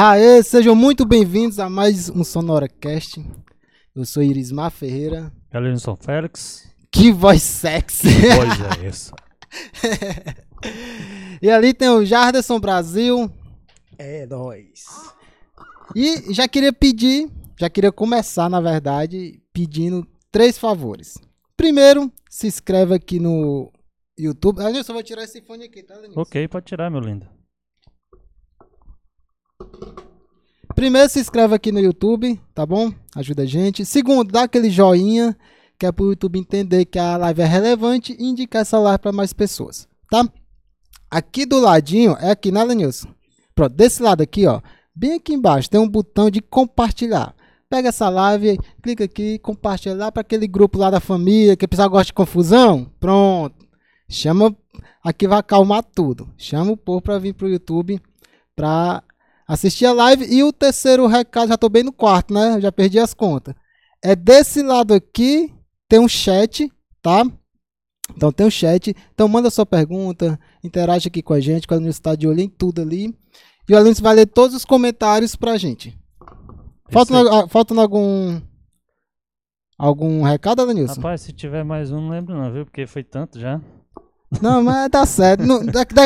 Aê, sejam muito bem-vindos a mais um SonoraCast. Eu sou Irismar Ferreira. Galinson Félix. Que voz sexy! Voz é essa? e ali tem o Jarderson Brasil. É nóis. E já queria pedir, já queria começar, na verdade, pedindo três favores. Primeiro, se inscreve aqui no YouTube. Ah, eu só vou tirar esse fone aqui, tá, Denilson? Ok, pode tirar, meu lindo. Primeiro, se inscreve aqui no YouTube, tá bom? Ajuda a gente. Segundo, dá aquele joinha, que é pro YouTube entender que a live é relevante e indicar essa live para mais pessoas, tá? Aqui do ladinho, é aqui, nada, Nilson? Pronto, desse lado aqui, ó, bem aqui embaixo, tem um botão de compartilhar. Pega essa live, clica aqui, compartilha lá para aquele grupo lá da família, que o pessoal gosta de confusão. Pronto. Chama, aqui vai acalmar tudo. Chama o povo para vir pro YouTube para assistir a live. E o terceiro recado, já tô bem no quarto, né? Já perdi as contas. É desse lado aqui, tem um chat, tá? Então tem um chat. Então manda sua pergunta, interage aqui com a gente, com a está de olho em tudo ali. E o Alinhos vai ler todos os comentários pra gente. Falta, falta algum. Algum recado, Alanilson? Rapaz, se tiver mais um, não lembro não, viu? Porque foi tanto já. Não, mas tá certo. Não, da, da,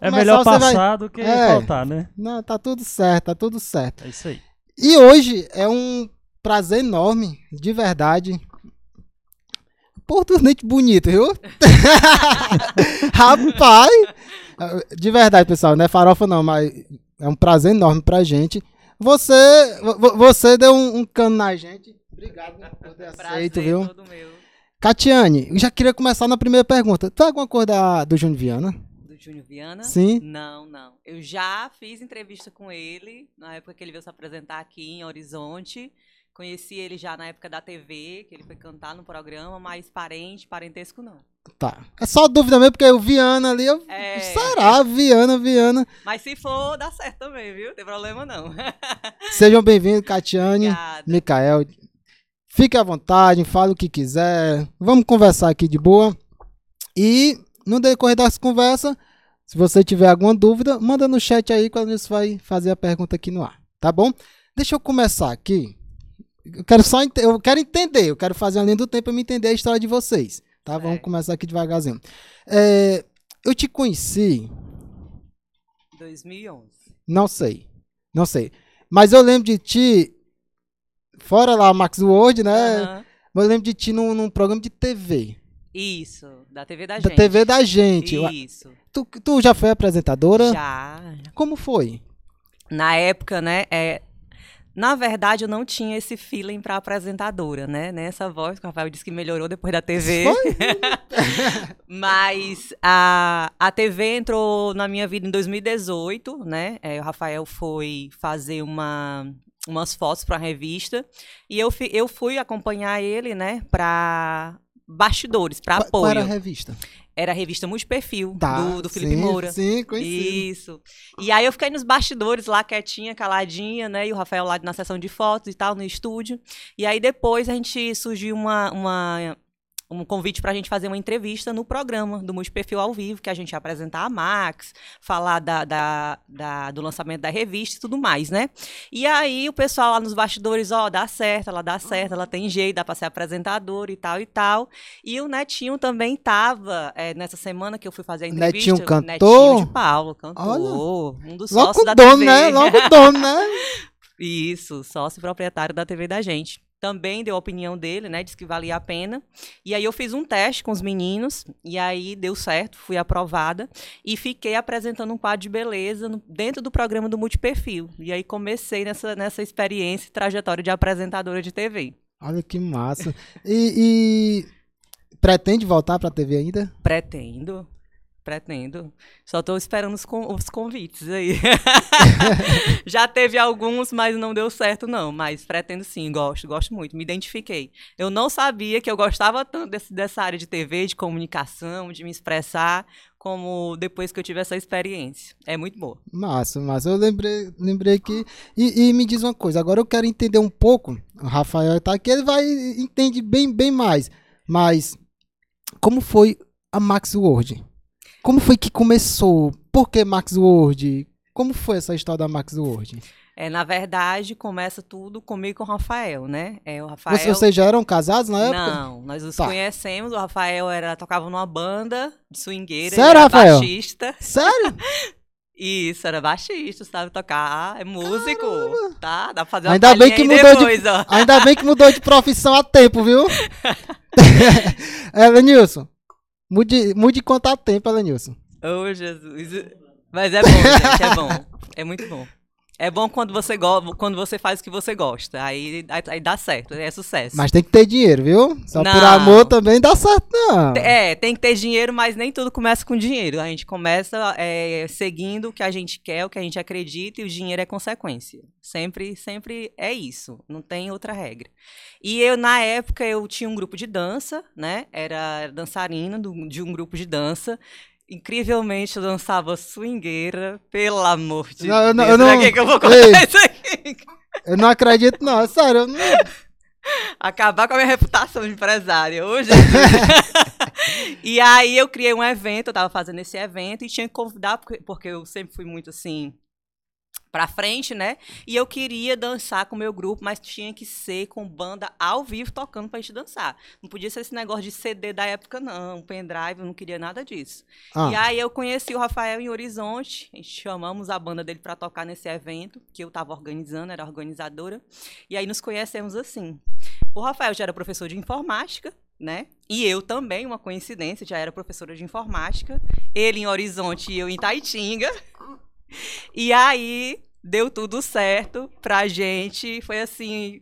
é melhor passar vai... do que é, faltar, né? Não, tá tudo certo, tá tudo certo. É isso aí. E hoje é um prazer enorme, de verdade. Oportunamente bonito, viu? Rapaz! De verdade, pessoal, não é farofa não, mas é um prazer enorme pra gente. Você, você deu um, um cano na gente. Obrigado por ter aceito, viu? Todo meu. Catiane, eu já queria começar na primeira pergunta. Tu alguma coisa da, do Júnior Viana? Júnior Viana? Sim. Não, não. Eu já fiz entrevista com ele, na época que ele veio se apresentar aqui em Horizonte. Conheci ele já na época da TV, que ele foi cantar no programa, mas parente, parentesco não. Tá. É só dúvida mesmo, porque o Viana ali, eu... É... será? Viana, Viana. Mas se for, dá certo também, viu? Não tem problema não. Sejam bem-vindos, Catiane, Obrigada. Micael, Fique à vontade, fale o que quiser. Vamos conversar aqui de boa. E no decorrer dessa conversa, se você tiver alguma dúvida, manda no chat aí quando a gente vai fazer a pergunta aqui no ar, tá bom? Deixa eu começar aqui. Eu quero só eu quero entender, eu quero fazer além do tempo para me entender a história de vocês, tá? Vamos começar aqui devagarzinho. É, eu te conheci 2011. Não sei. Não sei. Mas eu lembro de ti Fora lá, Max Word, né? Uhum. Eu lembro de ti num, num, programa de TV. Isso, da TV da, da gente. Da TV da gente. Isso. Tu, tu já foi apresentadora? Já. Como foi? Na época, né, é, na verdade, eu não tinha esse feeling para apresentadora, né? Nessa voz que o Rafael disse que melhorou depois da TV. Foi? Mas a, a TV entrou na minha vida em 2018, né? É, o Rafael foi fazer uma, umas fotos para a revista e eu, eu fui acompanhar ele, né, para bastidores, para apoio. Qual era a revista? Era a revista Multiperfil, tá, do, do Felipe sim, Moura. Sim, conheci. Isso. E aí eu fiquei nos bastidores lá, quietinha, caladinha, né? E o Rafael lá na sessão de fotos e tal, no estúdio. E aí depois a gente surgiu uma, uma um convite para a gente fazer uma entrevista no programa do Multiperfil ao vivo, que a gente ia apresentar a Max, falar da, da, da, do lançamento da revista e tudo mais, né? E aí o pessoal lá nos bastidores, ó, dá certo, ela dá certo, ela tem jeito, dá para ser apresentadora e tal e tal. E o Netinho também tava é, nessa semana que eu fui fazer a entrevista. Netinho cantou? Netinho de Paulo, cantou. Olha. Um dos Logo sócios da dono, TV. né? Logo dono, né? Isso, sócio proprietário da TV da gente também deu a opinião dele, né? Disse que valia a pena. E aí eu fiz um teste com os meninos, e aí deu certo, fui aprovada. E fiquei apresentando um quadro de beleza no, dentro do programa do Multiperfil. E aí comecei nessa, nessa experiência e trajetória de apresentadora de TV. Olha que massa. e, e pretende voltar para a TV ainda? Pretendo. Pretendo. Só estou esperando os, os, convites aí. Já teve alguns, mas não deu certo, não. Mas pretendo sim, gosto, gosto muito. Me identifiquei. Eu não sabia que eu gostava tanto desse, dessa área de TV, de comunicação, de me expressar, como depois que eu tive essa experiência. É muito boa. Massa, massa. Eu lembrei, lembrei que. E, e me diz uma coisa, agora eu quero entender um pouco. O Rafael está aqui, ele vai entende bem, bem mais. Mas como foi a Max Word? Como foi que começou? Por que Max Word? como foi essa história da Max Word? É, na verdade, começa tudo comigo com o Rafael, né? É, o Rafael... Você, vocês já eram casados na época? Não, nós nos tá. conhecemos. O Rafael era, tocava numa banda de swingueira. Sério, Rafael? baixista. Sério? Isso, era baixista, sabe tocar, é músico, Caramba. tá? Dá pra fazer uma ainda bem que mudou depois, de, ó. Ainda bem que mudou de profissão a tempo, viu? é, Lenilson, mude, mude quanto tempo, Lenilson. Oh, Jesus. Mas é bom, gente, é bom. É muito bom. É bom quando você, go quando você faz o que você gosta. Aí, aí, aí, dá certo, é sucesso. Mas tem que ter dinheiro, viu? Só não. por amor também dá certo, não. É, tem que ter dinheiro, mas nem tudo começa com dinheiro. A gente começa é, seguindo o que a gente quer, o que a gente acredita, e o dinheiro é consequência. Sempre, sempre é isso. Não tem outra regra. E eu, na época, eu tinha um grupo de dança, né? Era dançarina do, de um grupo de dança incrivelmente dançava swingueira, pelo amor de não, eu não, Deus. Eu não, que, que eu vou contar Ei, isso aqui? Eu não acredito, não, sério. Eu não... Acabar com a minha reputação de empresária hoje. e aí eu criei um evento, eu tava fazendo esse evento e tinha que convidar, porque, porque eu sempre fui muito assim pra frente, né? E eu queria dançar com o meu grupo, mas tinha que ser com banda ao vivo tocando pra gente dançar. Não podia ser esse negócio de CD da época, não. Pendrive, eu não queria nada disso. Ah. E aí eu conheci o Rafael em Horizonte, a gente chamamos a banda dele para tocar nesse evento, que eu tava organizando, era organizadora. E aí nos conhecemos assim. O Rafael já era professor de informática, né? E eu também, uma coincidência, já era professora de informática. Ele em Horizonte e eu em Taitinga. E aí deu tudo certo pra gente. Foi assim,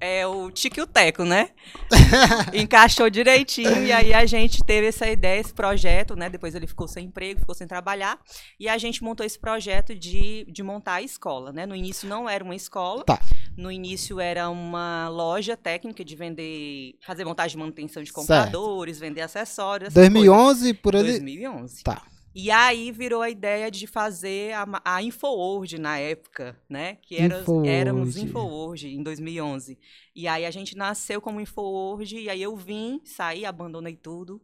é o tique o teco, né? Encaixou direitinho e aí a gente teve essa ideia, esse projeto, né? Depois ele ficou sem emprego, ficou sem trabalhar e a gente montou esse projeto de, de montar a escola, né? No início não era uma escola, tá. no início era uma loja técnica de vender, fazer montagem e manutenção de computadores, certo. vender acessórios. 2011 coisas. por ali. 2011. Tá. E aí virou a ideia de fazer a, a InfoWord na época, né? Que era, InfoWord. éramos InfoWord em 2011. E aí a gente nasceu como InfoWord e aí eu vim, saí, abandonei tudo,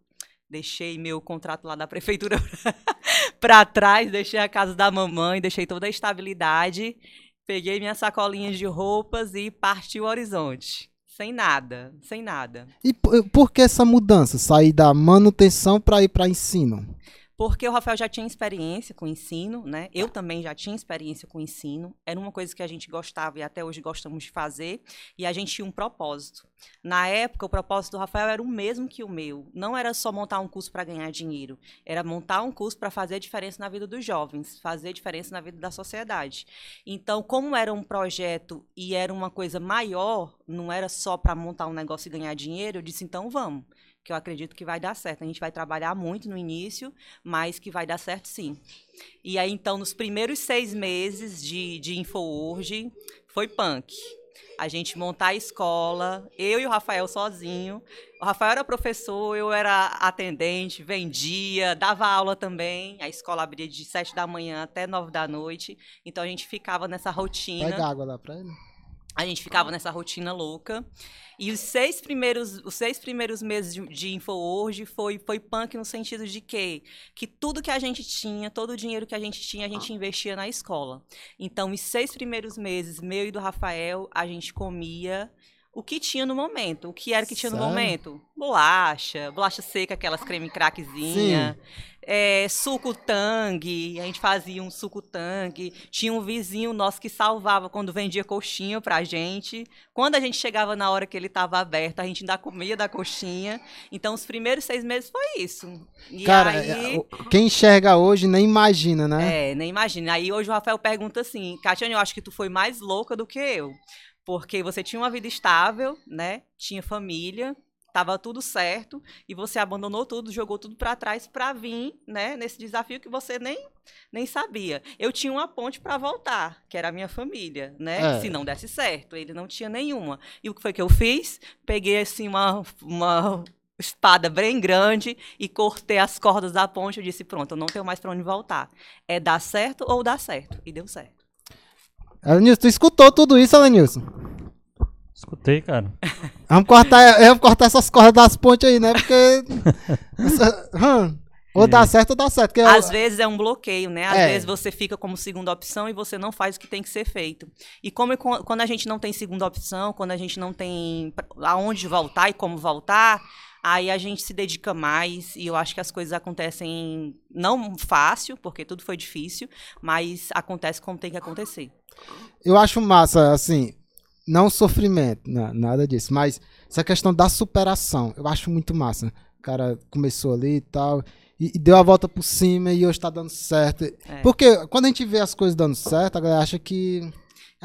deixei meu contrato lá da prefeitura para trás, deixei a casa da mamãe, deixei toda a estabilidade, peguei minhas sacolinhas de roupas e parti o horizonte. Sem nada, sem nada. E por que essa mudança? Sair da manutenção para ir para ensino? Porque o Rafael já tinha experiência com ensino, né? Eu também já tinha experiência com ensino. Era uma coisa que a gente gostava e até hoje gostamos de fazer. E a gente tinha um propósito. Na época, o propósito do Rafael era o mesmo que o meu. Não era só montar um curso para ganhar dinheiro. Era montar um curso para fazer diferença na vida dos jovens, fazer diferença na vida da sociedade. Então, como era um projeto e era uma coisa maior, não era só para montar um negócio e ganhar dinheiro, eu disse, então vamos que eu acredito que vai dar certo. A gente vai trabalhar muito no início, mas que vai dar certo sim. E aí, então, nos primeiros seis meses de, de InfoUrge, foi punk. A gente montar a escola, eu e o Rafael sozinho. O Rafael era professor, eu era atendente, vendia, dava aula também. A escola abria de sete da manhã até nove da noite. Então a gente ficava nessa rotina. Pega água lá pra ele. A gente ficava nessa rotina louca. E os seis primeiros, os seis primeiros meses de, de InfoWorld foi, foi punk no sentido de que, que tudo que a gente tinha, todo o dinheiro que a gente tinha, a gente investia na escola. Então, os seis primeiros meses, meu e do Rafael, a gente comia o que tinha no momento. O que era que tinha no momento? Bolacha, bolacha seca, aquelas creme craquezinha é, suco tangue, a gente fazia um suco tangue. Tinha um vizinho nosso que salvava quando vendia coxinha pra gente. Quando a gente chegava na hora que ele estava aberto, a gente ainda comia da coxinha. Então, os primeiros seis meses foi isso. E Cara, aí... É, quem enxerga hoje nem imagina, né? É, nem imagina. Aí hoje o Rafael pergunta assim: Catiane, eu acho que tu foi mais louca do que eu. Porque você tinha uma vida estável, né? Tinha família, estava tudo certo e você abandonou tudo, jogou tudo para trás para vir, né, nesse desafio que você nem nem sabia. Eu tinha uma ponte para voltar, que era a minha família, né? É. Se não desse certo, ele não tinha nenhuma. E o que foi que eu fiz? Peguei assim uma uma espada bem grande e cortei as cordas da ponte. Eu disse: pronto, eu não tenho mais para onde voltar. É dar certo ou dar certo. E deu certo. Alenilson, tu escutou tudo isso, Alenilson? Escutei, cara. Vamos cortar, vamos cortar essas cordas das pontes aí, né? Porque. essa, hum, Ou dá certo ou dá certo. Porque Às eu... vezes é um bloqueio, né? Às É. vezes você fica como segunda opção e você não faz o que tem que ser feito. E como é co- quando a gente não tem segunda opção, quando a gente não tem aonde voltar e como voltar, aí a gente se dedica mais e eu acho que as coisas acontecem não fácil, porque tudo foi difícil, mas acontece como tem que acontecer. eu acho massa, assim, não sofrimento, na- nada disso, mas essa questão da superação, eu acho muito massa. O cara começou ali e tal, e, e deu a volta por cima e hoje tá dando certo. É. Porque quando a gente vê as coisas dando certo, a galera acha que.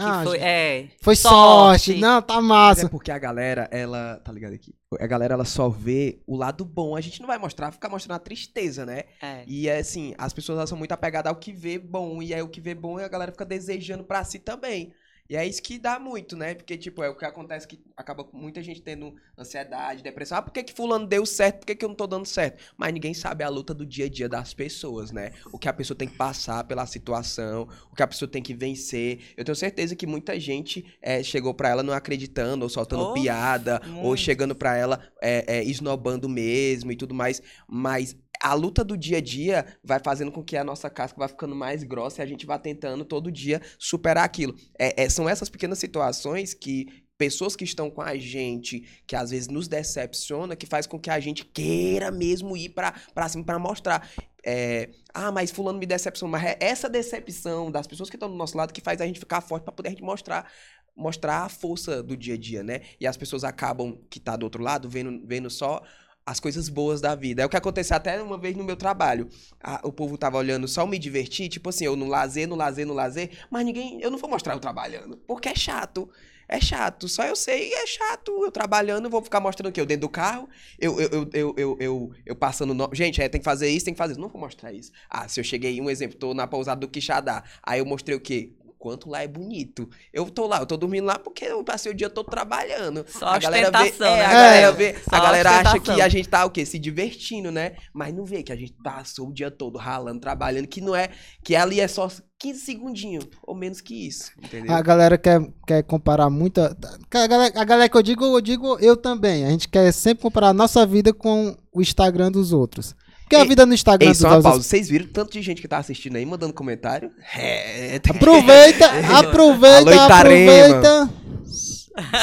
Ah, foi, é, foi sorte. sorte. Não, tá Mas massa. é porque a galera, ela. Tá ligado aqui? A galera, ela só vê o lado bom. A gente não vai mostrar, ficar mostrando a tristeza, né? é. E assim, as pessoas elas são muito apegadas ao que vê bom. E aí o que vê bom a galera fica desejando pra si também. E é isso que dá muito, né? Porque, tipo, é o que acontece que acaba com muita gente tendo ansiedade, depressão. Ah, por que, que fulano deu certo? Por que, que eu não tô dando certo? Mas ninguém sabe a luta do dia a dia das pessoas, né? O que a pessoa tem que passar pela situação, o que a pessoa tem que vencer. Eu tenho certeza que muita gente é, chegou pra ela não acreditando, ou soltando Oh, piada, ou muito. chegando pra ela é, é, esnobando mesmo e tudo mais. Mas a luta do dia a dia vai fazendo com que a nossa casca vá ficando mais grossa e a gente vá tentando todo dia superar aquilo. É, é, são essas pequenas situações que pessoas que estão com a gente, que às vezes nos decepciona, que faz com que a gente queira mesmo ir pra cima pra mostrar. É, ah, mas fulano me decepcionou. Mas é essa decepção das pessoas que estão do nosso lado que faz a gente ficar forte pra poder a gente mostrar mostrar a força do dia a dia, né? E as pessoas acabam que tá do outro lado vendo, vendo só as coisas boas da vida. É o que aconteceu até uma vez no meu trabalho. A- o povo tava olhando só me divertir, tipo assim, eu no lazer, no lazer, no lazer, mas ninguém, eu não vou mostrar eu trabalhando, porque é chato. É chato, só eu sei, é chato. Eu trabalhando, vou ficar mostrando o quê? Eu dentro do carro, eu, eu, eu, eu, eu, eu, eu passando. No... Gente, é, tem que fazer isso, tem que fazer isso. Não vou mostrar isso. Ah, se eu cheguei, um exemplo, tô na pousada do Quixadá. Aí eu mostrei o quê? Quanto lá é bonito. Eu tô lá, eu tô dormindo lá porque eu passei o dia todo trabalhando. Só a galera vê, é, né? a galera É. vê, a galera acha que a gente tá o quê? Se divertindo, né? Mas não vê que a gente passou o dia todo ralando, trabalhando, que não é, que ali é só 15 segundinhos, ou menos que isso, entendeu? A galera quer, quer comparar muito. A a galera, a galera que eu digo, eu digo eu também. A gente quer sempre comparar a nossa vida com o Instagram dos outros. Porque a vida no Instagram Ei, só uma pausa. Vocês viram tanto de gente que tá assistindo aí, mandando comentário? É, tem- Aproveita, aproveita, Alô, aproveita.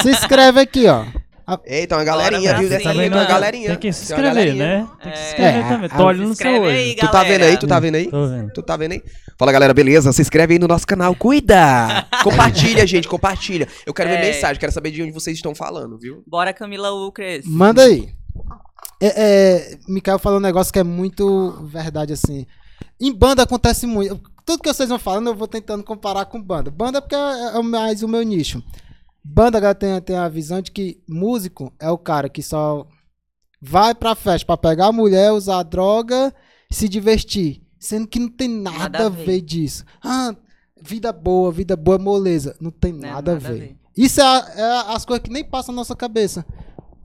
Se inscreve aqui, ó. Eita, uma galerinha, viu? Dessa aí, tem uma galerinha. Tem que se inscrever, né? Tem que se É. inscrever É, também. Tô olhando no Se seu olho. aí, Tu tá vendo aí? Tu tá vendo aí? Tô vendo. Tu tá vendo aí? Fala galera, beleza? Se inscreve aí no nosso canal, cuida! Compartilha, gente, compartilha. Eu quero ver É. mensagem, quero saber de onde vocês estão falando, viu? Bora, Camila Ucres. Manda aí. É, é, Mikael falou um negócio que é muito verdade, assim. Em banda acontece muito. Tudo que vocês vão falando, eu vou tentando comparar com banda. Banda porque é, é mais o meu nicho. Banda, galera, tem, tem a visão de que músico é o cara que só vai pra festa pra pegar a mulher, usar droga e se divertir. Sendo que não tem nada, Nada a a ver. ver. disso. Ah, vida boa, vida boa, moleza. Não tem Né, nada, a nada a ver. ver. Isso é, a- é a- as coisas que nem passam na nossa cabeça.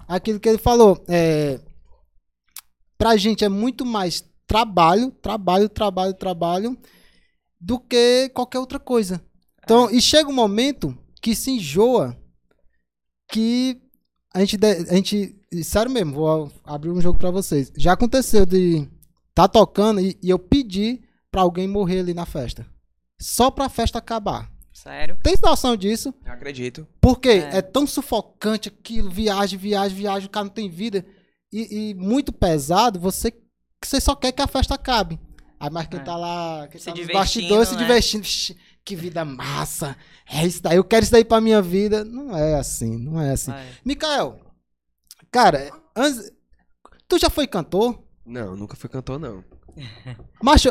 Aquilo que ele falou. É, pra gente é muito mais trabalho, trabalho, trabalho, trabalho, do que qualquer outra coisa. Então, e chega um momento que se enjoa que a gente, de- a gente sério mesmo, vou abrir um jogo pra vocês. Já aconteceu de tá tocando e, e eu pedi pra alguém morrer ali na festa. Só pra festa acabar. Sério? Tem noção disso? Eu acredito. Porque É. é. tão sufocante aquilo, viagem, viagem, viagem, o cara não tem vida. E, e muito pesado, você, você só quer que a festa acabe. Aí, mas quem É. tá lá, quem Se tá nos divertindo, bastidores se né? divertindo. "Shh, Que vida massa! É isso daí, eu quero isso daí pra minha vida. Não é assim, não é assim. É. Mikael, cara, antes, tu já foi cantor? Não, nunca fui cantor, não. Macho,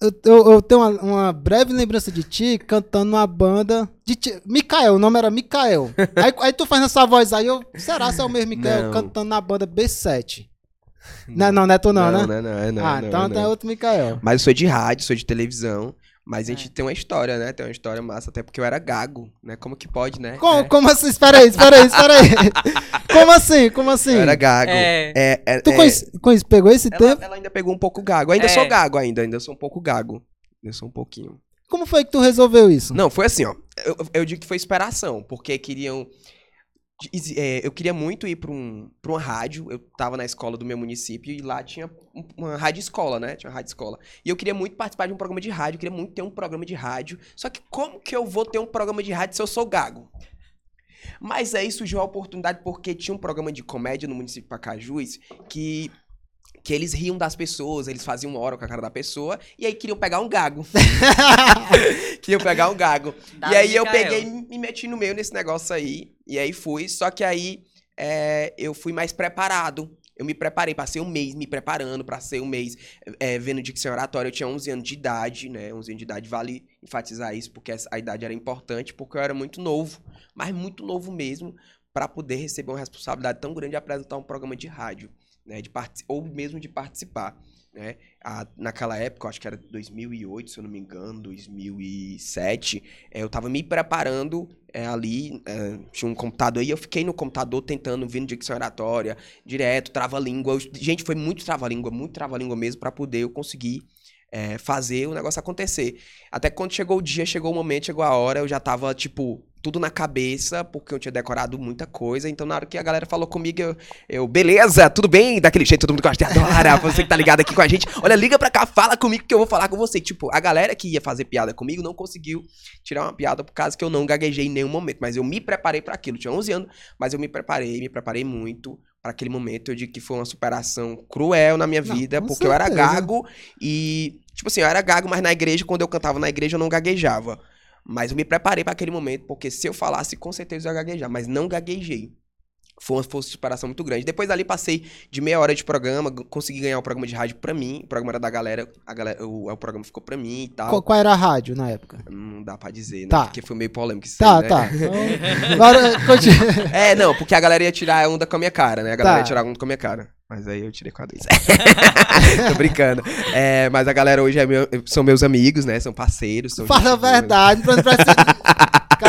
eu, eu, eu tenho uma, uma breve lembrança de ti cantando numa banda. De ti, Mikael, o nome era Mikael. aí, aí tu faz essa voz aí, eu. Será se é o mesmo Mikael Não. cantando na banda B7? Não, não, não é tu não, não, né? Não, não, é não, ah, não, então é não. outro Mikael. Mas eu sou de rádio, sou de televisão. Mas a gente É. tem uma história, né? Tem uma história massa, até porque eu era gago, né? Como que pode, né? Como, É. como assim? Espera aí, espera aí, espera aí. como assim? Como assim? Eu era gago. É. É, é, Tu é, conhece, conhece- pegou esse ela, tempo? ela ainda pegou um pouco gago. Ainda É. sou gago ainda, ainda sou um pouco gago. Ainda sou um pouquinho. Como foi que tu resolveu isso? Não, foi assim, ó. Eu, eu digo que foi inspiração, porque queriam. é, eu queria muito ir para um, pra uma rádio. Eu tava na escola do meu município e lá tinha uma rádio escola, né? Tinha uma rádio escola. E eu queria muito participar de um programa de rádio, eu queria muito ter um programa de rádio. Só que como que eu vou ter um programa de rádio se eu sou gago? Mas aí surgiu a oportunidade porque tinha um programa de comédia no município de Pacajus que que eles riam das pessoas, eles faziam uma hora com a cara da pessoa, e aí queriam pegar um gago. queriam pegar um gago. e aí eu peguei e me meti no meio nesse negócio aí, e aí fui, só que aí é, eu fui mais preparado. Eu me preparei, passei um mês me preparando para ser um mês é, vendo dicção oratória. Eu tinha 11 anos de idade, né? 11 anos de idade, vale enfatizar isso, porque a idade era importante, porque eu era muito novo, mas muito novo mesmo, para poder receber uma responsabilidade tão grande de apresentar um programa de rádio né, de ou mesmo de participar. Né? A, naquela época, acho que era 2008, se eu não me engano, 2007, é, eu estava me preparando é, ali, é, tinha um computador aí, eu fiquei no computador tentando, vindo dicção oratória, direto, trava-língua. Gente, foi muito trava-língua, muito trava-língua mesmo, para poder eu conseguir é, fazer o negócio acontecer. Até quando chegou o dia, chegou o momento, chegou a hora, eu já tava, tipo, tudo na cabeça, porque eu tinha decorado muita coisa. Então, na hora que a galera falou comigo, eu, eu beleza, tudo bem? Daquele jeito, todo mundo gosta de adora. Você que tá ligado aqui com a gente. Olha, liga pra cá, fala comigo que eu vou falar com você. Tipo, a galera que ia fazer piada comigo não conseguiu tirar uma piada por causa que eu não gaguejei em nenhum momento. Mas eu me preparei para aquilo. Tinha 11 anos, mas eu me preparei, me preparei muito para aquele momento. Eu digo que foi uma superação cruel na minha vida, não, porque certeza. eu era gago e. Tipo assim, eu era gago, mas na igreja, quando eu cantava na igreja, eu não gaguejava. Mas eu me preparei para aquele momento, porque se eu falasse, com certeza eu ia gaguejar, mas não gaguejei. Foi uma força de superação muito grande. Depois dali passei de meia hora de programa, consegui ganhar o programa de rádio pra mim. O programa era da galera, a galera o, o programa ficou pra mim e tal. Qual, qual, era a rádio na época? Não dá pra dizer, né? Tá. Porque foi meio polêmico isso Tá, aí, né? tá. Então, agora, continua. É, não, porque a galera ia tirar onda com a minha cara, né? A galera tá. ia tirar onda com a minha cara. Mas aí eu tirei com a Luísa. Tô brincando. É, mas a galera hoje é meu, são meus amigos, né? São parceiros. São Fala a verdade, pra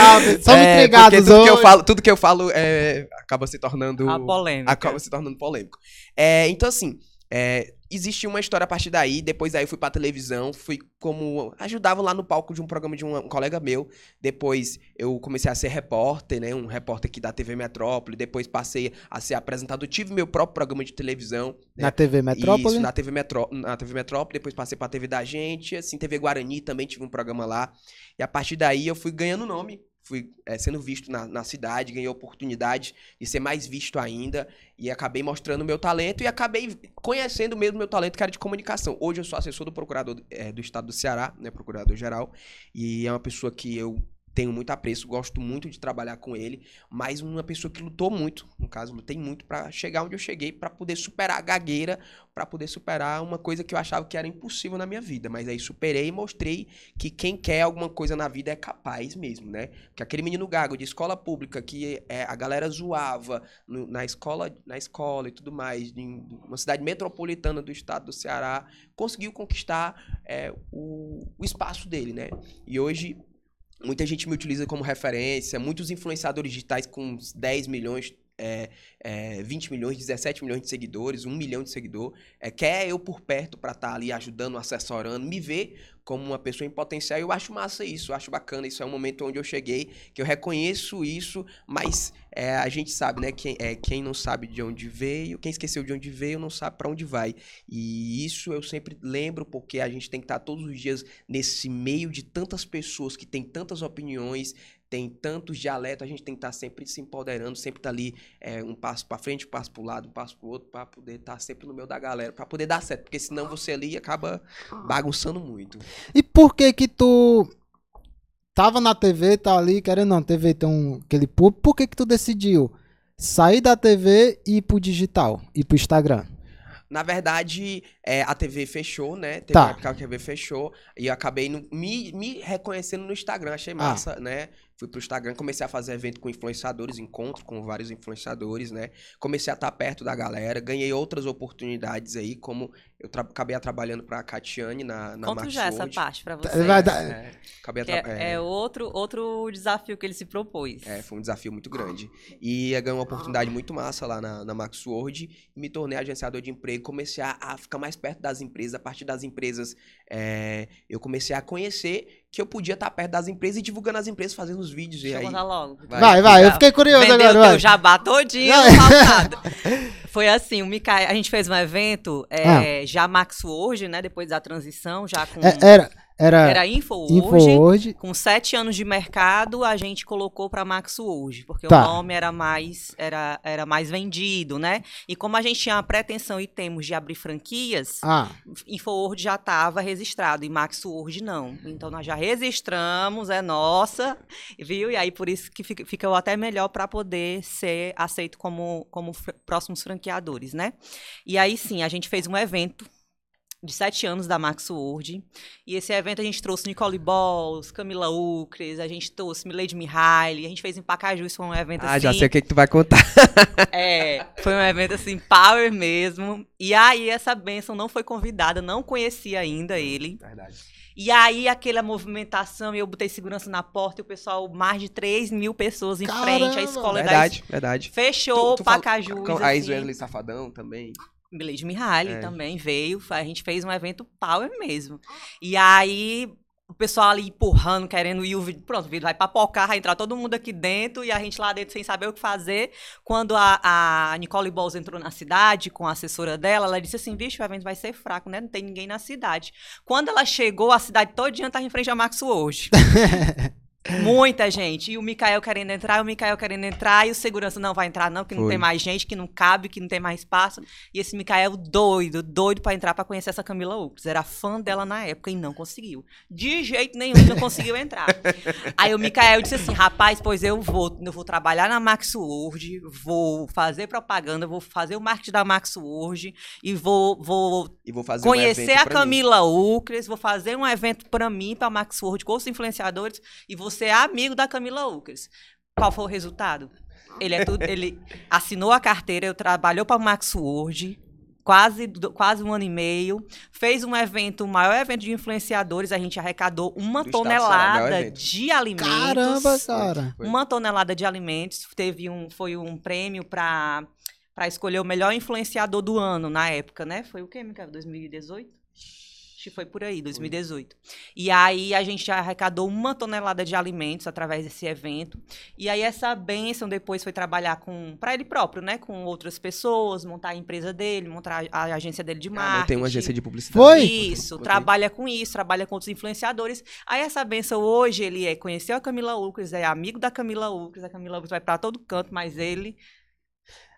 Calma, somos é, entregados tudo hoje. Que eu falo, tudo que eu falo é, acaba se tornando... A polêmica. Acaba se tornando polêmico. É, então, assim, é, existe uma história a partir daí. Depois aí fui pra televisão, fui como. Ajudava lá no palco de um programa de um, um, colega meu. Depois eu comecei a ser repórter, né? Um repórter aqui da TV Metrópole. Depois passei a ser apresentador. Tive meu próprio programa de televisão. Né? Na TV Metrópole? Isso, na TV, Metró na TV Metrópole. Depois passei pra TV da gente. Assim, TV Guarani também tive um programa lá. E a partir daí eu fui ganhando nome fui é, sendo visto na, na, cidade, ganhei oportunidade de ser mais visto ainda e acabei mostrando meu talento e acabei conhecendo mesmo meu talento que era de comunicação. Hoje eu sou assessor do procurador é, do estado do Ceará, né, procurador geral, e é uma pessoa que eu tenho muito apreço, gosto muito de trabalhar com ele, mas uma pessoa que lutou muito, no caso, lutei muito para chegar onde eu cheguei, para poder superar a gagueira, para poder superar uma coisa que eu achava que era impossível na minha vida, mas aí superei e mostrei que quem quer alguma coisa na vida é capaz mesmo, né? Que aquele menino gago de escola pública que é, a galera zoava no, na escola, na escola e tudo mais, em uma cidade metropolitana do estado do Ceará, conseguiu conquistar é, o, o espaço dele, né? E hoje Muita gente me utiliza como referência, muitos influenciadores digitais com 10 milhões, é, é, 20 milhões, 17 milhões de seguidores, 1 milhão de seguidor, é, quer eu por perto para estar tá ali ajudando, assessorando, me ver como uma pessoa em potencial. Eu acho massa isso, eu acho bacana. Isso é um momento onde eu cheguei, que eu reconheço isso, mas é, a gente sabe, né? Quem, é, quem não sabe de onde veio, quem esqueceu de onde veio, não sabe para onde vai. E isso eu sempre lembro, porque a gente tem que estar todos os dias nesse meio de tantas pessoas que têm tantas opiniões, tem tantos dialetos, a gente tem que estar sempre se empoderando, sempre estar ali é, um passo para frente, um passo para o lado, um passo para o outro, para poder estar sempre no meio da galera, para poder dar certo, porque senão você ali acaba bagunçando muito. E por que que tu tava na TV, tá ali, querendo não, TV tem um, aquele público, por que que tu decidiu sair da TV e ir pro digital, ir pro Instagram? Na verdade, é, a TV fechou, né? Teve tá. uma época que a TV fechou e eu acabei no, me, me reconhecendo no Instagram. Achei ah. massa, ah. né? Fui pro Instagram, comecei a fazer evento com influenciadores, encontro com vários influenciadores, né? Comecei a estar perto da galera, ganhei outras oportunidades aí, como eu acabei trabalhando pra Catiane na, na Conta já essa parte pra você. Vai dar... é, acabei é, é, outro, outro desafio que ele se propôs. É, foi um desafio muito grande. E eu ganhei uma oportunidade muito massa lá na, na Max Word e me tornei agenciador de emprego, comecei a, a, ficar mais perto das empresas, a partir das empresas é, eu comecei a conhecer que eu podia estar perto das empresas e divulgando as empresas, fazendo os vídeos. Deixa e eu aí... contar logo. Vai, vai, vai eu fiquei curioso Vendeu agora. Teu jabá todinho, nada. Foi assim, o Micael, a gente fez um evento, é, já Max hoje, né, depois da transição, já com... Ah. É, era, era, Era Info Info hoje. hoje. Com sete anos de mercado, a gente colocou para Max hoje, porque Tá. o nome era mais, era, era mais vendido, né? E como a gente tinha a pretensão e temos de abrir franquias, Ah, InfoWord já estava registrado e Max Word não. Então nós já registramos, é nossa, viu? E aí por isso que fica, ficou até melhor para poder ser aceito como, como próximos franqueadores, né? E aí sim, a gente fez um evento de sete anos da Max Word. E esse evento a gente trouxe Nicole Balls, Camila Ucres, a gente trouxe Milady Mihaly, a gente fez em Pacaju, isso foi um evento Ah, assim. já sei o que, que tu vai contar. É, foi um evento assim, power mesmo. E aí, essa benção não foi convidada, não conhecia ainda ele. Verdade. E aí, aquela movimentação, eu botei segurança na porta e o pessoal, mais de 3 mil pessoas em Caramba! frente, a escola Verdade, verdade. da Fechou, Tu- tu fala- Pacajus. com A assim. Wesley Safadão também. Milady Mihaly É. também veio. A gente fez um evento power mesmo. E aí, o pessoal ali empurrando, querendo ir. O vídeo, pronto, o vídeo vai papocar, vai entrar todo mundo aqui dentro e a gente lá dentro sem saber o que fazer. Quando a, a Nicole Balls entrou na cidade com a assessora dela, ela disse assim: vixe, o evento vai ser fraco, né? Não tem ninguém na cidade. Quando ela chegou, a cidade todinha estava em frente a Max hoje. Muita gente. E o Mikael querendo entrar, o Mikael querendo entrar, e o segurança não vai entrar, não, que não Foi. tem mais gente, que não cabe, que não tem mais espaço. E esse Mikael doido, doido pra entrar pra conhecer essa Camila Ucres. Era fã dela na época e não conseguiu. De jeito nenhum, não conseguiu entrar. Aí o Mikael disse assim: rapaz, pois eu vou, eu vou trabalhar na Max Word, vou fazer propaganda, vou fazer o marketing da Max Word e vou, vou E vou fazer um conhecer evento a. Camila Ucres, vou fazer um evento pra mim, pra Max Word, com os influenciadores, e vou ser amigo da Camila Ucres. Qual foi o resultado? Ele, é tudo, ele assinou a carteira, eu trabalhou para Max Word, quase, quase um ano e meio, fez um evento, o maior evento de influenciadores, a gente arrecadou uma Do tonelada de alimentos. caramba, cara. Foi. Uma tonelada de alimentos. Teve um, foi um prêmio para para escolher o melhor influenciador do ano na época, né? Foi o quê, Micael? 2018? Que foi por aí, 2018. E aí a gente arrecadou uma tonelada de alimentos através desse evento. E aí essa bênção depois foi trabalhar com para ele próprio, né? Com outras pessoas, montar a empresa dele, montar a agência dele de Ah, marketing. montei uma agência de publicidade. Foi? Isso, Botei. trabalha com isso, trabalha com outros influenciadores. Aí essa benção hoje, ele é, conheceu a Camila Ucres, é amigo da Camila Ucres, a Camila Ucres vai pra todo canto, mas ele...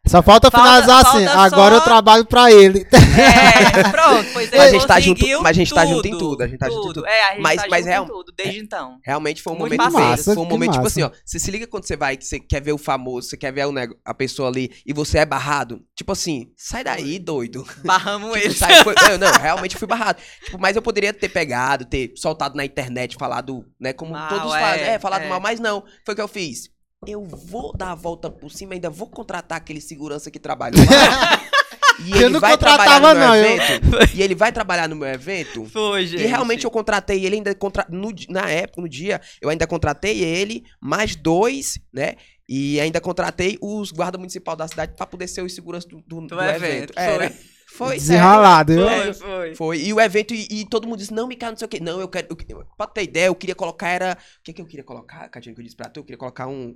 Só falta Falta- finalizar assim. falta Agora só- eu trabalho pra ele. É, pronto, pois Mas a gente tá junto- mas a gente tá junto em tudo, a gente tá junto em tudo. tudo. É, a gente Mas- tá mas junto real- em tudo, desde então. Realmente foi um Muito momento massa. Foi um momento, tipo massa. assim, ó. Você se liga quando você vai, que você quer ver o famoso, você quer ver o nego- a pessoa ali e você é barrado. Tipo assim, sai daí, doido. Barramos Tipo, ele. sai, foi- eu, não, realmente fui barrado. Tipo, mas eu poderia ter pegado, ter soltado na internet, falado, né, como Mal, todos é, fazem, é, falado é. mal, mas não. Foi o que eu fiz. Eu vou dar a volta por cima, ainda vou contratar aquele segurança que trabalhou lá. E Eu ele não vai trabalhar contratava, no meu não, eu- evento. E ele vai trabalhar no meu evento. Foi, gente. E realmente eu contratei ele ainda contra... no na época, no dia, eu ainda contratei ele, mais dois, né? E ainda contratei os guarda municipal da cidade pra poder ser os seguranças do, do, Do evento. evento, Era. Foi, sério. Viu? Foi, foi. Foi. E o evento, e, e todo mundo disse, não, Micael, não sei o quê. Não, eu quero. Eu, pra ter ideia, eu queria colocar, era. O que, que eu queria colocar, Catinha, que eu disse pra tu? Eu queria colocar um.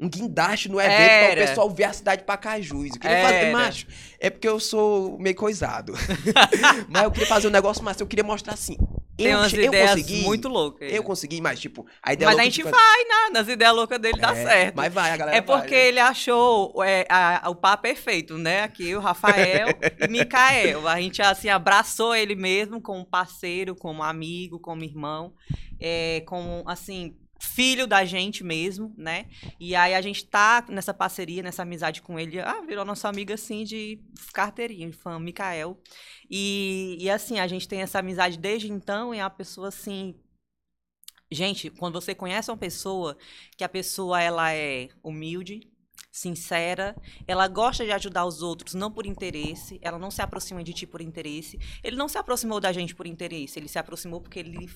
Um guindaste no evento para Era. o pessoal ver a cidade de Pacajus. Eu queria Era. fazer, macho. É porque eu sou meio coisado. mas eu queria fazer um negócio massa. Eu queria mostrar assim. Tem eu, umas eu ideias consegui. muito loucas. Eu consegui, mas, tipo, a ideia Mas a louca gente de vai, né? Nas ideias loucas dele dá É, certo. Mas vai, a galera É porque vai, né? ele achou é, a- o par perfeito, né? Aqui, o Rafael e Micael. A gente, assim, abraçou ele mesmo como parceiro, como amigo, como irmão, é, como, assim, filho da gente mesmo, né? E aí a gente tá nessa parceria, nessa amizade com ele. Ah, virou nosso amigo, assim, de carteirinha, fã, Micael. E, e, assim, a gente tem essa amizade desde então e é uma pessoa, assim... Gente, quando você conhece uma pessoa, que a pessoa, ela é humilde, sincera, ela gosta de ajudar os outros não por interesse, ela não se aproxima de ti por interesse. Ele não se aproximou da gente por interesse, ele se aproximou porque ele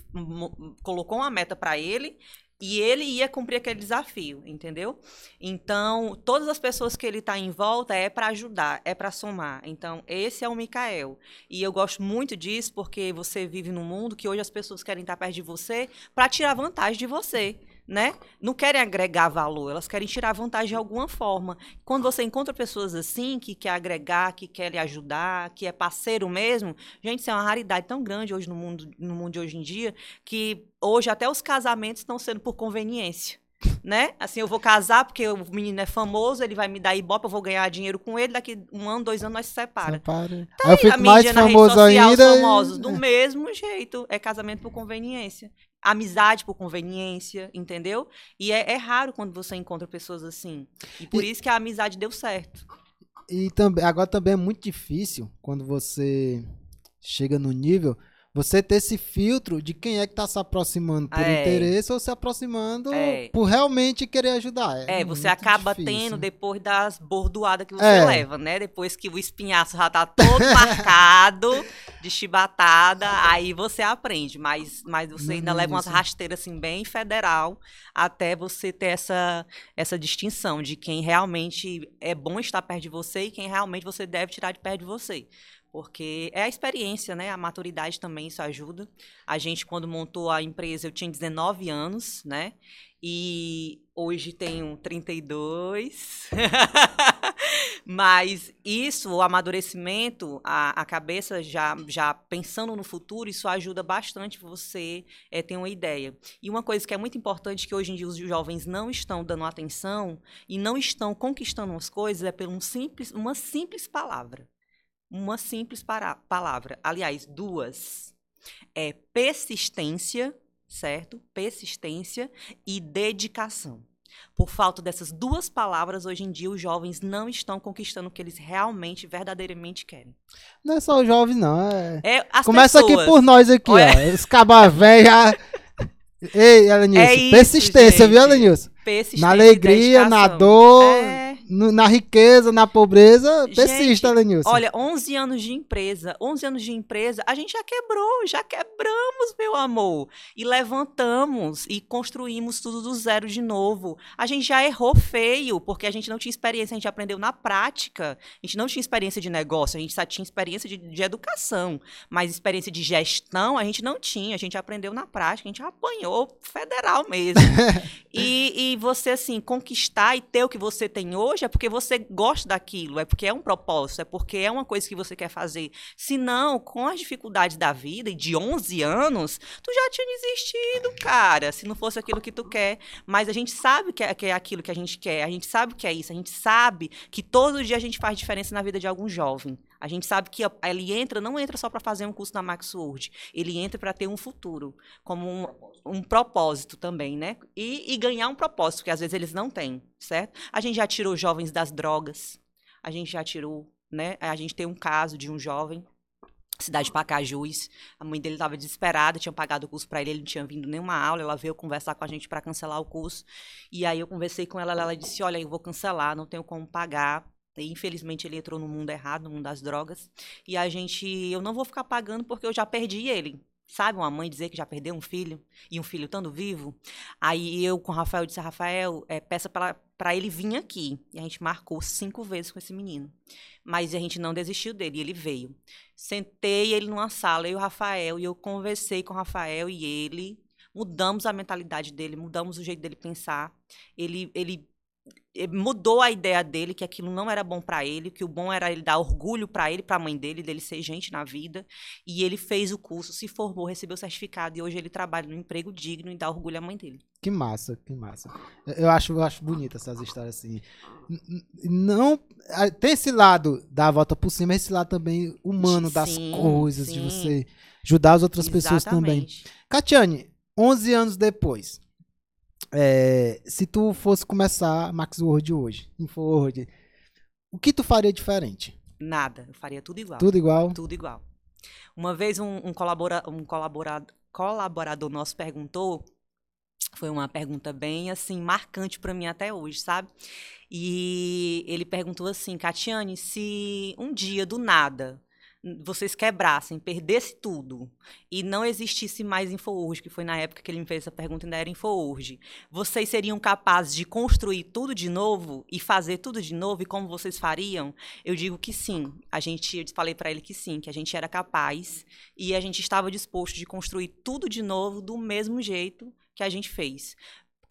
colocou uma meta para ele e ele ia cumprir aquele desafio, entendeu? Então, todas as pessoas que ele está em volta é para ajudar, é para somar. Então, esse é o Mikael. E eu gosto muito disso porque você vive num mundo que hoje as pessoas querem estar perto de você para tirar vantagem de você né? Não querem agregar valor, elas querem tirar vantagem de alguma forma. Quando você encontra pessoas assim, que quer agregar, que quer lhe ajudar, que é parceiro mesmo, gente, isso é uma raridade tão grande hoje no mundo, no mundo de hoje em dia, que hoje até os casamentos estão sendo por conveniência né? Assim, eu vou casar porque o menino é famoso, ele vai me dar ibope, eu vou ganhar dinheiro com ele, daqui um ano, dois anos nós se separa. Separa. Tá aí, eu fico mais famoso social, ainda. famosos, do mesmo jeito, é casamento por conveniência amizade por conveniência, entendeu? E é, é, raro quando você encontra pessoas assim. E por e, isso que a amizade deu certo. E também, agora também é muito difícil quando você chega no nível você ter esse filtro de quem é que está se aproximando por é. interesse ou se aproximando é. por realmente querer ajudar. É, é você acaba difícil. tendo depois das bordoadas que você é. leva, né? Depois que o espinhaço já tá todo marcado, de chibatada, aí você aprende. Mas, mas você não, ainda não leva umas rasteiras assim bem federal até você ter essa, essa distinção de quem realmente é bom estar perto de você e quem realmente você deve tirar de perto de você porque é a experiência, né? A maturidade também isso ajuda. A gente quando montou a empresa eu tinha 19 anos, né? E hoje tenho 32. Mas isso, o amadurecimento, a, a cabeça já, já pensando no futuro, isso ajuda bastante você é, ter uma ideia. E uma coisa que é muito importante, que hoje em dia os jovens não estão dando atenção e não estão conquistando as coisas, é por um simples, uma simples palavra uma simples para palavra. Aliás, duas. É persistência, certo? Persistência e dedicação. Por falta dessas duas palavras, hoje em dia os jovens não estão conquistando o que eles realmente, verdadeiramente querem. Não é só os jovens, não. É... é Começa pessoas. aqui por nós aqui, Olha... ó. Os velhos. Ei, Elenilson. É persistência, viu, Elenilson? Persistência. Na alegria, na dor. É na riqueza, na pobreza, persista, Lenilson. Olha, 11 anos de empresa, 11 anos de empresa, a gente já quebrou, já quebramos, meu amor. E levantamos e construímos tudo do zero de novo. A gente já errou feio, porque a gente não tinha experiência, a gente aprendeu na prática. A gente não tinha experiência de negócio, a gente só tinha experiência de, de educação. Mas experiência de gestão a gente não tinha, a gente aprendeu na prática, a gente apanhou federal mesmo. e, e você, assim, conquistar e ter o que você tem hoje, é porque você gosta daquilo, é porque é um propósito, é porque é uma coisa que você quer fazer. Se não, com as dificuldades da vida e de 11 anos, tu já tinha desistido, cara, se não fosse aquilo que tu quer. Mas a gente sabe que é, que é aquilo que a gente quer, a gente sabe que é isso, a gente sabe que todo dia a gente faz diferença na vida de algum jovem. A gente sabe que ele entra, não entra só para fazer um curso na Max ele entra para ter um futuro, como um, um propósito também, né? E, e, ganhar um propósito, que às vezes eles não têm, certo? A gente já tirou jovens das drogas, a gente já tirou, né? A gente tem um caso de um jovem cidade de Pacajus. A mãe dele estava desesperada, tinha pagado o curso para ele, ele não tinha vindo nenhuma aula. Ela veio conversar com a gente para cancelar o curso. E aí eu conversei com ela, ela disse: "Olha, eu vou cancelar, não tenho como pagar. E, infelizmente ele entrou no mundo errado, no mundo das drogas. E a gente, eu não vou ficar pagando porque eu já perdi ele. Sabe, uma mãe dizer que já perdeu um filho e um filho estando vivo? Aí eu com o Rafael disse: Rafael, é, peça para ele vir aqui. E a gente marcou cinco vezes com esse menino. Mas a gente não desistiu dele, e ele veio. Sentei ele numa sala, eu e o Rafael, e eu conversei com o Rafael e ele. Mudamos a mentalidade dele, mudamos o jeito dele pensar. Ele, ele mudou a ideia dele que aquilo não era bom para ele, que o bom era ele dar orgulho para ele, para a mãe dele, dele ser gente na vida. E ele fez o curso, se formou, recebeu o certificado e hoje ele trabalha num emprego digno e dá orgulho à mãe dele. Que massa, que massa. Eu acho, eu acho bonita essas histórias assim. Não tem esse lado da volta por cima, esse lado também humano sim, das coisas, sim. de você ajudar as outras Exatamente. pessoas também. Catiane, 11 anos depois, é, se tu fosse começar Max Word hoje, InfoWord, o que tu faria diferente? Nada, eu faria tudo igual. Tudo igual? Tudo igual. Uma vez um, um, colabora, um colaborador, colaborador nosso perguntou Foi uma pergunta bem assim marcante para mim até hoje, sabe? E ele perguntou assim, Catiane, se um dia do nada vocês quebrassem, perdesse tudo e não existisse mais InfoUrge, que foi na época que ele me fez essa pergunta, ainda era InfoUrge, vocês seriam capazes de construir tudo de novo e fazer tudo de novo e como vocês fariam? Eu digo que sim. A gente, eu falei para ele que sim, que a gente era capaz e a gente estava disposto de construir tudo de novo do mesmo jeito que a gente fez.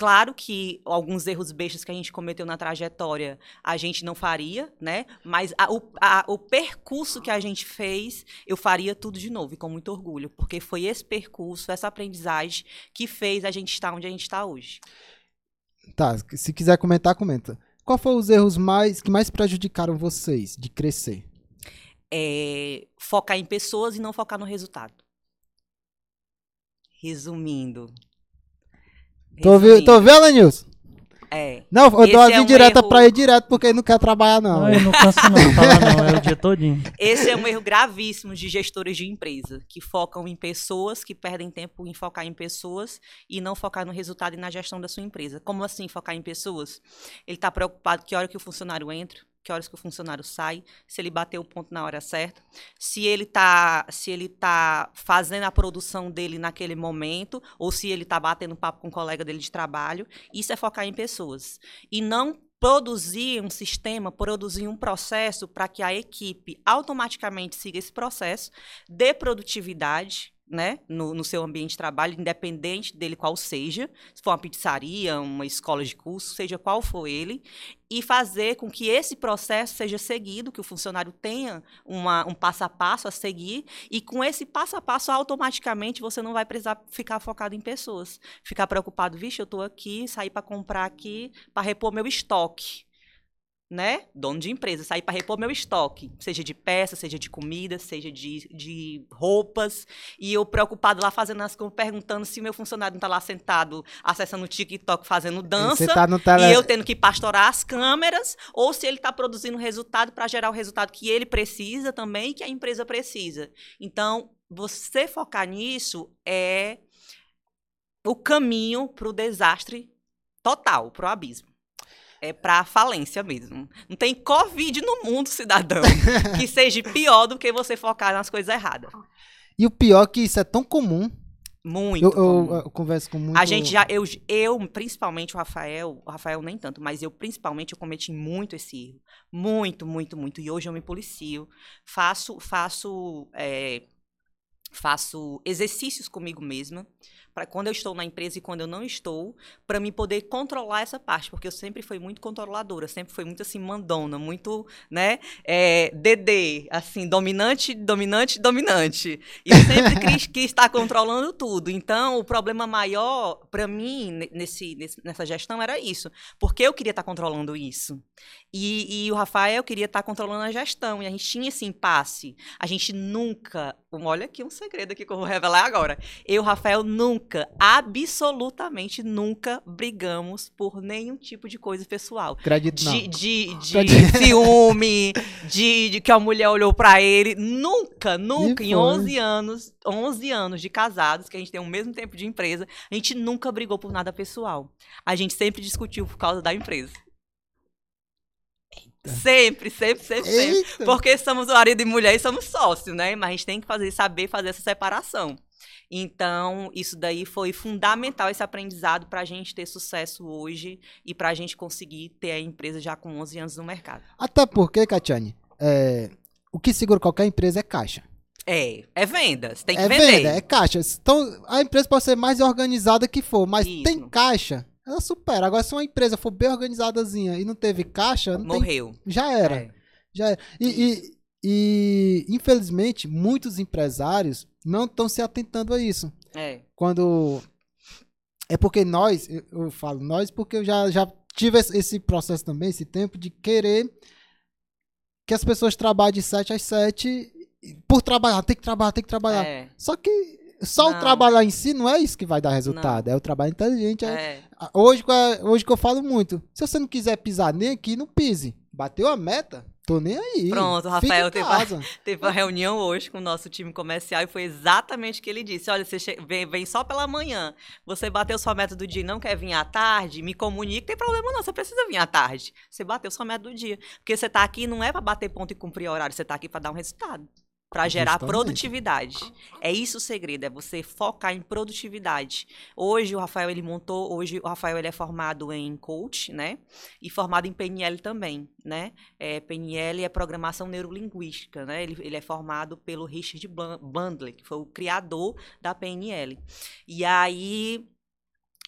Claro que alguns erros bestas que a gente cometeu na trajetória a gente não faria, né? Mas a, o, a, o percurso que a gente fez, eu faria tudo de novo e com muito orgulho, porque foi esse percurso, essa aprendizagem que fez a gente estar onde a gente está hoje. Tá, se quiser comentar, comenta. Qual foram os erros mais que mais prejudicaram vocês de crescer? É, focar em pessoas e não focar no resultado. Resumindo, Tô, vi, tô vendo, Nilson? É. Não, eu dou as é um indiretas erro... pra ir direto porque ele não quer trabalhar, não. Não, eu não canso não, falar não, é o dia todinho. Esse é um erro gravíssimo de gestores de empresa, que focam em pessoas, que perdem tempo em focar em pessoas e não focar no resultado e na gestão da sua empresa. Como assim focar em pessoas? Ele está preocupado que hora que o funcionário entra, que horas que o funcionário sai, se ele bateu o ponto na hora certa, se ele está se ele tá fazendo a produção dele naquele momento ou se ele está batendo papo com um colega dele de trabalho. Isso é focar em pessoas e não produzir um sistema, produzir um processo para que a equipe automaticamente siga esse processo de produtividade né, no, no, seu ambiente de trabalho, independente dele qual seja, se for uma pizzaria, uma escola de curso, seja qual for ele, e fazer com que esse processo seja seguido, que o funcionário tenha uma, um passo a passo a seguir, e com esse passo a passo, automaticamente, você não vai precisar ficar focado em pessoas. Ficar preocupado, vixe, eu estou aqui, sair para comprar aqui, para repor meu estoque né, dono de empresa, sair para repor meu estoque, seja de peças, seja de comida, seja de, de roupas, e eu preocupado lá fazendo as coisas, perguntando se meu funcionário não está lá sentado acessando o TikTok fazendo dança, tá tele... e eu tendo que pastorar as câmeras, ou se ele está produzindo resultado para gerar o resultado que ele precisa também que a empresa precisa. Então, você focar nisso é o caminho para o desastre total, para o abismo é para falência mesmo. Não tem Covid no mundo, cidadão, que seja pior do que você focar nas coisas erradas. E o pior é que isso é tão comum. Muito. Eu, eu, eu, converso com muito. A gente já, eu, eu, principalmente o Rafael, o Rafael nem tanto, mas eu principalmente eu cometi muito esse erro. Muito, muito, muito. E hoje eu me policio. Faço, faço, é, faço exercícios comigo mesma para quando eu estou na empresa e quando eu não estou, para me poder controlar essa parte, porque eu sempre fui muito controladora, sempre fui muito assim mandona, muito, né, é, DD, assim, dominante, dominante, dominante. E sempre quis, quis estar controlando tudo. Então, o problema maior para mim nesse, nessa gestão era isso, porque eu queria estar controlando isso. E, e o Rafael queria estar controlando a gestão, e a gente tinha esse impasse. A gente nunca, olha aqui um segredo aqui que eu vou revelar agora. Eu, Rafael, nunca nunca, absolutamente nunca brigamos por nenhum tipo de coisa pessoal. Acredito de, de, de, de ciúme, de, de que a mulher olhou para ele. Nunca, nunca, em 11 anos, 11 anos de casados, que a gente tem o mesmo tempo de empresa, a gente nunca brigou por nada pessoal. A gente sempre discutiu por causa da empresa. Sempre, sempre, sempre, sempre. Porque somos marido e mulher e somos sócios, né? Mas a gente tem que fazer, saber fazer essa separação. Então, isso daí foi fundamental, esse aprendizado, para a gente ter sucesso hoje e para a gente conseguir ter a empresa já com 11 anos no mercado. Até porque, Catiane, é, o que segura qualquer empresa é caixa. É, é venda, você tem que é vender. Venda, é caixa. Então, a empresa pode ser mais organizada que for, mas isso. tem caixa, ela supera. Agora, se uma empresa for bem organizadazinha e não teve caixa... Não Morreu. Tem, já era. É. Já era. E, e, e, infelizmente, muitos empresários não estão se atentando a isso. É. Quando. É porque nós, eu, eu falo nós porque eu já, já tive esse processo também, esse tempo de querer que as pessoas trabalhem de 7 às 7 por trabalhar, tem que trabalhar, tem que trabalhar. É. Só que só não. o trabalhar em si não é isso que vai dar resultado, não. é o trabalho inteligente. É. É. Hoje, hoje que eu falo muito, se você não quiser pisar nem aqui, não pise. Bateu a meta, Tô nem aí. Pronto, o Rafael teve, teve uma reunião hoje com o nosso time comercial e foi exatamente o que ele disse. Olha, você vem, vem, só pela manhã, você bateu sua meta do dia e não quer vir à tarde, me comunique, tem problema não, você precisa vir à tarde. Você bateu sua meta do dia. Porque você tá aqui não é para bater ponto e cumprir horário, você tá aqui para dar um resultado para gerar Justamente. produtividade. É isso o segredo, é você focar em produtividade. Hoje o Rafael ele montou, hoje o Rafael ele é formado em coach, né? E formado em PNL também, né? É, PNL é programação neurolinguística, né? Ele, ele é formado pelo Richard Bandler, que foi o criador da PNL. E aí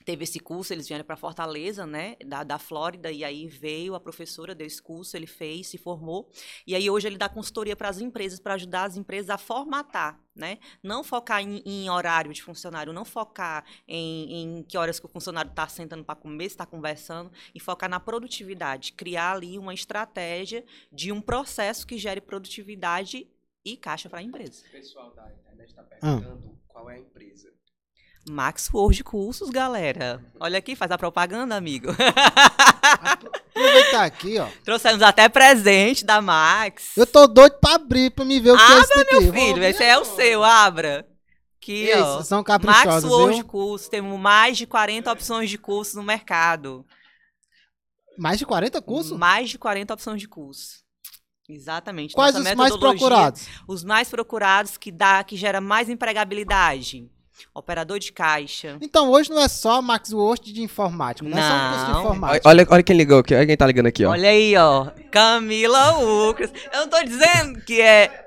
teve esse curso, eles vieram para Fortaleza, né, da, da Flórida, e aí veio a professora, deu esse curso, ele fez, se formou, e aí hoje ele dá consultoria para as empresas, para ajudar as empresas a formatar, né, não focar em, em horário de funcionário, não focar em, em que horas que o funcionário está sentando para comer, está conversando, e focar na produtividade, criar ali uma estratégia de um processo que gere produtividade e caixa para a empresa. O pessoal da internet está perguntando ah. qual é a empresa. Max Word Cursos, galera. Olha aqui, faz a propaganda, amigo. Aproveitar aqui, ó. Trouxemos até presente da Max. Eu tô doido pra abrir, pra me ver o que abra, é esse aqui. meu filho, esse é o seu, abra. Aqui, Isso, ó. São caprichosos, Max Word Cursos, temos mais de 40 opções de cursos no mercado. Mais de 40 cursos? Mais de 40 opções de curso. Exatamente. Quais Nossa os mais procurados? Os mais procurados que dá, que gera mais empregabilidade operador de caixa. Então, hoje não é só Max Word de informática, não, não, é só um curso de informática. Olha, olha quem ligou aqui, olha quem tá ligando aqui, ó. Olha aí, ó. Camila Lucas. Eu não tô dizendo que é.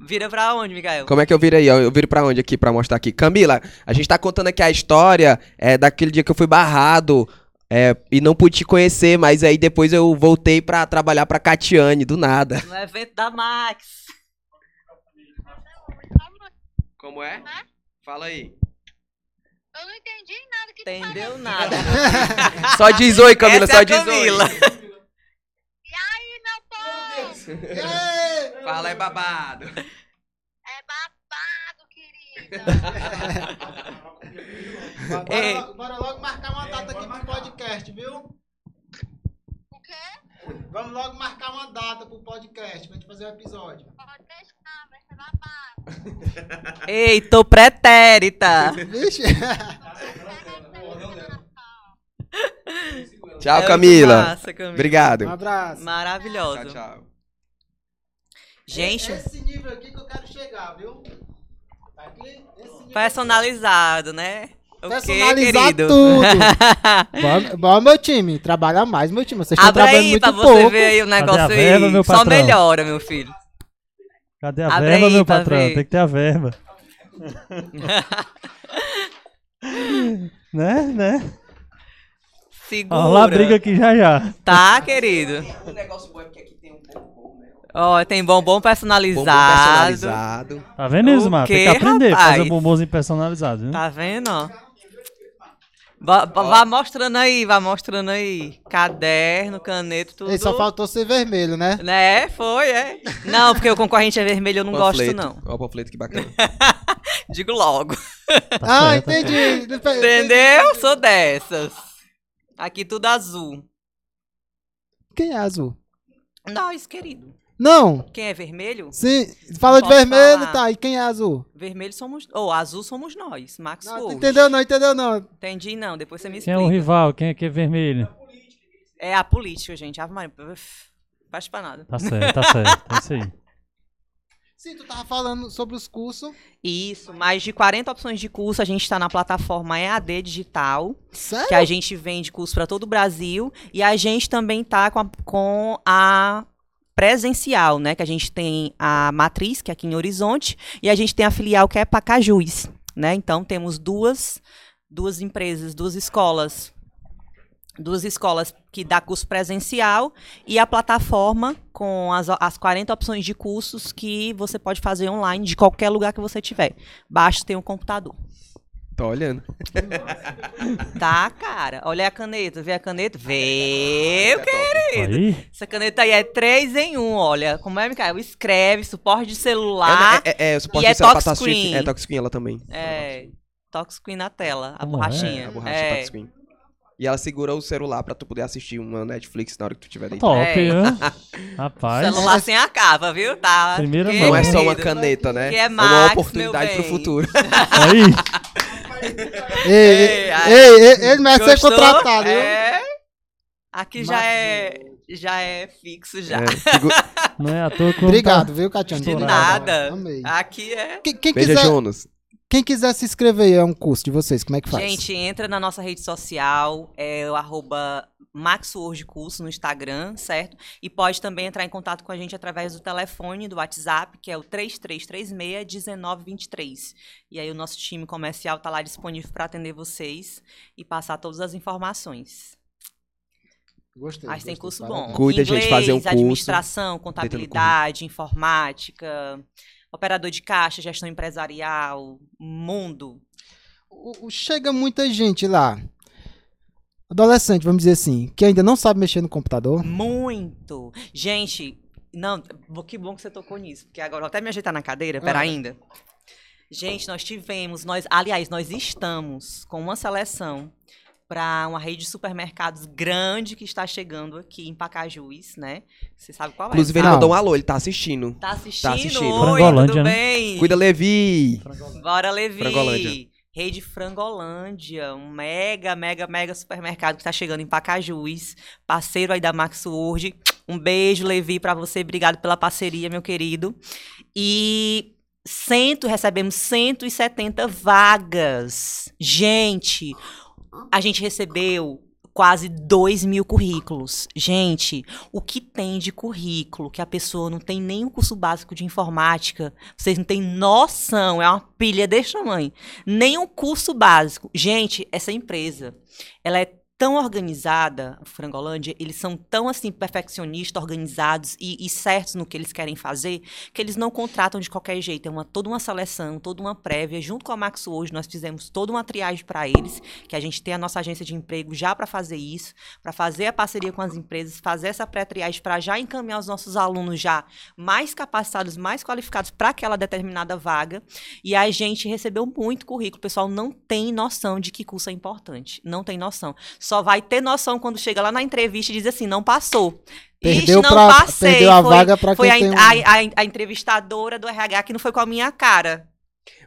Vira pra onde, Miguel? Como é que eu viro aí? Eu viro pra onde aqui pra mostrar aqui? Camila, a gente tá contando aqui a história é, daquele dia que eu fui barrado é, e não pude te conhecer, mas aí depois eu voltei pra trabalhar pra Catiane, do nada. No evento da Max. Como é? Fala aí. Eu não entendi nada que Entendeu nada. só diz oi, Camila, Essa só é diz Camila. oi. E aí, meu povo? Fala, é babado. É babado, querida. bora, bora, logo marcar uma data aqui pro podcast, viu? O quê? Vamos logo marcar uma data pro podcast pra gente fazer um episódio. Pode deixar, vai ser babado. Ei, tô pretérita. Vixe. tchau, Camila. Massa, Camila. Obrigado. Um abraço. Maravilhoso. Tchau, tchau. Gente. Esse nível aqui que eu quero chegar, viu? Aqui, Personalizado, né? Personalizar tudo. bom, bom, meu time. Trabalha mais, meu time. Vocês estão trabalhando aí, muito pra pouco. você ver aí o negócio verba, aí. Só melhora, meu filho. Cadê a Abre verba, aí, meu patrão? Ver. Tem que ter a verba. né, né? Segura. Olha lá a briga aqui já já. Tá, querido. O negócio bom é que aqui tem um bombom, né? Ó, tem bombom personalizado. Bombom personalizado. Tá vendo isso, mano? Tem que aprender a fazer bombons personalizados, né? Tá vendo, ó? Vá, vá, mostrando aí, vá mostrando aí. Caderno, caneta, tudo. E só faltou ser vermelho, né? Né, foi, é. Não, porque o concorrente é vermelho, eu não panfleto. gosto, não. Olha o panfleto, que bacana. Digo logo. Tá ah, certo, entendi. Entendeu? Sou dessas. Aqui tudo azul. Quem é azul? Nós, querido. Não. Quem é vermelho? Sim, fala de vermelho, falar. tá. E quem é azul? Vermelho somos. Ou oh, azul somos nós, Max não, Entendeu não, entendeu não. Entendi não, depois você me explica. Quem é o rival? Quem é que é vermelho? É a política, gente. Ave Maria. Faz pra nada. Tá certo, tá certo. É isso aí. Sim, tu tava falando sobre os cursos. Isso, mais de 40 opções de curso. A gente está na plataforma EAD Digital. Sério? Que a gente vende curso para todo o Brasil. E a gente também tá com a, com a presencial, né? Que a gente tem a matriz, que é aqui em Horizonte, e a gente tem a filial que é Pacajus, né? Então temos duas duas empresas, duas escolas, duas escolas que dá curso presencial e a plataforma com as, as 40 opções de cursos que você pode fazer online de qualquer lugar que você tiver. Basta ter um computador. Tô olhando. Tá, cara. Olha a caneta. Vê a caneta? Vê, querido. Aí? Essa caneta aí é 3 em 1, olha. Como é, Micael? Escreve, suporte de celular. É, é, é suporte de celular. É touchscreen. É touchscreen ela também. É. Touchscreen na tela. A Como borrachinha. É? A borracha é. touchscreen. E ela segura o celular pra tu poder assistir uma Netflix na hora que tu tiver deitado. Top, É. Rapaz. Celular sem acaba, viu? Tá. Primeira Que mão. Não é só uma caneta, né? Que é uma Max, oportunidade meu pro futuro. Aí, Ei, ei, Ei, ai. ei, ei, ele merece ser contratado, viu? É. Aqui já é, já é fixo já. É, figu- não é à toa que Obrigado, viu, Catiane? De nada. Amei. Aqui é. Quem, quem quiser, Jonas. quem quiser se inscrever aí, é um curso de vocês, como é que faz? Gente, entra na nossa rede social, é o arroba MaxWord Curso no Instagram, certo? E pode também entrar em contato com a gente através do telefone, do WhatsApp, que é o 3336-1923. E aí o nosso time comercial está lá disponível para atender vocês e passar todas as informações. Gostei. Mas tem curso parabéns. bom. Cuida, Inglês, gente, fazer um curso. administração, contabilidade, informática, operador de caixa, gestão empresarial, mundo. O- o- Chega muita gente lá, adolescente, vamos dizer assim, que ainda não sabe mexer no computador. Muito. Gente, não, que bom que você tocou nisso, porque agora eu vou até me ajeitar na cadeira, pera Ah. ainda. Gente, nós tivemos, nós, aliás, nós estamos com uma seleção para uma rede de supermercados grande que está chegando aqui em Pacajus, né? Você sabe qual Inclusive, é? ele Não. mandou um alô, ele tá assistindo. Tá assistindo? assistindo. Oi, Frangolândia, tudo né? bem? Cuida, Levi! Bora, Levi. Frangolândia. Rede Frangolândia, um mega, mega, mega supermercado que está chegando em Pacajus, parceiro aí da Max Word. Um beijo, Levi, para você. Obrigado pela parceria, meu querido. E cento, recebemos 170 vagas. Gente, a gente recebeu quase 2 mil currículos. Gente, o que tem de currículo que a pessoa não tem nem o curso básico de informática, vocês não têm noção, é uma pilha desse tamanho. Nem um curso básico. Gente, essa empresa, ela é tão organizada, a Frangolândia, eles são tão assim perfeccionistas, organizados e, e certos no que eles querem fazer, que eles não contratam de qualquer jeito. É uma, toda uma seleção, toda uma prévia. Junto com a Max hoje, nós fizemos toda uma triagem para eles, que a gente tem a nossa agência de emprego já para fazer isso, para fazer a parceria com as empresas, fazer essa pré-triagem para já encaminhar os nossos alunos já mais capacitados, mais qualificados para aquela determinada vaga. E a gente recebeu muito currículo. O pessoal não tem noção de que curso é importante. Não tem noção. Só vai ter noção quando chega lá na entrevista e diz assim, não passou. Perdeu Ixi, não pra- passei. perdeu a foi, vaga pra foi quem a, tem um- a, a- a entrevistadora do RH que não foi com a minha cara.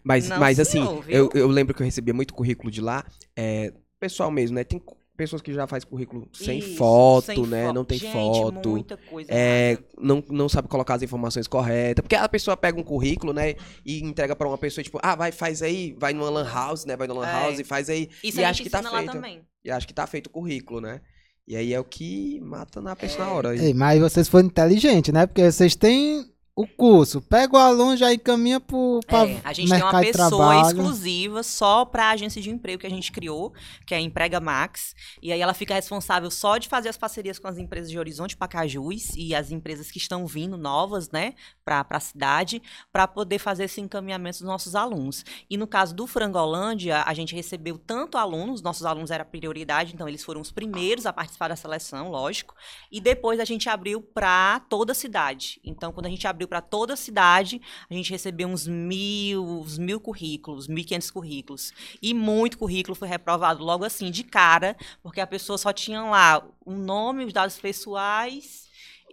Mas, Não, mas assim, eu, eu lembro que eu recebia muito currículo de lá. É, pessoal mesmo, né? Tem pessoas que já faz currículo sem Isso, foto, sem né? fo- Não tem Gente, foto. muita coisa É, errada. não, não sabe colocar as informações corretas. Porque a pessoa pega um currículo, né? E entrega pra uma pessoa, tipo, ah, vai, faz aí, vai numa lan house, né? Vai numa lan É. house e faz aí. Isso e a acho gente que tá feito. também. E acho que tá feito o currículo, né? E aí é o que mata na pessoa na hora. Ei, mas vocês foram inteligentes, né? Porque vocês têm o curso. Pega o aluno, já encaminha pro, pra É, a gente tem uma pessoa exclusiva só para a agência de emprego que a gente criou, que é a Emprega Max. E aí ela fica responsável só de fazer as parcerias com as empresas de Horizonte Pacajus e as empresas que estão vindo novas, né, para a cidade, para poder fazer esse encaminhamento dos nossos alunos. E no caso do Frangolândia, a gente recebeu tanto alunos, nossos alunos era prioridade, então eles foram os primeiros a participar da seleção, lógico. E depois a gente abriu para toda a cidade. Então, quando a gente abriu para toda a cidade, a gente recebeu uns mil, uns mil currículos, mil quinhentos currículos. E muito currículo foi reprovado logo assim, de cara, porque a pessoa só tinha lá o nome, os dados pessoais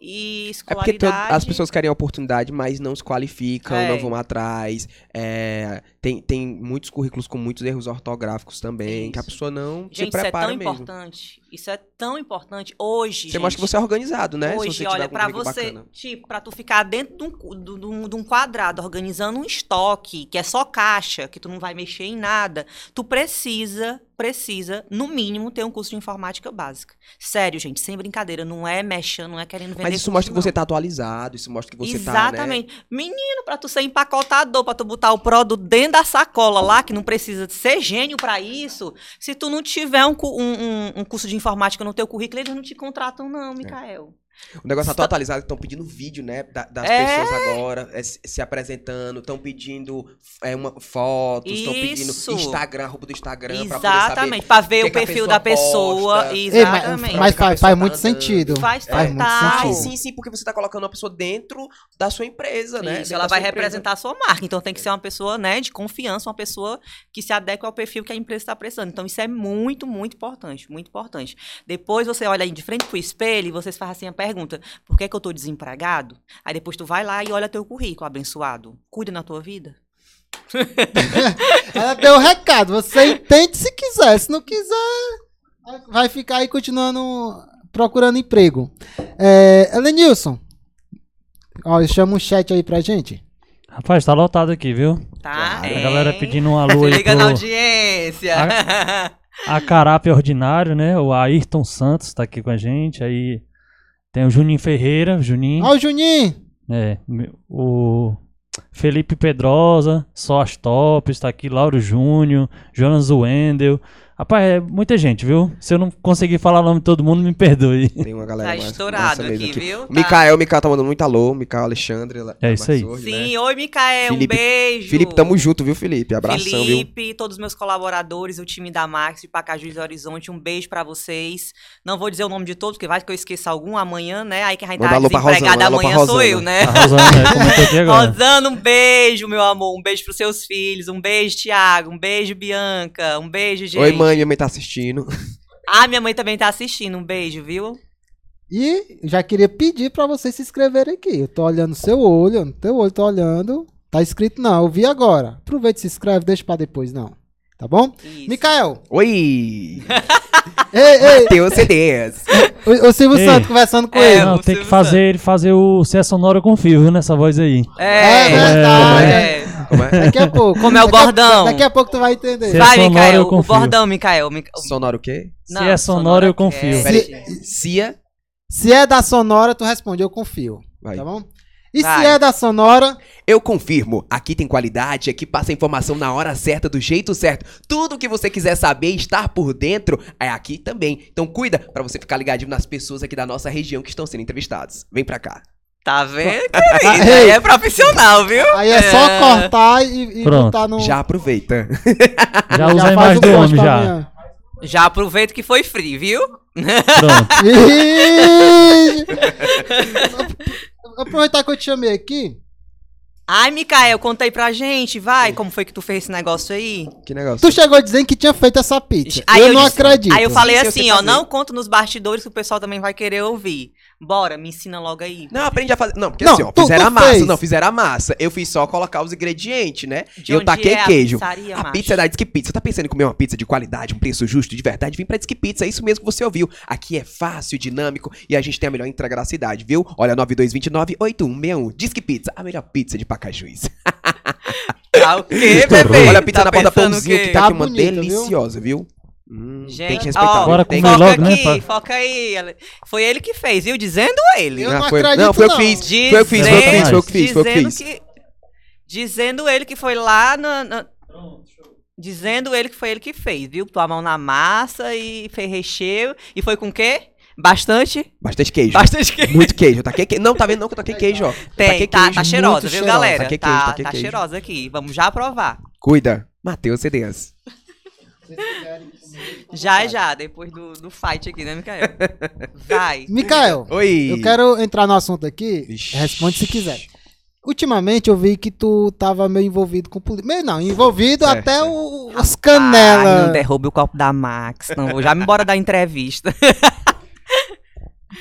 e É porque escolaridade. as pessoas querem a oportunidade, mas não se qualificam, É. não vão atrás. É, tem, tem muitos currículos com muitos erros ortográficos também, que a Isso. pessoa não se Gente, isso é prepara tão mesmo. importante. Isso é tão importante. Hoje, Você mostra que você é organizado, né? Hoje, olha, currículo você, bacana. tipo, pra tu ficar dentro de um, de, um- de um quadrado organizando um estoque, que é só caixa, que tu não vai mexer em nada, tu precisa, precisa, no mínimo, ter um curso de informática básica. Sério, gente, sem brincadeira, não é mexendo, não é querendo vender Mas isso mostra que não. você tá atualizado, isso mostra que você tá, né? Exatamente. Menino, pra tu ser empacotador, pra tu botar o produto dentro da sacola lá, que não precisa de ser gênio pra isso, se tu não tiver um, um- um- curso de informática no teu currículo, eles não te contratam não, Micael. O negócio tá atualizado, estão pedindo vídeo, né? da- das É. pessoas agora, é, se, se apresentando, estão pedindo é, uma, fotos, estão pedindo Isso. Instagram, roupa do Instagram, Exatamente, pra ver o perfil da pessoa pessoa. posta. Ei, Exatamente. mas, faz, faz muito pessoa tá sentido. Faz Faz muito sentido. Sim, sim, porque você tá colocando uma pessoa dentro da sua empresa, né? Isso, ela vai sua empresa. representar a sua marca. Então tem que ser uma pessoa, né, de confiança, uma pessoa que se adequa ao perfil que a empresa está precisando. Então isso é muito, muito importante, muito importante. Depois você olha aí de frente pro espelho e você se faz assim a pergunta: por que, que eu tô desempregado? Aí depois tu vai lá e olha teu currículo, abençoado. Cuida na tua vida. Ela deu o recado. Você entende se quiser. Se não quiser, vai ficar aí continuando procurando emprego. É, Elenilson, ó, chama um chat aí pra gente. Rapaz, tá lotado aqui, viu? Tá? Claro. A galera pedindo um alô aí liga na pro audiência. a Carape Ordinário, né? O Ayrton Santos tá aqui com a gente. Aí tem o Juninho Ferreira, Juninho. Ó, o Juninho. É, o Felipe Pedrosa, Soas Top, está aqui, Lauro Júnior, Jonas Wendel. Rapaz, é muita gente, viu? Se eu não conseguir falar o nome de todo mundo, me perdoe. Tem uma galera Tá massa- estourado mesmo aqui, viu? O Tá. Mikael, o Mikael tá mandando muito alô. Mikael Alexandre. É isso aí. Marzordi, né? Sim, oi, Micael, um Felipe- beijo. Felipe, tamo junto, viu, Felipe? Abração, viu? Felipe, todos os meus colaboradores, o time da Max de Pacajus e Horizonte, um beijo pra vocês. Não vou dizer o nome de todos, porque vai que eu esqueça algum amanhã, né? Aí quem vai estar Rosana, desempregada amanhã sou Rosana. eu, né? Rosana né. Rosana, um beijo, meu amor. Um beijo pros seus filhos. Um beijo, Tiago. Um beijo, Bianca. Um beijo, gente. Oi, mãe, minha mãe tá assistindo. Ah, minha mãe também tá assistindo. Um beijo, viu? E já queria pedir pra vocês se inscreverem aqui. Eu tô olhando seu olho, no teu olho, tô olhando. Tá escrito não, eu vi agora. Aproveita e se inscreve, deixa pra depois não. Tá bom? Isso. Micael! Oi! Ei, ei! Matheus CDs. O, o Silvio Ei. Santos conversando com É, ele. Não, o tem que fazer ele fazer o Se é Sonora eu confio, viu, nessa voz aí. É, É verdade. é. Como é? Daqui a pouco. Como é o Daqui a- bordão? Daqui a pouco tu vai entender. Se é Vai, sonoro, Micael. eu O bordão, Micael. Mica- Sonora o quê? Se é sonora, eu confio. é. Peraí. Gente. Cia. Se é da Sonora, tu responde, eu confio. Vai. Tá bom? E Vai. se é da Sonora, Eu confirmo, aqui tem qualidade, aqui passa a informação na hora certa, do jeito certo. Tudo que você quiser saber e estar por dentro é aqui também. Então cuida pra você ficar ligadinho nas pessoas aqui da nossa região que estão sendo entrevistadas. Vem pra cá. Tá vendo, querida? Aí é profissional, viu? aí é só cortar e, e Pronto. botar no. Já aproveita. Já usa a faz imagem o do homem já. Já aproveito que foi free, viu? Pronto. Aproveitar que eu te chamei aqui. Ai, Micael, conta aí pra gente, vai, como foi que tu fez esse negócio aí? Que negócio. Tu chegou dizendo que tinha feito essa pizza. Aí eu, não disse- acredito. Aí eu falei eu assim, ó, fazer. não conta nos bastidores que o pessoal também vai querer ouvir. Bora, me ensina logo aí. Não, aprende a fazer. Não, porque Não, assim, ó, tu- fizeram tu a massa. fez. Não, fizeram a massa. Eu fiz só colocar os ingredientes, né? De eu onde taquei é a queijo. pizzaria, a macho? pizza é da Disque Pizza. Tá pensando em comer uma pizza de qualidade, um preço justo, de verdade? Vem pra Disque Pizza. É isso mesmo que você ouviu. Aqui é fácil, dinâmico e a gente tem a melhor entrega da cidade, viu? Olha, 9229-8161. Disque Pizza, a melhor pizza de Pacajus. Tá o quê, bebê? Olha a pizza Tá da porta pãozinho que tá, Tá aqui, uma bonita, viu? deliciosa, viu? Hum, tem que Gente, respeitar. ó, comer que... foca logo, né, aqui, pai? foca aí. Foi ele que fez, viu? Dizendo ele. Eu não foi, acredito, não, foi eu que fiz. Foi eu que fiz, foi eu que fiz, foi eu que fiz, foi eu que dizendo fiz. que- Dizendo ele que foi lá na... na- Dizendo ele que foi ele que fez, viu? Tua mão na massa e fez recheio. E foi com o quê? Bastante? Bastante queijo. Bastante queijo. Muito queijo. Taquei queijo. Não, tá vendo não que eu taquei queijo, ó. Tem, taquei tá, queijo. tá cheirosa, muito viu, cheirosa. galera? Taquei tá queijo, taquei tá queijo. cheirosa aqui. Vamos já provar. Cuida. Matheus CDs. Já, já, depois do, do fight aqui, né, Micael? Vai. Micael, Oi. eu quero entrar no assunto aqui. Vixe. Responde se quiser. Ultimamente eu vi que tu tava meio envolvido com política. Meio não, envolvido Certo, até certo. o- os Ai, não canela. derrube o copo da Max. Não, vou já me embora da entrevista.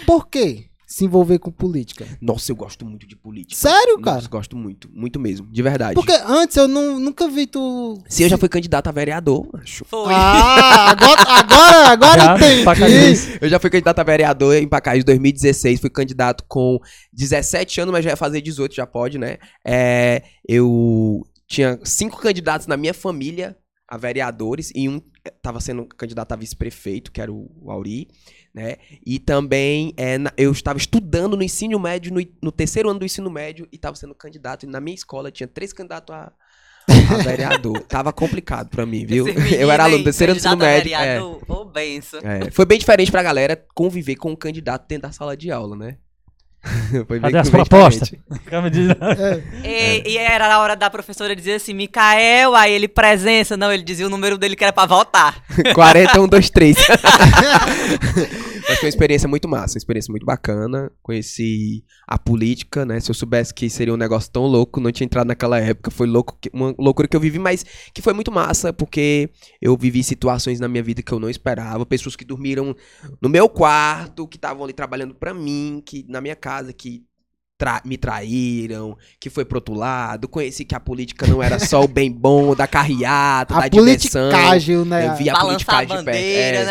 Por quê? Se envolver com política. Nossa, eu gosto muito de política. Sério, cara? Nossa, gosto muito. Muito mesmo. De verdade. Porque antes eu não, nunca vi tu. Se eu já fui candidato a vereador, acho. Foi. Ah, agora, agora, agora Já, entendi. Eu já fui candidato a vereador em Pacajus em 2016. Fui candidato com 17 anos, mas já ia fazer 18, já pode, né? É, eu tinha cinco candidatos na minha família a vereadores e um estava sendo candidato a vice-prefeito, que era o o Auri, né? E também é, eu estava estudando no ensino médio, no, no terceiro ano do ensino médio, e estava sendo candidato. E na minha escola tinha três candidatos a, Pra vereador. Tava complicado pra mim, viu? Menino Eu era aluno do terceiro ano do ensino a médio. é. vereador, Ô, benção. É, foi bem diferente pra galera conviver com um candidato dentro da sala de aula, né? foi Cadê as propostas? É, E, e era a hora da professora dizer assim, Micael, aí ele presença. Não, ele dizia o número dele que era pra votar. 40, 1, 2, 3. Mas foi uma experiência muito massa, uma experiência muito bacana. Conheci a política, né? Se eu soubesse que seria um negócio tão louco, não tinha entrado naquela época. Foi louco, uma loucura que eu vivi, mas que foi muito massa, porque eu vivi situações na minha vida que eu não esperava. Pessoas que dormiram no meu quarto, que estavam ali trabalhando pra mim, que na minha casa, que tra- me traíram, que foi pro outro lado. Conheci que a política não era só o bem bom da carreata, da a diversão. politicagem, né? Eu vi a Balançar a politicagem de perto. bandeira, É,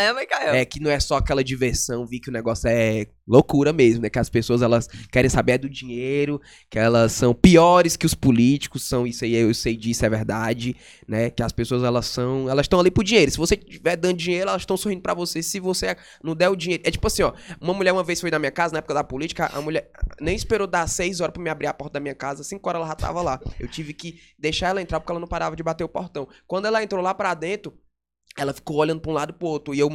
né, é que não é só aquela diversão, vi que o negócio é loucura mesmo, né? Que as pessoas elas querem saber do dinheiro, que elas são piores que os políticos, são isso aí, eu sei disso, é verdade, né? Que as pessoas elas são, elas estão ali por dinheiro. Se você estiver dando dinheiro, elas estão sorrindo pra você. Se você não der o dinheiro, é tipo assim, ó, uma mulher uma vez foi na minha casa na época da política, a mulher nem esperou dar seis horas pra me abrir a porta da minha casa, cinco horas ela já tava lá. Eu tive que deixar ela entrar porque ela não parava de bater o portão. Quando ela entrou lá pra dentro, ela ficou olhando pra um lado e pro outro. E eu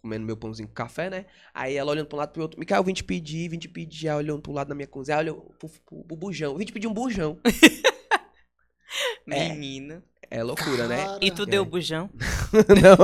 comendo meu pãozinho com café, né? Aí ela olhando pra um lado e pro outro. Micael, vim te pedir, vim te pedir. Aí olhando um lado da minha cozinha. Olhou pro, pro, pro bujão. Vim te pedir um bujão. é. Menina. É loucura, né? Cara. E tu deu bujão? Não.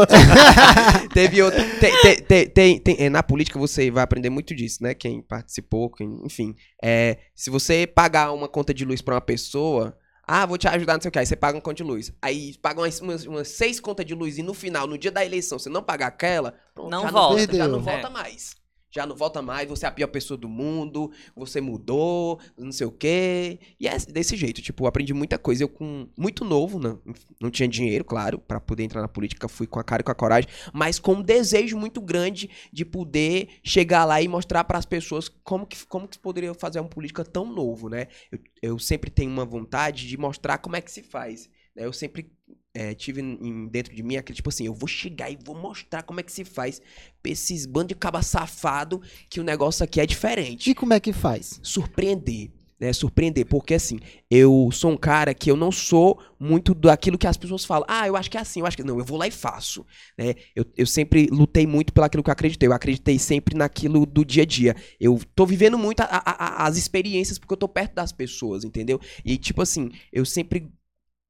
Teve outro. Tem, tem, tem, tem- tem- é, na política você vai aprender muito disso, né? Quem participou, quem, enfim. É, se você pagar uma conta de luz pra uma pessoa. Ah, vou te ajudar, não sei o que. Aí você paga uma conta de luz. Aí paga umas, umas, umas seis contas de luz e no final, no dia da eleição, você não pagar aquela, pronto, Não já volta. Não, já não volta mais. Já não volta mais, você é a pior pessoa do mundo, você mudou, não sei o quê. E é desse jeito, tipo, aprendi muita coisa. Eu com muito novo, não, não tinha dinheiro, claro, pra poder entrar na política, fui com a cara e com a coragem, mas com um desejo muito grande de poder chegar lá e mostrar para as pessoas como que, como que poderia fazer uma política tão novo, né? Eu, eu sempre tenho uma vontade de mostrar como é que se faz. né? Eu sempre é, tive em- dentro de mim aquele tipo assim, eu vou chegar e vou mostrar como é que se faz pra esses bandos de caba safado que o negócio aqui é diferente E como é que faz? surpreender, né? Surpreender, porque assim, eu sou um cara que eu não sou muito daquilo que as pessoas falam. Ah, eu acho que é assim, eu acho que não, eu vou lá e faço, né? Eu, eu sempre lutei muito pelo aquilo que eu acreditei. Eu acreditei sempre naquilo do dia a dia. Eu tô vivendo muito a- a- a- as experiências porque eu tô perto das pessoas, entendeu? E tipo assim, eu sempre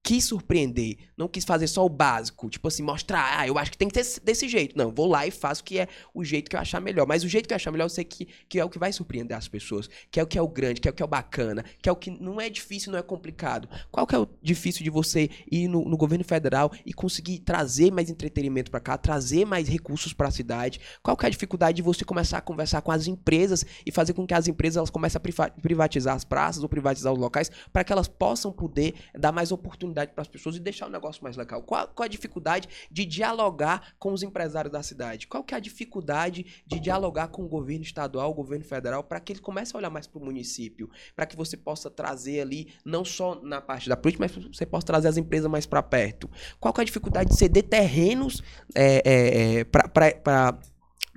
quis surpreender, não quis fazer só o básico, tipo assim, mostrar, ah, eu acho que tem que ser desse jeito. Não, vou lá e faço o que é o jeito que eu achar melhor. Mas o jeito que eu achar melhor, eu sei que, que é o que vai surpreender as pessoas, que é o que é o grande, que é o que é o bacana, que é o que não é difícil, não é complicado. Qual que é o difícil de você ir no, no governo federal e conseguir trazer mais entretenimento pra cá, trazer mais recursos pra cidade? Qual que é a dificuldade de você começar a conversar com as empresas e fazer com que as empresas elas comecem a priva- privatizar as praças ou privatizar os locais para que elas possam poder dar mais oportunidade para as pessoas e deixar o negócio mais legal? Qual, qual a dificuldade de dialogar com os empresários da cidade? Qual que é a dificuldade de dialogar com o governo estadual, o governo federal, para que eles comecem a olhar mais para o município? Para que você possa trazer ali, não só na parte da política, mas você possa trazer as empresas mais para perto? Qual que é a dificuldade de ceder terrenos é, é, para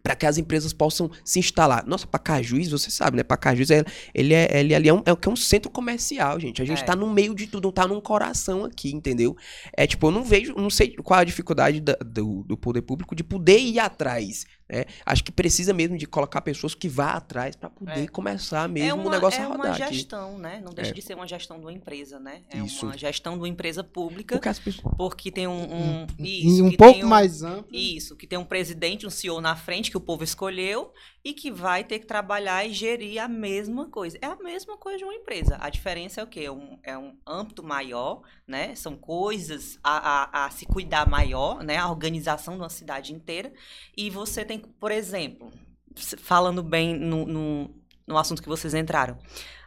para que as empresas possam se instalar. Nossa, Pacajus, você sabe, né? Pacajus, é, ele, é, ele ali é um, é um centro comercial, gente. A gente É. tá no meio de tudo, não tá num coração aqui, entendeu? É tipo, eu não vejo, não sei qual a dificuldade da- do, do poder público de poder ir atrás, né? Acho que precisa mesmo de colocar pessoas que vá atrás para poder É. começar É mesmo uma, o negócio é a uma rodar aqui. gestão, né? Não deixa É. de ser uma gestão de uma empresa, né? É Isso. uma gestão de uma empresa pública, Porque as pessoas... porque tem um... um E isso, um pouco um- mais amplo. Isso, que tem um presidente, um CEO na frente que o povo escolheu e que vai ter que trabalhar e gerir a mesma coisa. É a mesma coisa de uma empresa. A diferença é o quê? É um, é um âmbito maior, né? São coisas a, a, a se cuidar maior, né? A organização de uma cidade inteira. E você tem, por exemplo, falando bem no, no, no assunto que vocês entraram.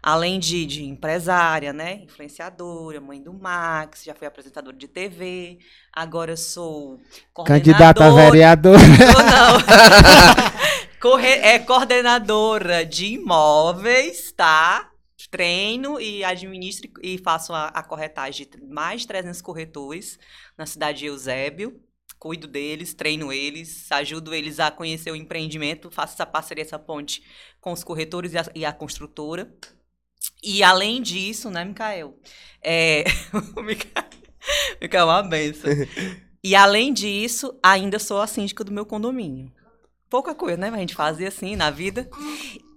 Além de, de empresária, né? Influenciadora, mãe do Max, já fui apresentadora de TV, agora sou Candidata a vereador. Ou não. Corre- é coordenadora de imóveis, tá? Treino e administro e faço a, a corretagem de mais de 300 corretores na cidade de Eusébio. Cuido deles, treino eles, ajudo eles a conhecer o empreendimento, faço essa parceria, essa ponte com os corretores e a, e a construtora. E além disso, né, Micael? É, o Mica- Fica uma benção. E além disso, ainda sou a síndica do meu condomínio. Pouca coisa, né? A gente fazia assim na vida.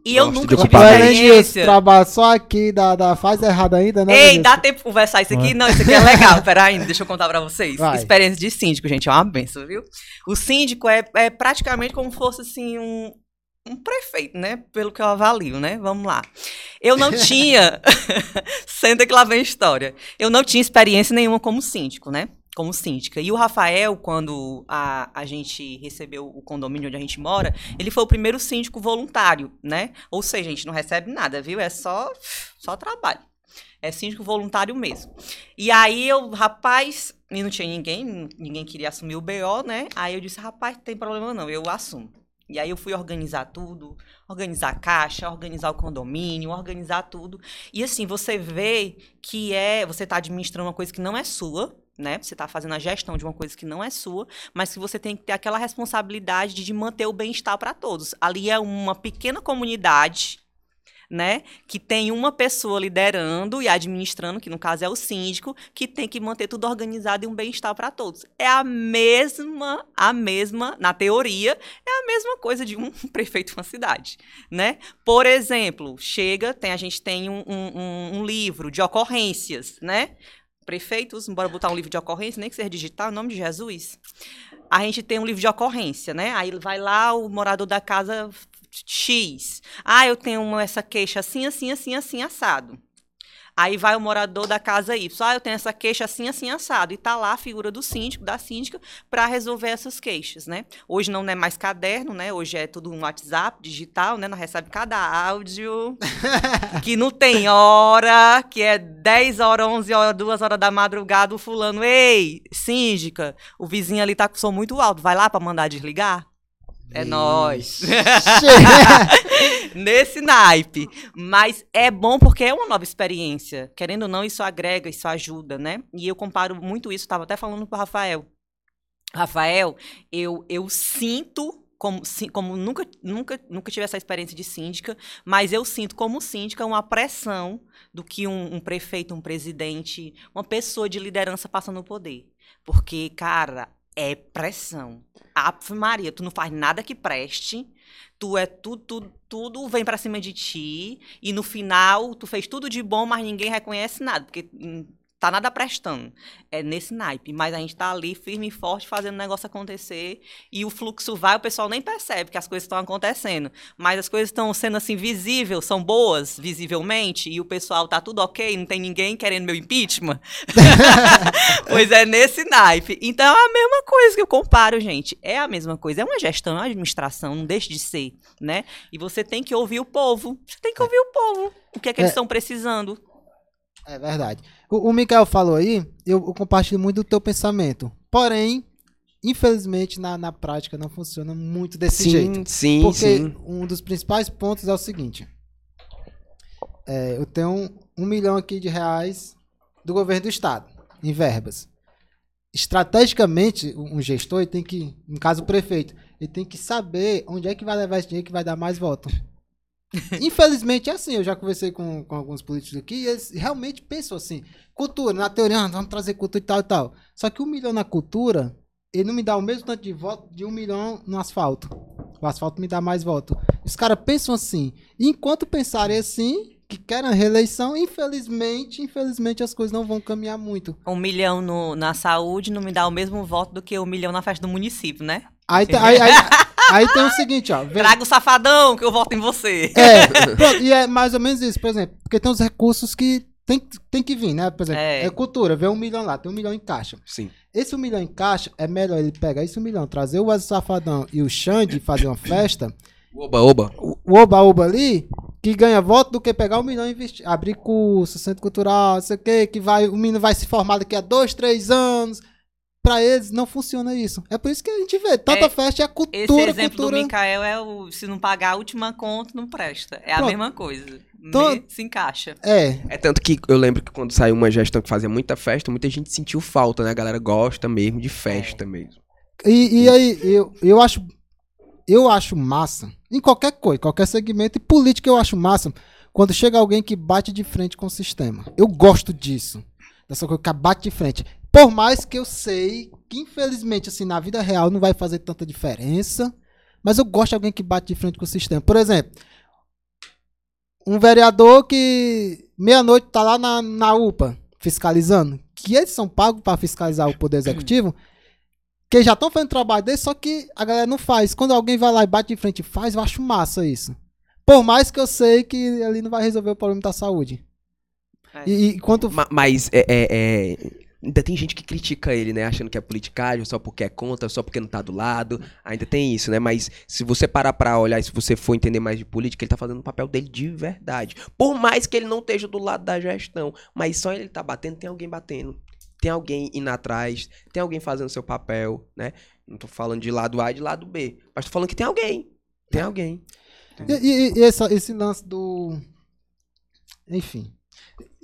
E eu Gosto nunca tive experiência. trabalha só aqui, dá, dá, faz errado ainda, né? Ei, Vanessa? dá tempo de conversar isso aqui? Não, isso aqui é legal. Peraí, deixa eu contar pra vocês. Vai. Experiência de síndico, gente, é uma benção, viu? O síndico é, é praticamente como se fosse assim um, um prefeito, né? Pelo que eu avalio, né? Vamos lá. Eu não tinha, sendo que lá vem a história, eu não tinha experiência nenhuma como síndico, né? Como síndica. E o Rafael, quando a, a gente recebeu o condomínio onde a gente mora, ele foi o primeiro síndico voluntário, né? Ou seja, a gente não recebe nada, viu? É só, só trabalho. É síndico voluntário mesmo. E aí eu, rapaz, e não tinha ninguém, ninguém queria assumir o BO, né? Aí eu disse, rapaz, tem problema não, eu assumo. E aí eu fui organizar tudo, organizar a caixa, organizar o condomínio, organizar tudo. E assim, você vê que é, você está administrando uma coisa que não é sua, né? Você está fazendo a gestão de uma coisa que não é sua, mas que você tem que ter aquela responsabilidade de manter o bem-estar para todos. Ali é uma pequena comunidade, né? Que tem uma pessoa liderando e administrando, que no caso é o síndico, que tem que manter tudo organizado e um bem-estar para todos. É a mesma, a mesma, na teoria, é a mesma coisa de um prefeito de uma cidade, né? Por exemplo, chega, tem, a gente tem um, um- um- livro de ocorrências, né? Prefeitos, bora botar um livro de ocorrência, nem que seja digital, em nome de Jesus. A gente tem um livro de ocorrência, né? Aí vai lá o morador da casa X. Ah, eu tenho uma- essa queixa assim, assim, assim, assim, assado. Aí vai o morador da casa Y. Ah, eu tenho essa queixa assim, assim, assado. E tá lá a figura do síndico, da síndica, para resolver essas queixas, né? Hoje não é mais caderno, né? Hoje é tudo um WhatsApp digital, né? Nós recebe cada áudio que não tem hora, que é 10 horas, 11 horas, 2 horas da madrugada, o fulano, ei, síndica, o vizinho ali tá com som muito alto, vai lá para mandar desligar? É nóis. Nesse naipe. Mas é bom porque é uma nova experiência. Querendo ou não, isso agrega, isso ajuda, né? E eu comparo muito isso, estava até falando com o Rafael. Rafael, eu, eu sinto. Como, como nunca, nunca, nunca tive essa experiência de síndica, mas eu sinto como síndica uma pressão do que um, um prefeito, um presidente, uma pessoa de liderança passa no poder. Porque, cara, é pressão. Ave Maria, tu não faz nada que preste, tu é tudo, tudo, tudo vem pra cima de ti, e no final tu fez tudo de bom, mas ninguém reconhece nada, porque hum, tá nada prestando. É nesse naipe, mas a gente tá ali firme e forte fazendo o negócio acontecer, e o fluxo vai, o pessoal nem percebe que as coisas estão acontecendo, mas as coisas estão sendo assim visíveis, são boas visivelmente, e o pessoal tá tudo ok, não tem ninguém querendo meu impeachment. pois é nesse naipe. Então é a mesma coisa que eu comparo, gente. É a mesma coisa. É uma gestão, é uma administração, não deixa de ser, né? E você tem que ouvir o povo. Você tem que ouvir o povo. O que é que eles É. estão precisando. É verdade. O, o Mikael falou aí, eu, eu compartilho muito do teu pensamento. Porém, infelizmente, na, na prática não funciona muito desse sim, jeito. sim, Porque sim. um dos principais pontos é o seguinte. É, eu tenho um, milhão aqui de reais do governo do estado, em verbas. Estrategicamente, um gestor tem que, no caso o prefeito, ele tem que saber onde é que vai levar esse dinheiro que vai dar mais voto. Infelizmente é assim, eu já conversei com, com alguns políticos aqui e eles realmente pensam assim, cultura, na teoria, ah, vamos trazer cultura e tal e tal. Só que um milhão na cultura, ele não me dá o mesmo tanto de voto de um milhão no asfalto. O asfalto me dá mais voto. Os caras pensam assim. E enquanto pensarem assim, que querem a reeleição, infelizmente, infelizmente as coisas não vão caminhar muito. Um milhão no- na saúde não me dá o mesmo voto do que um milhão na festa do município, né? Aí, tem- aí, aí, aí tem o seguinte, ó. vem- Traga o safadão que eu voto em você. É, pronto, e é mais ou menos isso, por exemplo. Porque tem os recursos que tem, tem que vir, né? Por exemplo, É. é. cultura, vê um milhão lá, tem um milhão em caixa. Sim. Esse um milhão em caixa, é melhor ele pegar esse um milhão, trazer o Wesley Safadão e o Xande fazer uma festa, Oba, oba. o o oba-oba ali, que ganha voto do que pegar um milhão e investir, abrir curso, centro cultural, não sei o que, que vai, o menino vai se formar daqui a dois, três anos. Pra eles não funciona isso. É por isso que a gente vê, tanta É, festa é a Esse cultura, exemplo cultura. do Mikael é o se não pagar a última conta, não presta. É a Pronto. mesma coisa. Me- se encaixa. É, É tanto que eu lembro que quando saiu uma gestão que fazia muita festa, muita gente sentiu falta, né? A galera gosta mesmo de festa mesmo. E, e aí, eu, eu acho. Eu acho massa. Em qualquer coisa, qualquer segmento. E política eu acho massa. Quando chega alguém que bate de frente com o sistema. Eu gosto disso. Dessa coisa que bate de frente. Por mais que eu sei que, infelizmente, assim, na vida real não vai fazer tanta diferença. Mas eu gosto de alguém que bate de frente com o sistema. Por exemplo, um vereador que meia-noite tá lá na, na UPA fiscalizando. Que eles são pagos para fiscalizar o Poder Executivo. Que já estão fazendo trabalho deles, só que a galera não faz. Quando alguém vai lá e bate de frente e faz, eu acho massa isso. Por mais que eu sei que ali não vai resolver o problema da saúde. É. E, e quanto. Ma- Mas é, é- é- ainda tem gente que critica ele, né? Achando que é politicagem, só porque é contra, só porque não tá do lado. Ainda tem isso, né? Mas se você parar pra olhar e se você for entender mais de política, ele tá fazendo o papel dele de verdade. Por mais que ele não esteja do lado da gestão. Mas só ele tá batendo, tem alguém batendo. Tem alguém indo atrás, tem alguém fazendo seu papel, né? Não tô falando de lado A e de lado B. Mas tô falando que tem alguém. Tem alguém. E, e- e essa- esse lance do. Enfim.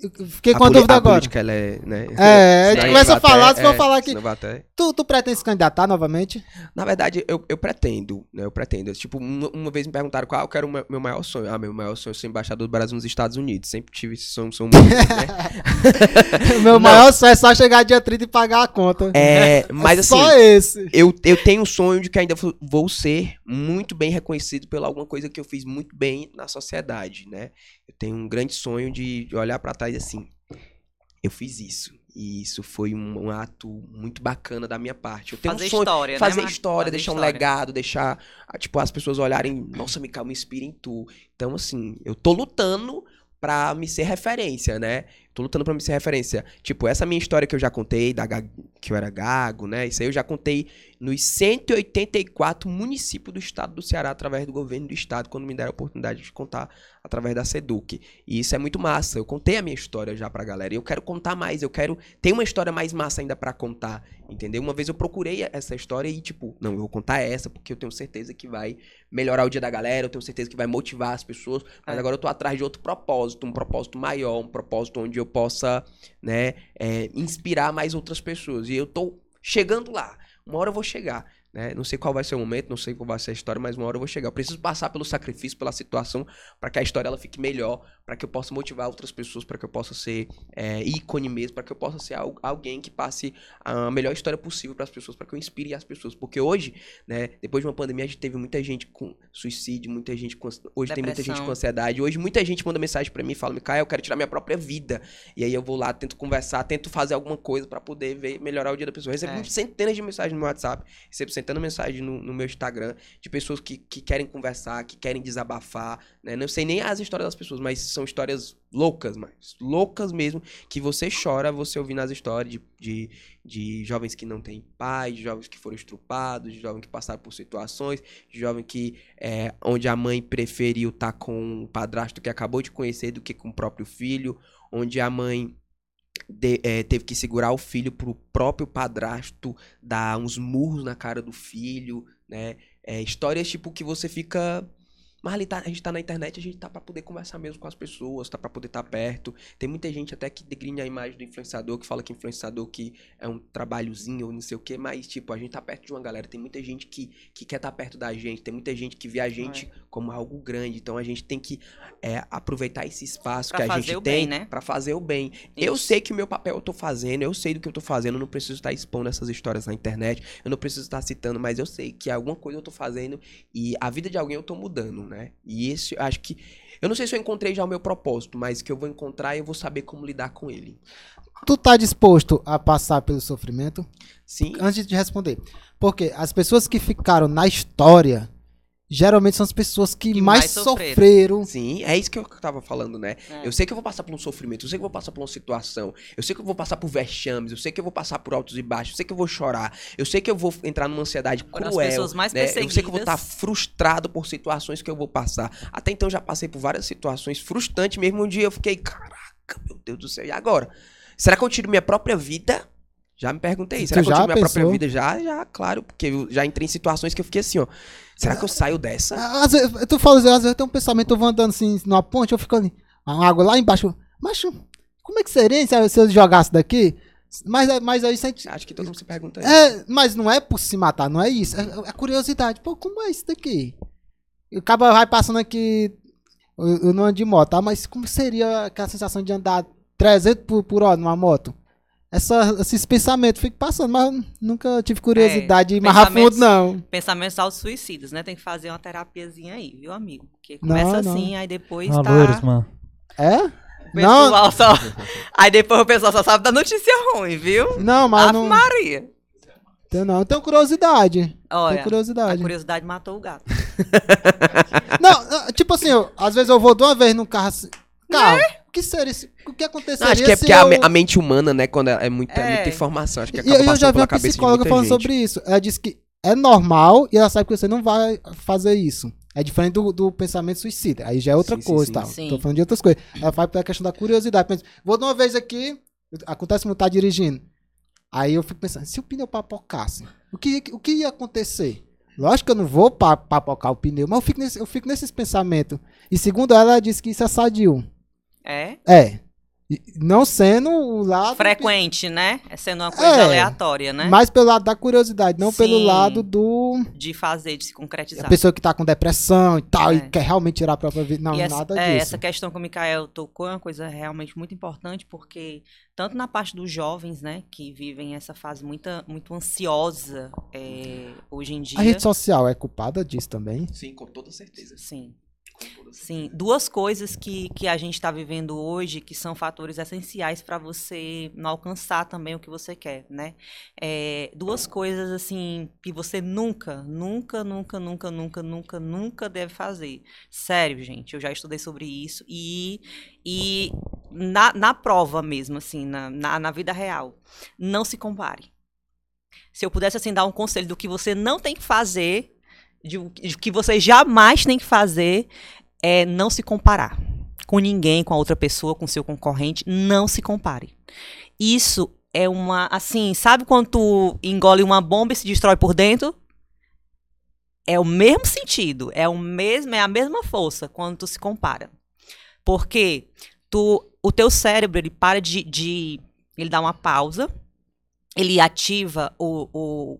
Eu fiquei A com a dúvida agora. política, ela é, né? É, a gente começa a falar, se for é, falar que. Tu, tu pretende se candidatar novamente? Na verdade, eu, eu pretendo, né? Eu pretendo. Tipo, uma, uma vez me perguntaram qual era o meu, maior sonho. Ah, meu maior sonho é ser embaixador do Brasil nos Estados Unidos. Sempre tive esse sonho, sonho muito, né? Meu maior sonho é só chegar dia 30 e pagar a conta. É, mas É assim, Só esse. eu, eu tenho um sonho de que ainda vou ser muito bem reconhecido pela alguma coisa que eu fiz muito bem na sociedade, né? Eu tenho um grande sonho de olhar pra trás e assim, eu fiz isso. E isso foi um, um ato muito bacana da minha parte. Eu tenho Fazer um sonho, história, né, fazer Marcos? história, Fazer deixar um história. legado, deixar, ah, tipo, as pessoas olharem, nossa, Mikael, me inspira em tu. Então, assim, eu tô lutando pra me ser referência, né? Tô lutando pra me ser referência. Tipo, essa minha história que eu já contei, da que eu era gago, né? Isso aí eu já contei nos 184 municípios do estado do Ceará, através do governo do estado, quando me deram a oportunidade de contar através da SEDUC. E isso é muito massa. Eu contei a minha história já pra galera. E eu quero contar mais. Eu quero. Tem uma história mais massa ainda pra contar. Entendeu? Uma vez eu procurei essa história e, tipo, não, eu vou contar essa, porque eu tenho certeza que vai melhorar o dia da galera, eu tenho certeza que vai motivar as pessoas. Mas É. agora eu tô atrás de outro propósito, um propósito maior, um propósito onde eu possa, né, é, inspirar mais outras pessoas. E eu tô chegando lá. Uma hora eu vou chegar. Né? Não sei qual vai ser o momento, não sei qual vai ser a história, mas uma hora eu vou chegar. Eu preciso passar pelo sacrifício, pela situação, para que a história ela fique melhor, para que eu possa motivar outras pessoas, para que eu possa ser é, ícone mesmo, para que eu possa ser al- alguém que passe a melhor história possível para as pessoas, para que eu inspire as pessoas. Porque hoje, né, depois de uma pandemia, a gente teve muita gente com suicídio, muita gente com. Hoje tem muita gente Depressão. com ansiedade. Hoje muita gente manda mensagem para mim e fala: Micael, eu quero tirar minha própria vida. E aí eu vou lá, tento conversar, tento fazer alguma coisa para poder ver, melhorar o dia da pessoa. Eu recebo É. centenas de mensagens no WhatsApp, recebo centenas de mensagens no, no meu Instagram de pessoas que, que querem conversar, que querem desabafar, né? Não sei nem as histórias das pessoas, mas são histórias loucas, mas loucas mesmo, que você chora você ouvindo as histórias de, de, de jovens que não têm pai, de jovens que foram estrupados, de jovens que passaram por situações, de que é, onde a mãe preferiu estar com um padrasto que acabou de conhecer do que com o próprio filho, onde a mãe de- é, teve que segurar o filho pro próprio padrasto dar uns murros na cara do filho, né? É, histórias tipo que você fica. Mas ali tá, a gente tá na internet, a gente tá pra poder conversar mesmo com as pessoas, tá pra poder estar perto. Tem muita gente até que degrina a imagem do influenciador, que fala que influenciador que é um trabalhozinho ou não sei o que, mas tipo, a gente tá perto de uma galera. Tem muita gente que, que quer estar perto da gente, tem muita gente que vê a gente como algo grande. Então a gente tem que é, aproveitar esse espaço Pra que a gente tem bem, né? pra fazer o bem. Eu Isso. sei que o meu papel eu tô fazendo, eu sei do que eu tô fazendo, eu não preciso estar expondo essas histórias na internet, eu não preciso estar citando, mas eu sei que alguma coisa eu tô fazendo e a vida de alguém eu tô mudando, né? E esse, acho que. Eu não sei se eu encontrei já o meu propósito, mas que eu vou encontrar e eu vou saber como lidar com ele. Tu tá disposto a passar pelo sofrimento? Sim. Antes de responder. Porque as pessoas que ficaram na história geralmente são as pessoas que, Que mais, mais sofreram. sofreram. Sim, é isso que eu tava falando, né? É. Eu sei que eu vou passar por um sofrimento, eu sei que eu vou passar por uma situação, eu sei que eu vou passar por vexames, eu sei que eu vou passar por altos e baixos, eu sei que eu vou chorar, eu sei que eu vou entrar numa ansiedade Foram as cruel. pessoas mais né? Eu sei que eu vou estar perseguidas. frustrado por situações que eu vou passar. Até então eu já passei por várias situações frustrantes mesmo. Um dia eu fiquei, caraca, meu Deus do céu, e agora? Será que eu tiro minha própria vida? Já me perguntei. Tu Será que eu já tiro minha própria pensou? vida? Já, já, claro, porque eu já entrei em situações que eu fiquei assim, ó. Será que eu saio dessa? Às vezes, tu fala às vezes eu tenho um pensamento, eu vou andando assim numa ponte, eu fico ali, a água lá embaixo. Mas como é que seria se eu- se eu jogasse daqui? Mas, mas aí você. Acho que todo mundo se pergunta isso. É, mas não é por se matar, não é isso. É, é curiosidade. Pô, como é isso daqui? E o cara vai passando aqui. Eu, eu não ando de moto, tá? Mas como seria aquela sensação de andar 300 por, por hora numa moto? Essa, esses pensamentos, fico passando, mas nunca tive curiosidade de ir mais a pensamentos- fundo, não. Pensamentos autossuicidas, né? Tem que fazer uma terapiazinha aí, viu, amigo? Porque Não, começa não. assim, aí depois Ah, tá... mano. É? Não, pessoal só... Aí depois o pessoal só sabe da notícia ruim, viu? não, mas Ave não, Maria. tenho, não. Eu tenho curiosidade. Olha, tenho curiosidade. a curiosidade matou o gato. Não, não, tipo assim, eu- às vezes eu vou de uma vez num carro assim. Carro, o que seria isso? O que Não, aconteceria acho que é porque a, eu... a mente humana, né, quando é, é muita, é É. muita informação, acho que E acaba eu, já vi uma psicóloga falando gente. sobre isso. Ela disse que é normal e ela sabe que você não vai fazer isso. É diferente do, do pensamento suicida. Aí já é outra Sim, coisa sim. e tal. Sim. Tô falando de outras coisas. Ela faz pela questão da curiosidade. Pensa, vou de uma vez aqui, acontece muito tá dirigindo. Aí eu fico pensando, se o pneu papocasse, o que, o que ia acontecer? Lógico que eu não vou pa- papocar o pneu, mas eu fico, nesse- eu fico nesses pensamentos. E segundo ela, ela disse que isso é sadio. É? É. Não sendo o lado. Frequente, né? É sendo uma coisa É. aleatória, né? Mas pelo lado da curiosidade, não pelo Sim. lado do. De fazer, de se A concretizar. pessoa que tá com depressão e tal, É. e quer realmente tirar a própria vida. Não, E essa, nada é, disso. essa questão que o Mikael tocou é uma coisa realmente muito importante, porque tanto na parte dos jovens, né, que vivem essa fase muito, muito ansiosa é, hoje em dia. A rede social é culpada disso também? Sim, com toda certeza. Sim. Sim. Duas coisas que, que a gente está vivendo hoje que são fatores essenciais para você não alcançar também o que você quer, né? É, duas coisas, assim, que você nunca, nunca, nunca, nunca, nunca, nunca, nunca deve fazer. Sério, gente, eu já estudei sobre isso e, e na, na prova mesmo, assim, na, na, na vida real, não se compare. Se eu pudesse, assim, dar um conselho do que você não tem que fazer, de, de que você jamais tem que fazer, é não se comparar com ninguém, com a outra pessoa, com seu concorrente. Não se compare. Isso é uma, assim, sabe quando tu engole uma bomba e se destrói por dentro? É o mesmo sentido, é o mesmo, é a mesma força quando tu se compara. Porque tu, o teu cérebro, ele para de, de ele dá uma pausa, ele ativa o, o,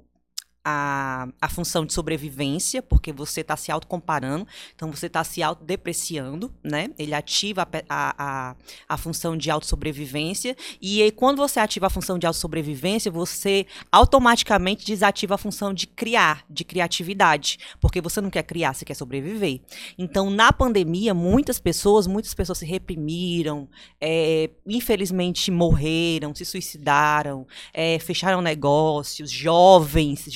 a, a função de sobrevivência, porque você está se autocomparando, então você está se autodepreciando, né? Ele ativa a, a, a função de autossobrevivência, e aí, quando você ativa a função de autossobrevivência, você automaticamente desativa a função de criar, de criatividade, porque você não quer criar, você quer sobreviver. Então, na pandemia, muitas pessoas, muitas pessoas se reprimiram, é, infelizmente morreram, se suicidaram, é, fecharam negócios, jovens, jovens,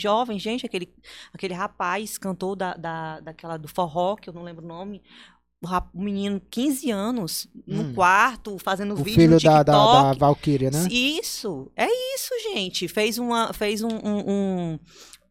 jovens, gente, aquele, aquele rapaz cantou da, da, daquela do forró, que eu não lembro o nome, o menino, 15 anos, no Hum. quarto, fazendo O vídeo filho no da, TikTok. da, da Valkyria, né? Isso, é isso, gente. Fez uma, fez um, um- um-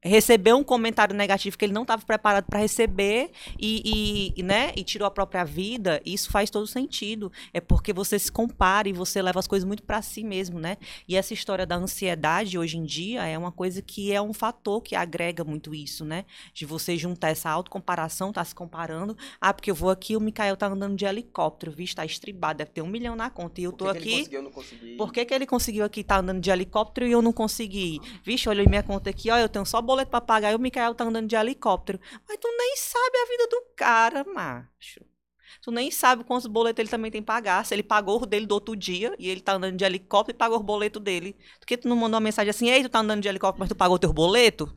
recebeu um comentário negativo que ele não estava preparado para receber e, e- né, e tirou a própria vida. Isso faz todo sentido. É porque você se compara e você leva as coisas muito para si mesmo, né? E essa história da ansiedade hoje em dia é uma coisa que é um fator que agrega muito isso, né? De você juntar essa autocomparação, tá se comparando. Ah, porque eu vou aqui, o Mikael tá andando de helicóptero, viu? Tá estribado, deve ter um milhão na conta. E eu tô Por que que ele aqui. conseguiu, não consegui? Por que, que ele conseguiu aqui estar andando de helicóptero e eu não consegui? Vixe, olha minha conta aqui, ó, eu tenho só boleto pra pagar e o Mikael tá andando de helicóptero. Mas tu nem sabe a vida do cara, macho. Tu nem sabe quantos boletos ele também tem que pagar. Se ele pagou o dele do outro dia e ele tá andando de helicóptero e pagou o boleto dele. Por que tu não mandou uma mensagem assim, ei, tu tá andando de helicóptero, mas tu pagou teu boleto?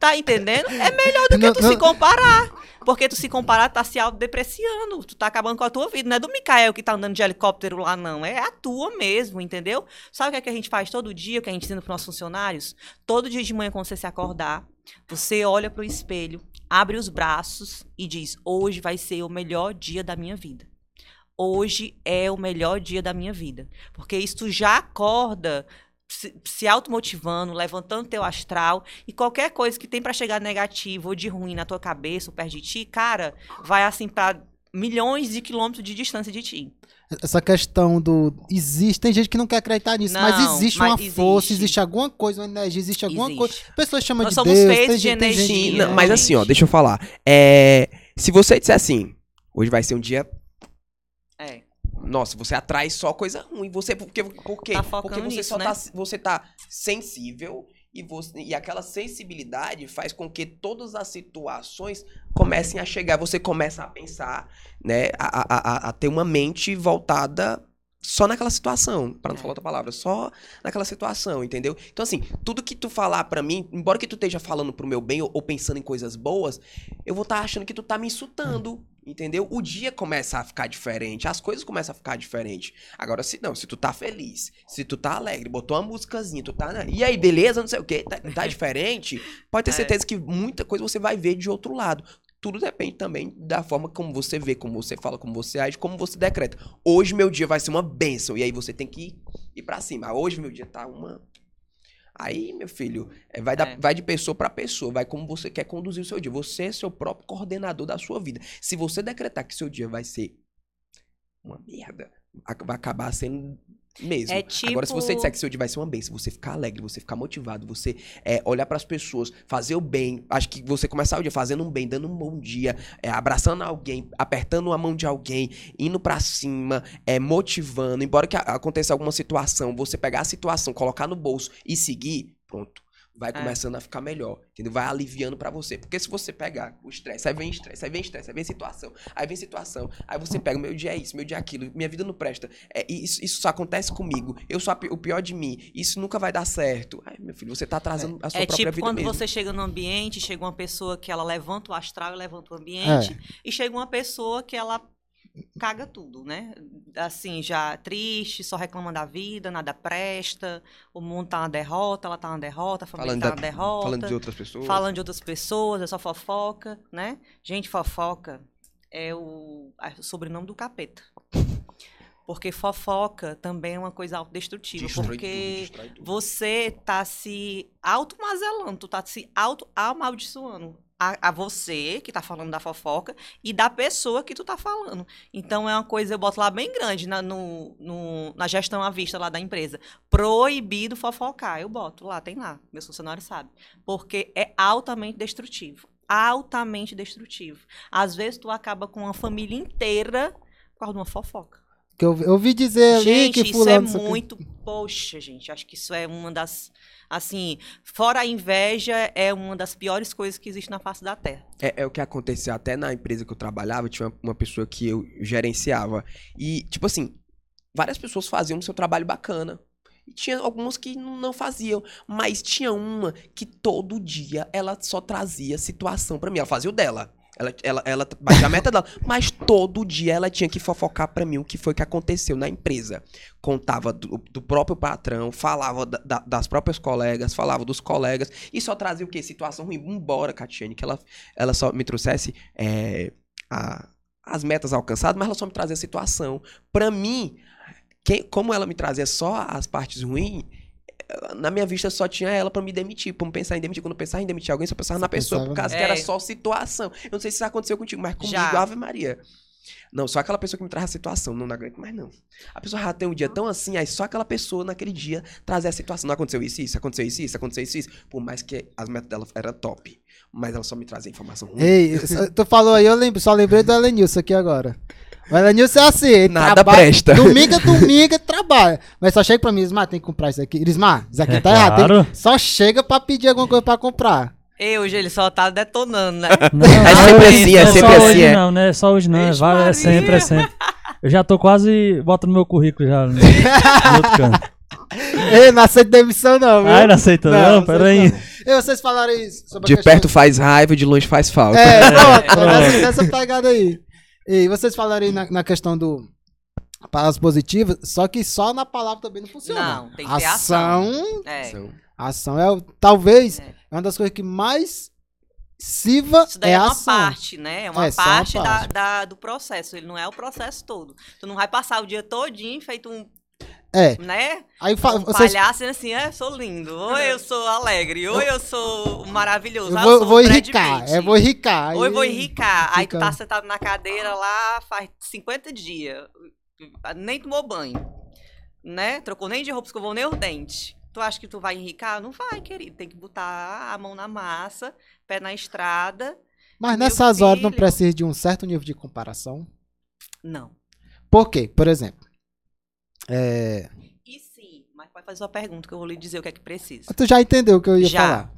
Tá entendendo? É melhor do que Não, tu não- se comparar. Porque tu se comparar, tá se autodepreciando. Tu tá acabando com a tua vida. Não é do Mikael que tá andando de helicóptero lá, não. É a tua mesmo, entendeu? Sabe o que, é que a gente faz todo dia, o que a gente ensina pros nossos funcionários? Todo dia de manhã, quando você se acordar, você olha pro espelho, abre os braços e diz: Hoje vai ser o melhor dia da minha vida. Hoje é o melhor dia da minha vida. Porque isso tu já acorda se, se automotivando, levantando teu astral e qualquer coisa que tem pra chegar negativo ou de ruim na tua cabeça ou perto de ti, cara, vai assim pra milhões de quilômetros de distância de ti. Essa questão do. Existe. Tem gente que não quer acreditar nisso, mas Não, existe mas uma força, existe. existe alguma coisa, uma energia, existe alguma Existe. coisa. Pessoas chamam Nós de somos Deus. feitos tem de energia, gente- né, não, mas assim, ó, deixa eu falar. É, se você disser assim, hoje vai ser um dia. É. Nossa, você atrai só coisa ruim. Você, porque, por quê? Tá porque você nisso, só né? tá, você tá sensível e, você, e aquela sensibilidade faz com que todas as situações comecem a chegar. Você começa a pensar, né? A, a, a, a ter uma mente voltada só naquela situação, pra não É. falar outra palavra, só naquela situação, entendeu? Então assim, tudo que tu falar pra mim, embora que tu esteja falando pro meu bem ou, ou pensando em coisas boas, eu vou estar achando que tu tá me insultando, entendeu? O dia começa a ficar diferente, as coisas começam a ficar diferentes. Agora se não, se tu tá feliz, se tu tá alegre, botou uma musicazinha, tu tá, na- e aí, beleza, não sei o quê, tá, tá diferente, pode ter É. certeza que muita coisa você vai ver de outro lado. Tudo depende também da forma como você vê, como você fala, como você age, como você decreta. Hoje meu dia vai ser uma bênção. E aí você tem que ir, ir pra cima. Hoje meu dia tá uma. Aí, meu filho, é, vai, da- É. vai de pessoa pra pessoa, vai como você quer conduzir o seu dia. Você é seu próprio coordenador da sua vida. Se você decretar que seu dia vai ser uma merda, vai acabar sendo mesmo. É Agora, se você tipo- disser que seu dia vai ser uma bênção, você ficar alegre, você ficar motivado, você é, olhar pras pessoas, fazer o bem. Acho que você começar o dia fazendo um bem, dando um bom dia, é, abraçando alguém, apertando a mão de alguém, indo pra cima, é, motivando. Embora que aconteça alguma situação, você pegar a situação, colocar no bolso e seguir, pronto. Vai começando a ficar melhor, entendeu? Vai aliviando pra você. Porque se você pegar o estresse, aí vem estresse, aí vem estresse, aí vem situação, aí vem situação, aí você pega, meu dia é isso, meu dia é aquilo, minha vida não presta, é, isso, isso só acontece comigo, eu sou a o pior de mim, isso nunca vai dar certo. Ai, meu filho, você tá atrasando a sua É própria tipo vida quando mesmo. você chega no ambiente, chega uma pessoa que ela levanta o astral e levanta o ambiente, É. e chega uma pessoa que ela caga tudo, né? Assim, já triste, só reclama da vida, nada presta, o mundo tá uma derrota, ela tá uma derrota, a família Falando, tá da- uma derrota. falando de outras pessoas. falando de outras pessoas, é só fofoca, né? Gente, fofoca é o, é o sobrenome do capeta. Porque fofoca também é uma coisa autodestrutiva. Destrói porque tudo, você tá se automazelando, tu tá se auto-amaldiçoando. A, a você, que tá falando da fofoca, e da pessoa que tu tá falando. Então é uma coisa, eu boto lá bem grande na, no, no- na gestão à vista lá da empresa. Proibido fofocar. Eu boto lá, tem lá. Meus funcionários sabem. Porque é altamente destrutivo. Altamente destrutivo. Às vezes tu acaba com uma família inteira por causa de uma fofoca. Que eu, eu ouvi dizer ali Gente, que isso é fulano... isso aqui- muito. Poxa, gente, acho que isso é uma das. Assim, fora a inveja, é uma das piores coisas que existe na face da Terra. É, é o que aconteceu até na empresa que eu trabalhava, tinha uma, uma pessoa que eu gerenciava. E, tipo assim, várias pessoas faziam o seu trabalho bacana. E tinha algumas que não faziam. Mas tinha uma que todo dia ela só trazia situação pra mim. Ela fazia o dela. Ela, ela, ela batia a meta dela. Mas todo dia ela tinha que fofocar pra mim o que foi que aconteceu na empresa. Contava do, do próprio patrão, falava da- da- das próprias colegas, falava dos colegas. E só trazia o quê? Situação ruim. Embora, Catiane, que ela ela só me trouxesse é, a- as metas alcançadas, mas ela só me trazia a situação. Pra mim, quem- como ela me trazia só as partes ruins, na minha vista só tinha ela pra me demitir, pra me pensar em demitir. Quando eu pensava em demitir alguém, só pensava Você na pessoa, pensava por causa no- que era É. só situação. Eu não sei se isso aconteceu contigo, mas comigo, Já. Ave Maria. Não, só aquela pessoa que me traz a situação, não, não aguento mais não. A pessoa já tem um dia tão assim, aí só aquela pessoa naquele dia trazer a situação. Não aconteceu isso, isso, aconteceu isso, isso, aconteceu isso, isso. Por mais que as metas dela eram top. Mas ela só me trazia informação ruim. Ei, só- tu falou aí, eu lembro, só lembrei do Elenilson aqui agora. O Elenilson é assim, ele Nada trabalha- presta. Domingo é domingo, trabalha. Mas só chega pra mim, Ismar, tem que comprar isso aqui. Ismar, isso aqui É tá errado. claro. Tem- Só chega pra pedir alguma coisa pra comprar. E hoje ele só tá detonando, né? Não, É sempre assim, é não sempre só assim, hoje é. não, né? Só hoje não, é, vai- é sempre, é sempre. Eu já tô quase, bota no meu currículo já. No, no outro canto. Ei, não aceito demissão não, viu? Ai, não aceita não, não peraí. aceito. Ei, vocês falaram isso sobre a De perto faz raiva, de longe faz falta. É, pronto, Pronto. nessa, nessa pegada aí. E vocês falaram aí na, na questão do palavras positivas, só que só na palavra também não funciona. Não, tem que ter ação. É. Ação é o- talvez É. é. uma das coisas que mais siva Isso daí é é, uma ação. parte, né? É uma É, uma parte, da- parte. Da, do processo. Ele não é o processo todo. Tu não vai passar o dia todinho feito um, É. né? Aí fa- vocês, palhaço assim, é, sou lindo. Ou eu sou alegre. Ou eu sou maravilhoso. eu ah, vou, sou vou o Pitt. é, vou enricar. Ou eu vou enricar. Aí tu fica- tá sentado na cadeira lá faz 50 dias. Nem tomou banho. Né? Trocou nem de roupa, escovou nem os dentes. Tu acha que tu vai enricar? Não vai, querido. Tem que botar a mão na massa, pé na estrada. Mas nessas horas não filho. precisa de um certo nível de comparação. Não. Por quê? Por exemplo, é, E sim, mas pode fazer sua pergunta que eu vou lhe dizer o que é que precisa. tu já entendeu o que eu ia Já. falar.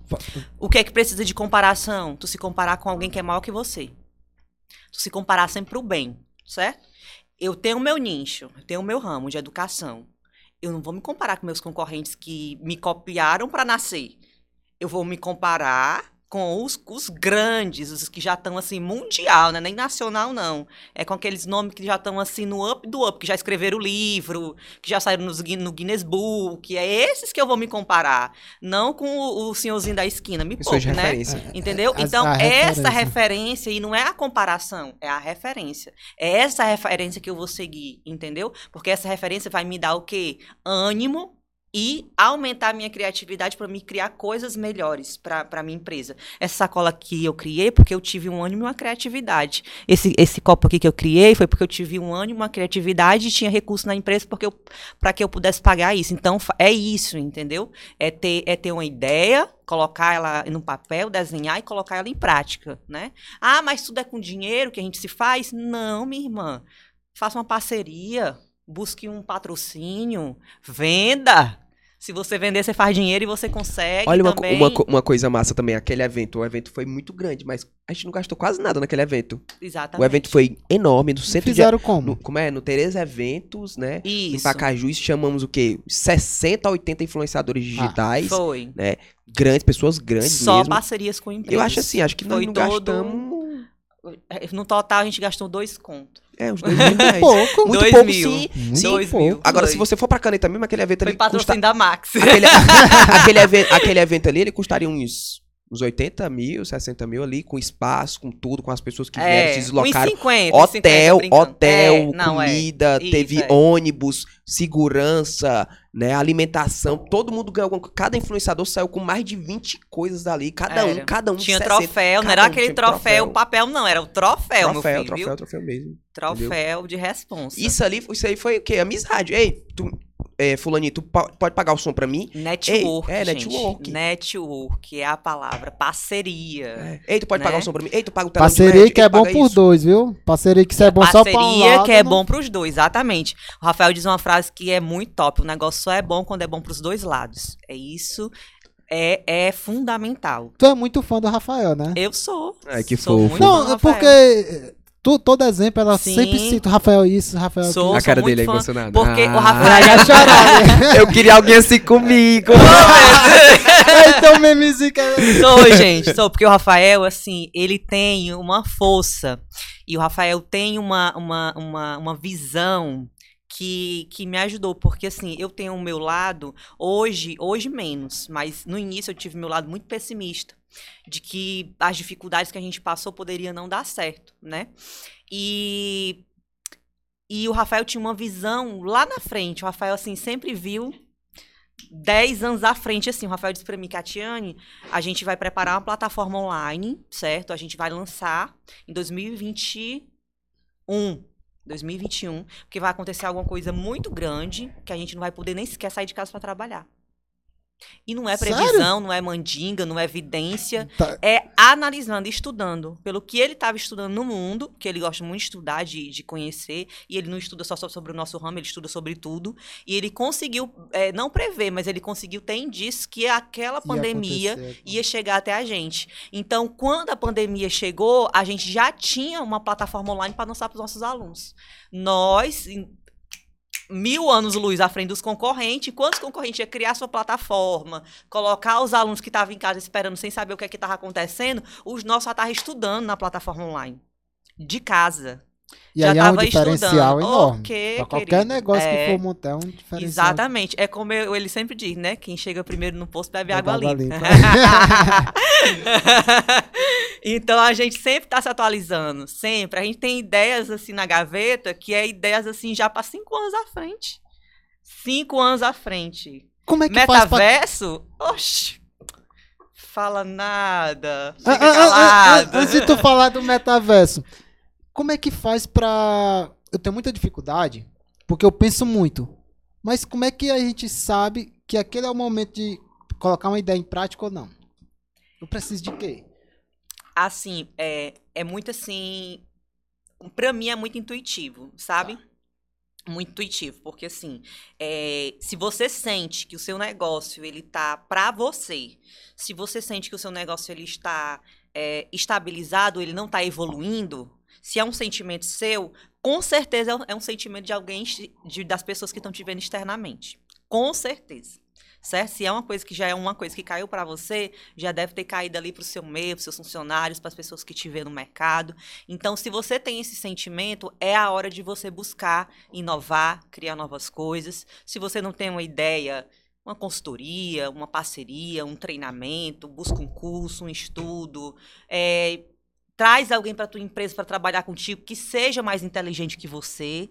O que é que precisa de comparação? Tu se comparar com alguém que é maior que você. Tu se comparar sempre pro bem, certo? eu tenho o meu nicho, eu tenho o meu ramo de educação. Eu não vou me comparar com meus concorrentes que me copiaram para nascer. Eu vou me comparar com os, os grandes, os que já estão assim, mundial, né? Nem nacional, não. É com aqueles nomes que já estão assim no up do up, que já escreveram o livro, que já saíram nos, no Guinness Book. É esses que eu vou me comparar. Não com o, o senhorzinho da esquina. Me de né? referência. Entendeu? As- então, a essa referência. referência, e não é a comparação, é a referência. É essa referência que eu vou seguir, entendeu? Porque essa referência vai me dar o quê? Ânimo e aumentar a minha criatividade para me criar coisas melhores para a minha empresa. Essa sacola aqui eu criei porque eu tive um ânimo e uma criatividade. Esse, esse copo aqui que eu criei foi porque eu tive um ânimo, uma criatividade e tinha recurso na empresa porque para que eu pudesse pagar isso. Então, é isso, entendeu? É ter, é ter uma ideia, colocar ela no papel, desenhar e colocar ela em prática, né? Ah, mas tudo é com dinheiro que a gente se faz? Não, minha irmã. Faça uma parceria, busque um patrocínio, venda. Se você vender, você faz dinheiro e você consegue Olha também. uma, uma coisa massa também, aquele evento. O evento foi muito grande, mas a gente não gastou quase nada naquele evento. Exatamente. O evento foi enorme, no centro de. Fizeram como? No, como é? No Tereza Eventos, né? Em Isso. Pacajus chamamos o quê? 60 a 80 influenciadores digitais. Foi. Grandes, pessoas grandes Só mesmo. parcerias com empresas. Eu acho assim, acho que nós Foi não todo- gastamos. No total, a gente gastou dois contos. É, uns dois mil reais. Pouco. Muito Dois pouco, mil. sim. Muito sim. Dois pouco. mil. Agora, Dois. se você for pra caneta mesmo, aquele evento Foi ali custa... patrocínio da Max. Aquele, aquele, evento, aquele evento ali, ele custaria uns, uns 80 mil, 60 mil ali, com espaço, com tudo, com as pessoas que vieram, se deslocaram. 50, Hotel, hotel, É, não, é. comida, Isso, teve é. ônibus, segurança, né, alimentação, todo mundo ganhou, alguma cada influenciador saiu com mais de 20 coisas ali, cada um, Era. cada um Tinha 60, troféu, não era um aquele tinha troféu, papel, não, era o troféu, meu troféu, filho, troféu, viu? troféu mesmo. Troféu de responsa. Isso ali, isso aí foi o quê? Amizade. Ei, tu, é, po- pode pagar o som pra mim? Network, Ei, é, gente. network. Network é a palavra, parceria. É. Ei, tu pode Né? pagar o som pra mim? Ei, tu paga o telão Parceria que é bom paga por dois, viu? Parceria que isso é bom só pra um Parceria lado. que é não- bom pros dois, exatamente. O Rafael diz uma frase que é muito top. O negócio só é bom quando é bom pros dois lados. É isso. É, é fundamental. Tu é muito fã do Rafael, né? Eu sou. Ai, que sou fofo. muito fã do Não, é Rafael. porque tu, todo exemplo ela Sim. sempre cita o Rafael isso, o Rafael Sou. A cara muito dele é emocionada. porque o Ah. Rafael- aquilo. chorar, né? Eu queria alguém assim comigo. então, memezinho que é- Sou, gente, sou. Porque o Rafael, assim, ele tem uma força. E o Rafael tem uma, uma, uma, uma visão que, que me ajudou. Porque, assim, eu tenho o meu lado, hoje, hoje menos, mas no início eu tive meu lado muito pessimista. De que as dificuldades que a gente passou poderia não dar certo, né? E, e o Rafael tinha uma visão lá na frente. O Rafael, assim, sempre viu 10 anos à frente, assim. O Rafael disse pra mim, Catiane, a gente vai preparar uma plataforma online, certo? A gente vai lançar em 2021. 2021, porque vai acontecer alguma coisa muito grande que a gente não vai poder nem sequer sair de casa para trabalhar. E não é Sério? previsão, não é mandinga, não é evidência. Tá. É analisando, estudando. Pelo que ele estava estudando no mundo, que ele gosta muito de estudar, de, de conhecer. E ele não estuda só so- sobre o nosso ramo, ele estuda sobre tudo. E ele conseguiu, é, não prever, mas ele conseguiu ter indícios que aquela pandemia acontecer. ia chegar até a gente. Então, quando a pandemia chegou, a gente já tinha uma plataforma online para lançar para os nossos alunos. Nós, mil anos luz à frente dos concorrentes, enquanto os concorrentes iam criar sua plataforma, colocar os alunos que estavam em casa esperando sem saber o que é estava acontecendo, os nossos já estavam estudando na plataforma online. De casa. E já aí é um tava diferencial estudando. enorme. Ok, pra qualquer querido. negócio É. que for montar, é um diferencial. Exatamente. É como eu- ele sempre diz, né? Quem chega primeiro no posto bebe Bebe água, água limpa. limpa. então a gente sempre está se atualizando, sempre. A gente tem ideias assim na gaveta que é ideias assim já para cinco anos à frente. Cinco anos à frente. Como é que faz pra... Metaverso? Oxi. Fala nada. Fica Ah, ah, ah, ah, ah, Antes de tu falar do metaverso, como é que faz pra. Eu tenho muita dificuldade, porque eu penso muito. Mas como é que a gente sabe que aquele é o momento de colocar uma ideia em prática ou não? Eu preciso de quê? assim, é, é muito assim. Pra mim é muito intuitivo, sabe? Muito intuitivo, porque assim, é, se você sente que o seu negócio ele tá pra você, se você sente que o seu negócio ele está é, estabilizado, ele não tá evoluindo, Se é um sentimento seu, com certeza é um- é sentimento de alguém, de, das pessoas que estão te vendo externamente. Com certeza. Certo? Se é uma coisa que já é uma coisa que caiu para você, já deve ter caído ali para o seu meio, para seus funcionários, para as pessoas que te vê no mercado. Então, se você tem esse sentimento, é a hora de você buscar inovar, criar novas coisas. Se você não tem uma ideia, uma consultoria, uma parceria, um treinamento, busca um curso, um estudo, é, traz alguém para tua empresa para trabalhar contigo que seja mais inteligente que você,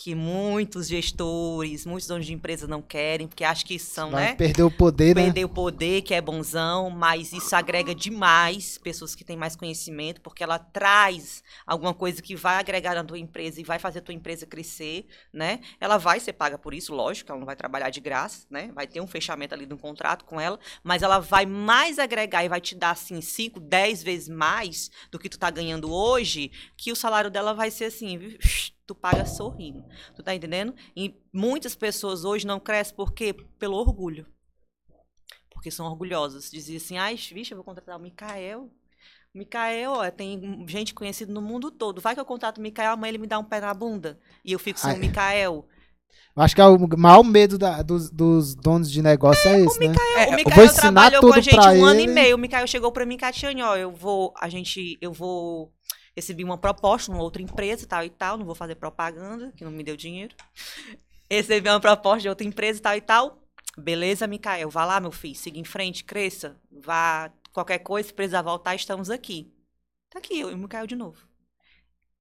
que muitos gestores, muitos donos de empresa não querem, porque acham que são, Vai né? perder o poder, né? Perder o poder, que é bonzão, mas isso agrega demais pessoas que têm mais conhecimento, porque ela traz alguma coisa que vai agregar na tua empresa e vai fazer a tua empresa crescer, né? Ela vai ser paga por isso, lógico, ela não vai trabalhar de graça, né? Vai ter um fechamento ali de um contrato com ela, mas ela vai mais agregar e vai te dar, assim, 5, 10 vezes mais do que tu tá ganhando hoje, que o salário dela vai ser assim, viu? Tu paga sorrindo. Tu tá entendendo? E muitas pessoas hoje não crescem porque pelo orgulho. Porque são orgulhosas. Dizia assim, ai, vixe, eu vou contratar o Mikael. O Mikael, ó, tem gente conhecida no mundo todo. Vai que eu contrato o Mikael, amanhã ele me dá um pé na bunda. E eu fico sem Ai. o Mikael. Eu acho que é o maior medo da- dos, dos donos de negócio é, esse, né? É, o vou Mikael ensinar trabalhou com a tudo gente um ano e ele. meio. O Mikael chegou pra mim, Catiane, ó, eu vou, a gente, eu vou recebi uma proposta numa outra empresa, tal e tal, não vou fazer propaganda, que não me deu dinheiro. Recebi uma proposta de outra empresa, tal e tal. Beleza, Mikael, vá lá, meu filho, siga em frente, cresça, vá, qualquer coisa, se precisar voltar, estamos aqui. Tá aqui, eu e o Mikael de novo.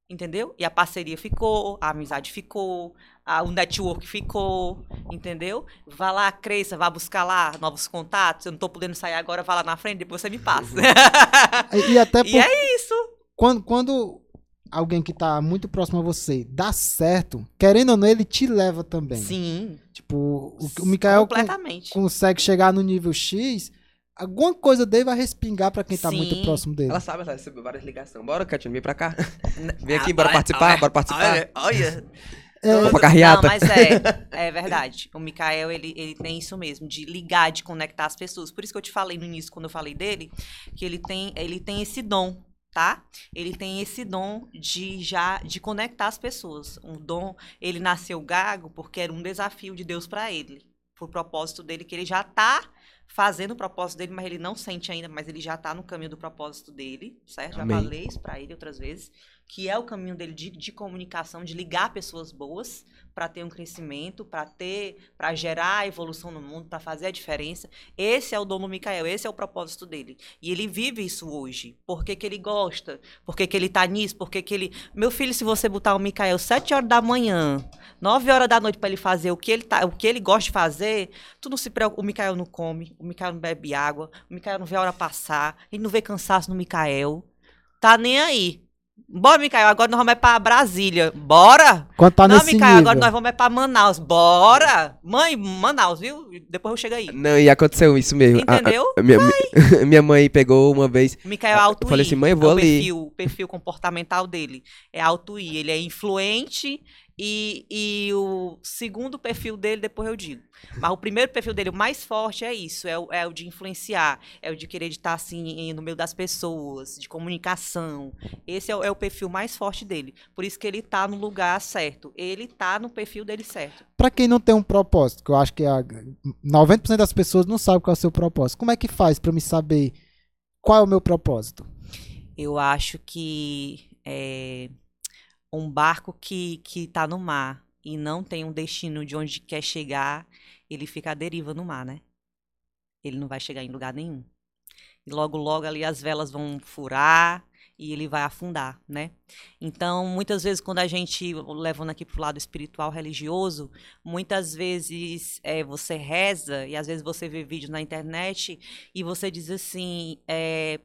Entendeu? E a parceria ficou, a amizade ficou, a- o network ficou, entendeu? Vá lá, cresça, vá buscar lá novos contatos. Eu não tô podendo sair agora, vá lá na frente, depois você me passa. E, e até e por- é isso. Quando, quando alguém que tá muito próximo a você dá certo, querendo ou não, ele te leva também. Sim. Tipo, o, o Mikael con- consegue chegar no nível X, alguma coisa dele vai respingar pra quem tá Sim. muito próximo dele. Ela sabe, ela recebeu várias ligações. Bora, Katinho, vem pra cá. Vem Ah, aqui, bora olha, participar, olha, bora participar. Olha, olha. É, Vamos pra carreata. Não, mas é, é verdade. O Mikael, ele, ele tem isso mesmo, de ligar, de conectar as pessoas. Por isso que eu te falei no início, quando eu falei dele, que ele tem, ele tem esse dom, tá? Ele tem esse dom de já de conectar as pessoas. Um dom, ele nasceu gago porque era um desafio de Deus para ele. Pro propósito dele, que ele já tá fazendo o propósito dele, mas ele não sente ainda, mas ele já tá no caminho do propósito dele, certo? Já Amém. falei isso pra ele outras vezes, que é o caminho dele de, de comunicação, de ligar pessoas boas para ter um crescimento, para ter, para gerar evolução no mundo, para fazer a diferença. Esse é o dom do Mikael, esse é o propósito dele. E ele vive isso hoje. Por que, que ele gosta? Por que, que ele tá nisso? Por que, que ele. Meu filho, se você botar o Mikael 7 horas da manhã, 9 horas da noite para ele fazer o que ele, tá, o que ele gosta de fazer, tu não se preocupa. O Mikael não come, o Mikael não bebe água, o Mikael não vê a hora passar, ele não vê cansaço no Mikael. Tá nem aí. Bora, Mikael, agora nós vamos é pra Brasília. Bora! quando tá não, nesse Mikael, nível. agora nós vamos é pra Manaus. Bora! Mãe, Manaus, viu? Depois eu chego aí. Não, e aconteceu isso mesmo. A- a- Entendeu? a minha, minha mãe pegou uma vez. Mikael é alto Eu falei assim, mãe, eu vou é o ali. Perfil, o perfil comportamental dele é alto I. Ele é influente e, e o segundo perfil dele, depois eu digo. Mas o primeiro perfil dele, o mais forte, é isso. É o, é o de influenciar. É o de querer estar assim no meio das pessoas, de comunicação. Esse é, o- é o perfil mais forte dele. Por isso que ele tá no lugar certo. Ele tá no perfil dele certo. Pra quem não tem um propósito, que eu acho que a 90% das pessoas não sabem qual é o seu propósito. Como é que faz pra me saber qual é o meu propósito? Eu acho que é, um barco que, que tá no mar e não tem um destino de onde quer chegar, ele fica à deriva no mar, né? Ele não vai chegar em lugar nenhum. E logo, logo ali as velas vão furar e ele vai afundar, né? Então, muitas vezes, quando a gente, levando aqui pro lado espiritual, religioso, muitas vezes é, você reza e às vezes você vê vídeo na internet e você diz assim, é,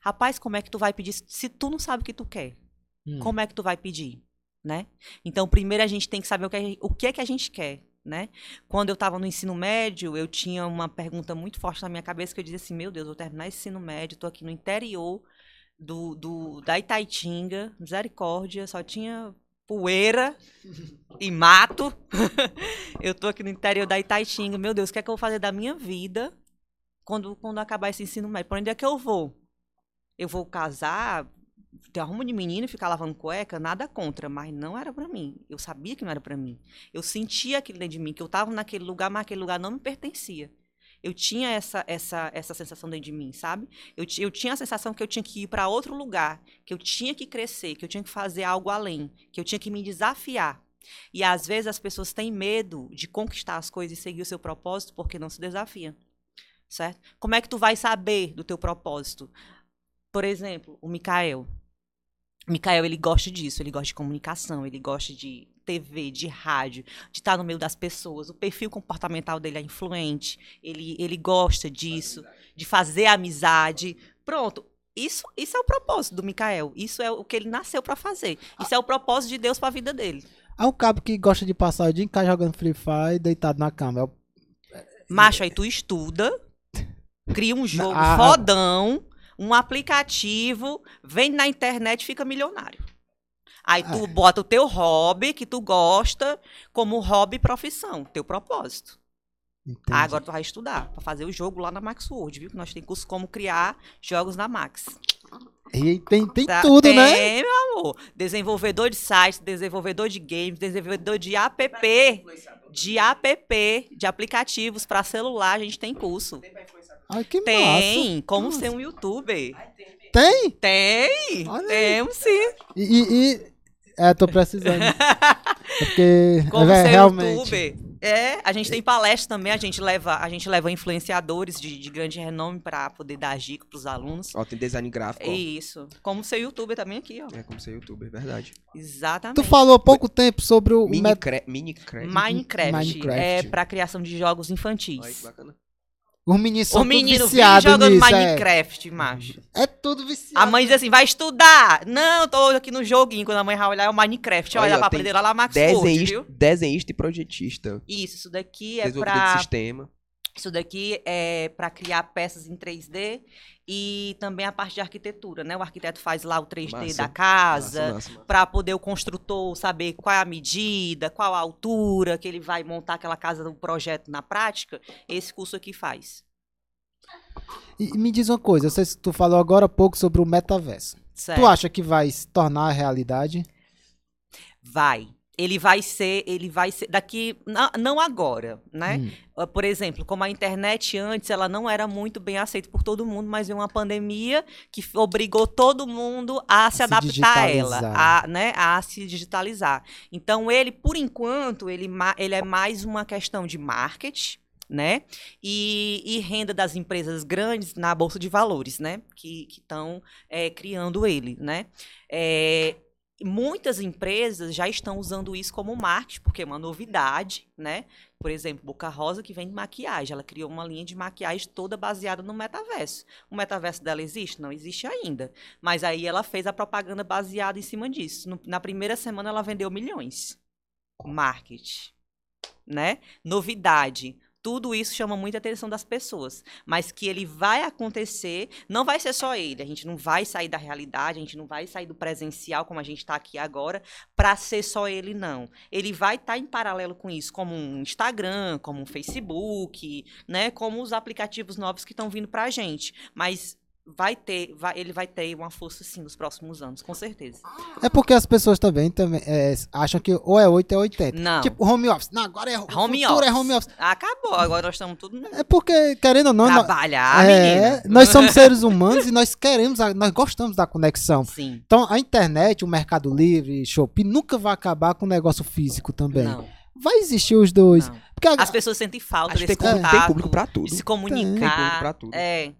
rapaz, como é que tu vai pedir se tu não sabe o que tu quer? Hum. Como é que tu vai pedir, né? Então, primeiro a gente tem que saber o que, o que é que a gente quer, né? Quando eu estava no ensino médio, eu tinha uma pergunta muito forte na minha cabeça que eu dizia assim, meu Deus, eu vou terminar esse ensino médio, tô aqui no interior do, do da Itaitinga, misericórdia, só tinha poeira e mato. eu tô aqui no interior da Itaitinga, meu Deus, o que é que eu vou fazer da minha vida quando, quando acabar esse ensino médio? Para onde é que eu vou? Eu vou casar, ter arrumo de menino e ficar lavando cueca, nada contra, mas não era pra mim. Eu sabia que não era pra mim. Eu sentia aquilo dentro de mim, que eu tava naquele lugar, mas aquele lugar não me pertencia. Eu tinha essa, essa, essa sensação dentro de mim, sabe? Eu, eu tinha a sensação que eu tinha que ir para outro lugar, que eu tinha que crescer, que eu tinha que fazer algo além, que eu tinha que me desafiar. E às vezes as pessoas têm medo de conquistar as coisas e seguir o seu propósito porque não se desafiam. Certo? Como é que tu vai saber do teu propósito? Por exemplo, o Mikael. O Mikael, ele gosta disso, ele gosta de comunicação, ele gosta de TV, de rádio, de estar no meio das pessoas. O perfil comportamental dele é influente, ele, ele gosta disso, de fazer amizade. Pronto. Isso, isso é o propósito do Mikael. Isso é o que ele nasceu pra fazer. Isso é o propósito de Deus pra vida dele. Há um cabo que gosta de passar o dia em casa jogando Free Fire deitado na cama. É Macho, aí tu estuda, cria um jogo Ah, fodão, um aplicativo, vende na internet e fica milionário. Aí tu Ah. bota o teu hobby, que tu gosta, como hobby profissão, teu propósito. Ah, agora tu vai estudar pra fazer o jogo lá na Max World, viu? Que nós temos curso como criar jogos na Max. E tem, tem Tá- tudo, tem, né? meu amor. Desenvolvedor de sites, desenvolvedor de games, desenvolvedor de app, de app, de aplicativos pra celular, a gente tem curso. Ai, que Tem, massa. como Nossa. ser um youtuber. Tem? Tem, Olha temos sim. E, e- e- É, tô precisando. É porque Como é, ser realmente. youtuber. É, a gente tem palestra também, a gente leva, a gente leva influenciadores de, de grande renome pra poder dar dica pros alunos. Ó, tem design gráfico, ó. Isso. Como ser youtuber também aqui, ó. É como ser youtuber, verdade. Exatamente. Tu falou há pouco tempo sobre o Mini, met-. Minecraft, Minecraft. é pra criação de jogos infantis. Olha que bacana. Os meninos são O tudo menino vive viciados jogando nisso, é. Minecraft, macho. É tudo viciado. A mãe diz assim, vai estudar. Não, tô aqui no joguinho. Quando a mãe vai olhar, é o Minecraft. Olha, Olha, pra aprender lá na Max Desenhista, viu? desenhista e projetista. Isso, isso daqui é pra... sistema. Isso daqui é para criar peças em 3D e também a parte de arquitetura, né? O arquiteto faz lá o 3D Massa. da casa, para poder o construtor saber qual é a medida, qual a altura que ele vai montar aquela casa no projeto na prática. Esse curso aqui faz. E me diz uma coisa, eu sei se tu falou agora há pouco sobre o metaverso. Certo? Tu acha que vai se tornar realidade? Vai. Ele vai ser, ele vai ser daqui, não agora, né? Hum. Uh, Por exemplo, como a internet antes, ela não era muito bem aceita por todo mundo, mas veio uma pandemia que obrigou todo mundo a se, se adaptar a ela, a, né, a se digitalizar. Então, ele, por enquanto, ele, ele é mais uma questão de marketing, né? E, e renda das empresas grandes na Bolsa de Valores, né? Que estão criando ele, né? É, muitas empresas já estão usando isso como marketing, porque é uma novidade, né? Por exemplo, Boca Rosa, que vende maquiagem. Ela criou uma linha de maquiagem toda baseada no metaverso. O metaverso dela existe? Não existe ainda. Mas aí ela fez a propaganda baseada em cima disso. No- na primeira semana ela vendeu milhões. Marketing. Né? Novidade. Tudo isso chama muita atenção das pessoas. Mas que ele vai acontecer, não vai ser só ele. A gente não vai sair da realidade, a gente não vai sair do presencial como a gente está aqui agora, para ser só ele, não. Ele vai estar em paralelo com isso, como um Instagram, como um Facebook, né? Como os aplicativos novos que estão vindo para a gente. Mas vai ter, vai- ele vai ter uma força sim nos próximos anos, com certeza. É porque as pessoas também, também é, acham que ou é 8 ou é 80. Não. Tipo, home office. Não, agora é o Home office. é home office. Acabou, agora nós estamos tudo É porque, querendo ou não, nós, trabalhar, é, menina. nós somos seres humanos e nós queremos, nós gostamos da conexão. Sim. Então, a internet, o Mercado Livre, Shopee, nunca vai acabar com o negócio físico também. Não, Vai existir os dois. não. Porque a- As pessoas sentem falta Acho desse tem, É. público- contato, tem público pra tudo. de se Tem público comunicar. pra tudo. É,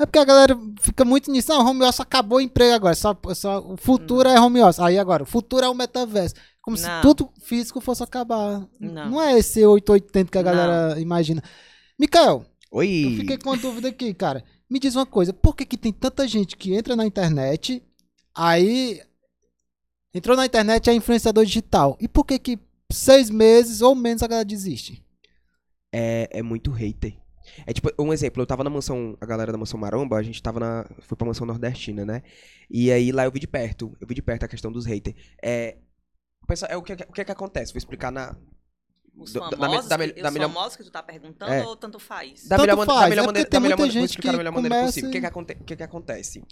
É porque a galera fica muito nisso. Ah, o home office acabou o emprego agora. Só, só, o futuro é home office. Aí agora, o futuro é o metaverso. Como se Não. tudo físico fosse acabar. Não. é esse 880 que a galera imagina. Mikael, Oi. eu fiquei com uma dúvida aqui, cara. Me diz uma coisa. Por que, que tem tanta gente que entra na internet, aí... Entrou na internet é influenciador digital. E por que que seis meses ou menos a galera desiste? É, é muito hater. É tipo, um exemplo, eu tava na mansão, a galera da mansão Maromba, a gente tava na. Foi pra mansão nordestina, né? E aí lá eu vi de perto, eu vi de perto a questão dos haters. É. Pessoal, é o que, o que que acontece? Vou explicar na. os Da- da- famosos, da- que- da os melhor- famosos que tu tá perguntando É. ou tanto faz? Da Tanto melhor, man- da faz, melhor é maneira, tem da melhor muita maneira, vou gente explicar da que melhor maneira começa possível. O que e- que, aconte, o que que acontece?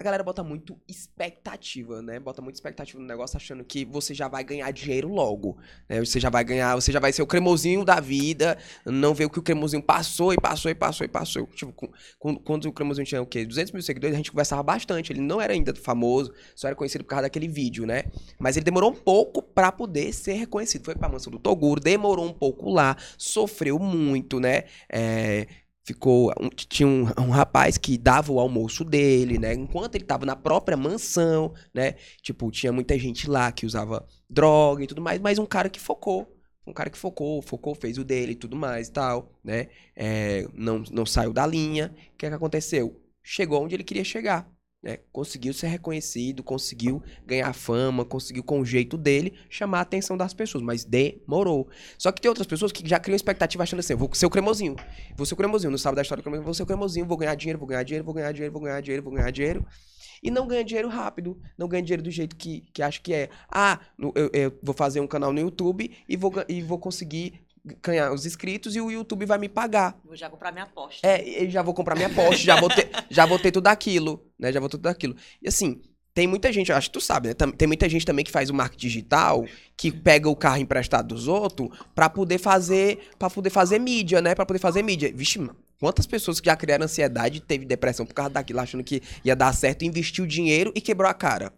A galera bota muito expectativa, né? Bota muito expectativa no negócio achando que você já vai ganhar dinheiro logo. Né? Você já vai ganhar, você já vai ser o cremosinho da vida, não vê o que o cremosinho passou e passou e passou e passou. Tipo, com- quando o cremosinho tinha o quê? 200 mil seguidores, a gente conversava bastante. Ele não era ainda famoso, só era conhecido por causa daquele vídeo, né? Mas ele demorou um pouco pra poder ser reconhecido. Foi pra mansão do Toguro, demorou um pouco lá, sofreu muito, né? É, ficou tinha um, um rapaz que dava o almoço dele, né? Enquanto ele tava na própria mansão, né? Tipo, tinha muita gente lá que usava droga e tudo mais, mas um cara que focou. Um cara que focou, focou, fez o dele e tudo mais e tal, né? É, não, não saiu da linha. O que é que aconteceu? Chegou onde ele queria chegar, né? Conseguiu ser reconhecido, conseguiu ganhar fama, conseguiu com o jeito dele chamar a atenção das pessoas, mas demorou. Só que tem outras pessoas que já criam expectativa achando assim, vou ser o cremosinho. Vou ser o cremosinho, não sabe da história do cremosinho, vou ser o cremosinho, vou ganhar dinheiro, vou ganhar dinheiro, vou ganhar dinheiro, vou ganhar dinheiro, vou ganhar dinheiro. E não ganha dinheiro rápido, não ganha dinheiro do jeito que, que acha que é. Ah, eu, eu vou fazer um canal no YouTube e vou, e vou conseguir ganhar os inscritos e o YouTube vai me pagar. Vou já comprar minha aposta. É, eu já vou comprar minha Porsche, já vou ter, já vou ter tudo aquilo, né? Já vou ter tudo aquilo. E assim, tem muita gente, eu acho que tu sabe, né? Tem muita gente também que faz o marketing digital, que pega o carro emprestado dos outros pra poder fazer, para poder fazer mídia, né? Pra poder fazer mídia. Vixe, mano, quantas pessoas que já criaram ansiedade, teve depressão por causa daquilo, achando que ia dar certo, investiu dinheiro e quebrou a cara.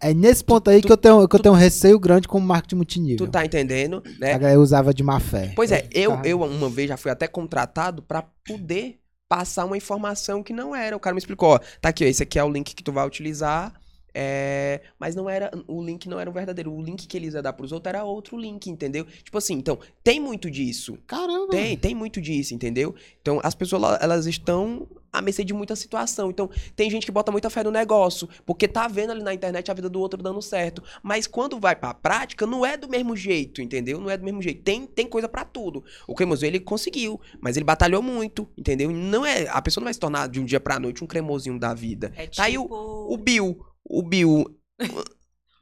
É nesse ponto aí que eu tenho, que eu tenho um receio grande com o marketing multinível. Tu tá entendendo, né? A galera usava de má fé. Pois é, eu, ficava- eu uma vez já fui até contratado pra poder passar uma informação que não era. O cara me explicou, ó, tá aqui, ó, esse aqui é o link que tu vai utilizar, é, mas não era, o link não era o verdadeiro. O link que eles iam dar pros outros era outro link, entendeu? Tipo assim, então, tem muito disso. Caramba. Tem, tem muito disso, entendeu? Então, as pessoas, ela- elas estão à mercê de muita situação. Então, tem gente que bota muita fé no negócio, porque tá vendo ali na internet a vida do outro dando certo. Mas quando vai pra prática, não é do mesmo jeito, entendeu? Não é do mesmo jeito. Tem, tem coisa pra tudo. O cremosinho, ele conseguiu, mas ele batalhou muito, entendeu? Não é, a pessoa não vai se tornar de um dia pra noite um cremosinho da vida. É tipo... Tá aí o, o Bill, o Bill...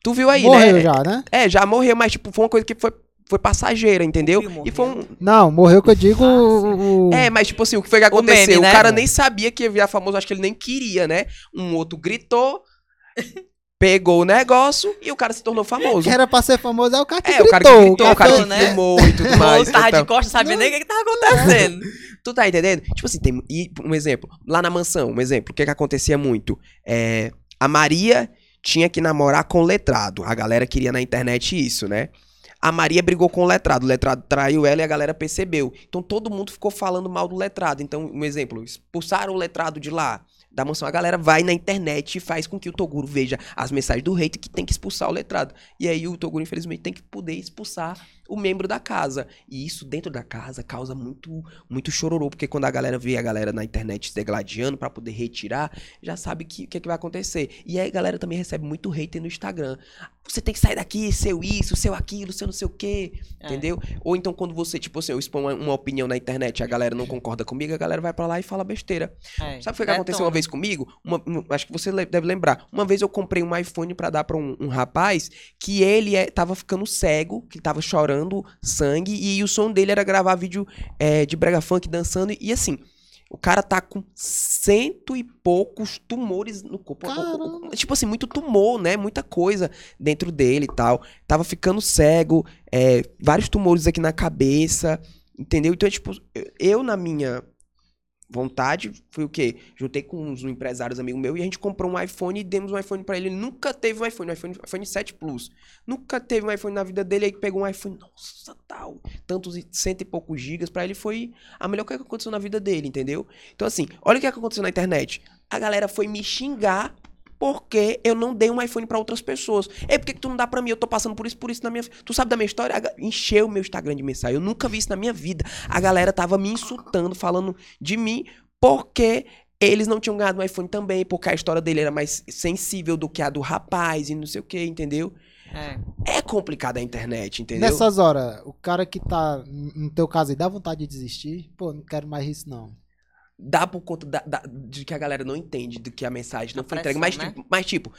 tu viu aí, Morreu né? já, né? É, já morreu, mas tipo, foi uma coisa que foi, foi passageira, entendeu? O Bill E foi um, morreu. Não, morreu que eu digo o... o- é, mas tipo assim, o que foi que O meme, aconteceu? O, né? cara nem sabia que ia virar famoso, acho que ele nem queria, né? Um outro gritou, pegou o negócio e o cara se tornou famoso. que era pra ser famoso, é o cara que É, gritou. o cara que gritou, o cara que gritou, né? filmou e tudo O mais. outro tava então. de costas, sabia nem o que, que tava acontecendo. Tu tá entendendo? Tipo assim, tem e, um exemplo. Lá na mansão, um exemplo. O que que acontecia muito? É, a Maria tinha que namorar com o letrado. A galera queria na internet isso, né? A Maria brigou com o letrado. O letrado traiu ela e a galera percebeu. Então todo mundo ficou falando mal do letrado. Então, um exemplo. Expulsaram o letrado de lá. Da mansão, a galera vai na internet e faz com que o Toguro veja as mensagens do hater que tem que expulsar o letrado. E aí o Toguro, infelizmente, tem que poder expulsar o membro da casa. E isso dentro da casa causa muito, muito chororô, porque quando a galera vê a galera na internet se degladiando pra poder retirar, já sabe que- o que, é que vai acontecer. E aí a galera também recebe muito hater no Instagram. Você tem que sair daqui, seu isso, seu aquilo, seu não sei o quê, É. entendeu? Ou então quando você, tipo assim, eu exponho uma, opinião na internet e a galera não concorda comigo, a galera vai pra lá e fala besteira. É, Sabe o que, que aconteceu uma vez comigo? Uma- uma- acho que você deve lembrar. Uma vez eu comprei um iPhone pra dar pra um, um rapaz que ele é, tava ficando cego, que tava chorando sangue, e o som dele era gravar vídeo é, de brega funk dançando. E assim, o cara tá com cento e poucos tumores no corpo. Caramba. Tipo assim, muito tumor, né? Muita coisa dentro dele e tal. Tava ficando cego, é, vários tumores aqui na cabeça, entendeu? Então, tipo, eu- eu na minha vontade, foi o quê? Juntei com uns empresários amigos meus e a gente comprou um iPhone e demos um iPhone pra ele. Ele nunca teve um iPhone, um iPhone, iPhone 7 Plus. Nunca teve um iPhone na vida dele, aí pegou um iPhone, nossa, tal, tantos cento e poucos gigas, pra ele foi a melhor coisa que aconteceu na vida dele, entendeu? Então assim, olha o que aconteceu na internet. A galera foi me xingar porque eu não dei um iPhone pra outras pessoas. É porque que tu não dá pra mim? Eu tô passando por isso, por isso na minha. Tu sabe da minha história? Encheu o meu Instagram de mensagem. Eu nunca vi isso na minha vida. A galera tava me insultando, falando de mim, porque eles não tinham ganhado um iPhone também, porque a história dele era mais sensível do que a do rapaz e não sei o que, entendeu? É. É complicado a internet, entendeu? Nessas horas, o cara que tá, no teu caso aí, dá vontade de desistir? Pô, não quero mais isso não. Dá por conta da- da- de que a galera não entende do que a mensagem não A foi pressão, entregue. Mas, né? tipo, mas, tipo,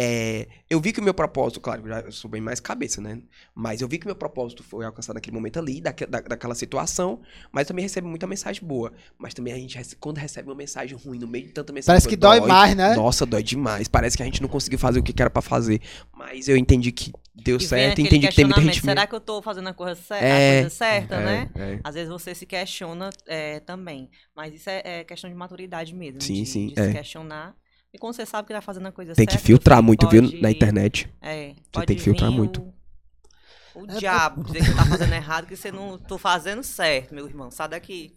é, eu vi que o meu propósito, claro, eu já sou bem mais cabeça, né? Mas eu vi que o meu propósito foi alcançado naquele momento ali, daque- da, daquela situação, mas eu também recebo muita mensagem boa. Mas também a gente, rece- quando recebe uma mensagem ruim no meio de tanta mensagem Parece que boa, dói mais, né? Nossa, dói demais. Parece que a gente não conseguiu fazer o que era pra fazer. Mas eu entendi que deu E certo, entendi que tem muita gente. Será que eu tô fazendo a coisa, cer- a É, coisa certa, é, né? é. Às vezes você se questiona é, também. Mas isso é, é questão de maturidade mesmo. Sim, de, sim, de é. se questionar. E quando você sabe que tá fazendo a coisa Tem certa. que filtrar muito, viu, pode- na internet. É, Você tem que filtrar muito. O, o É, diabo dizer que você tá fazendo errado, que você não tô fazendo certo, meu irmão. Sai daqui.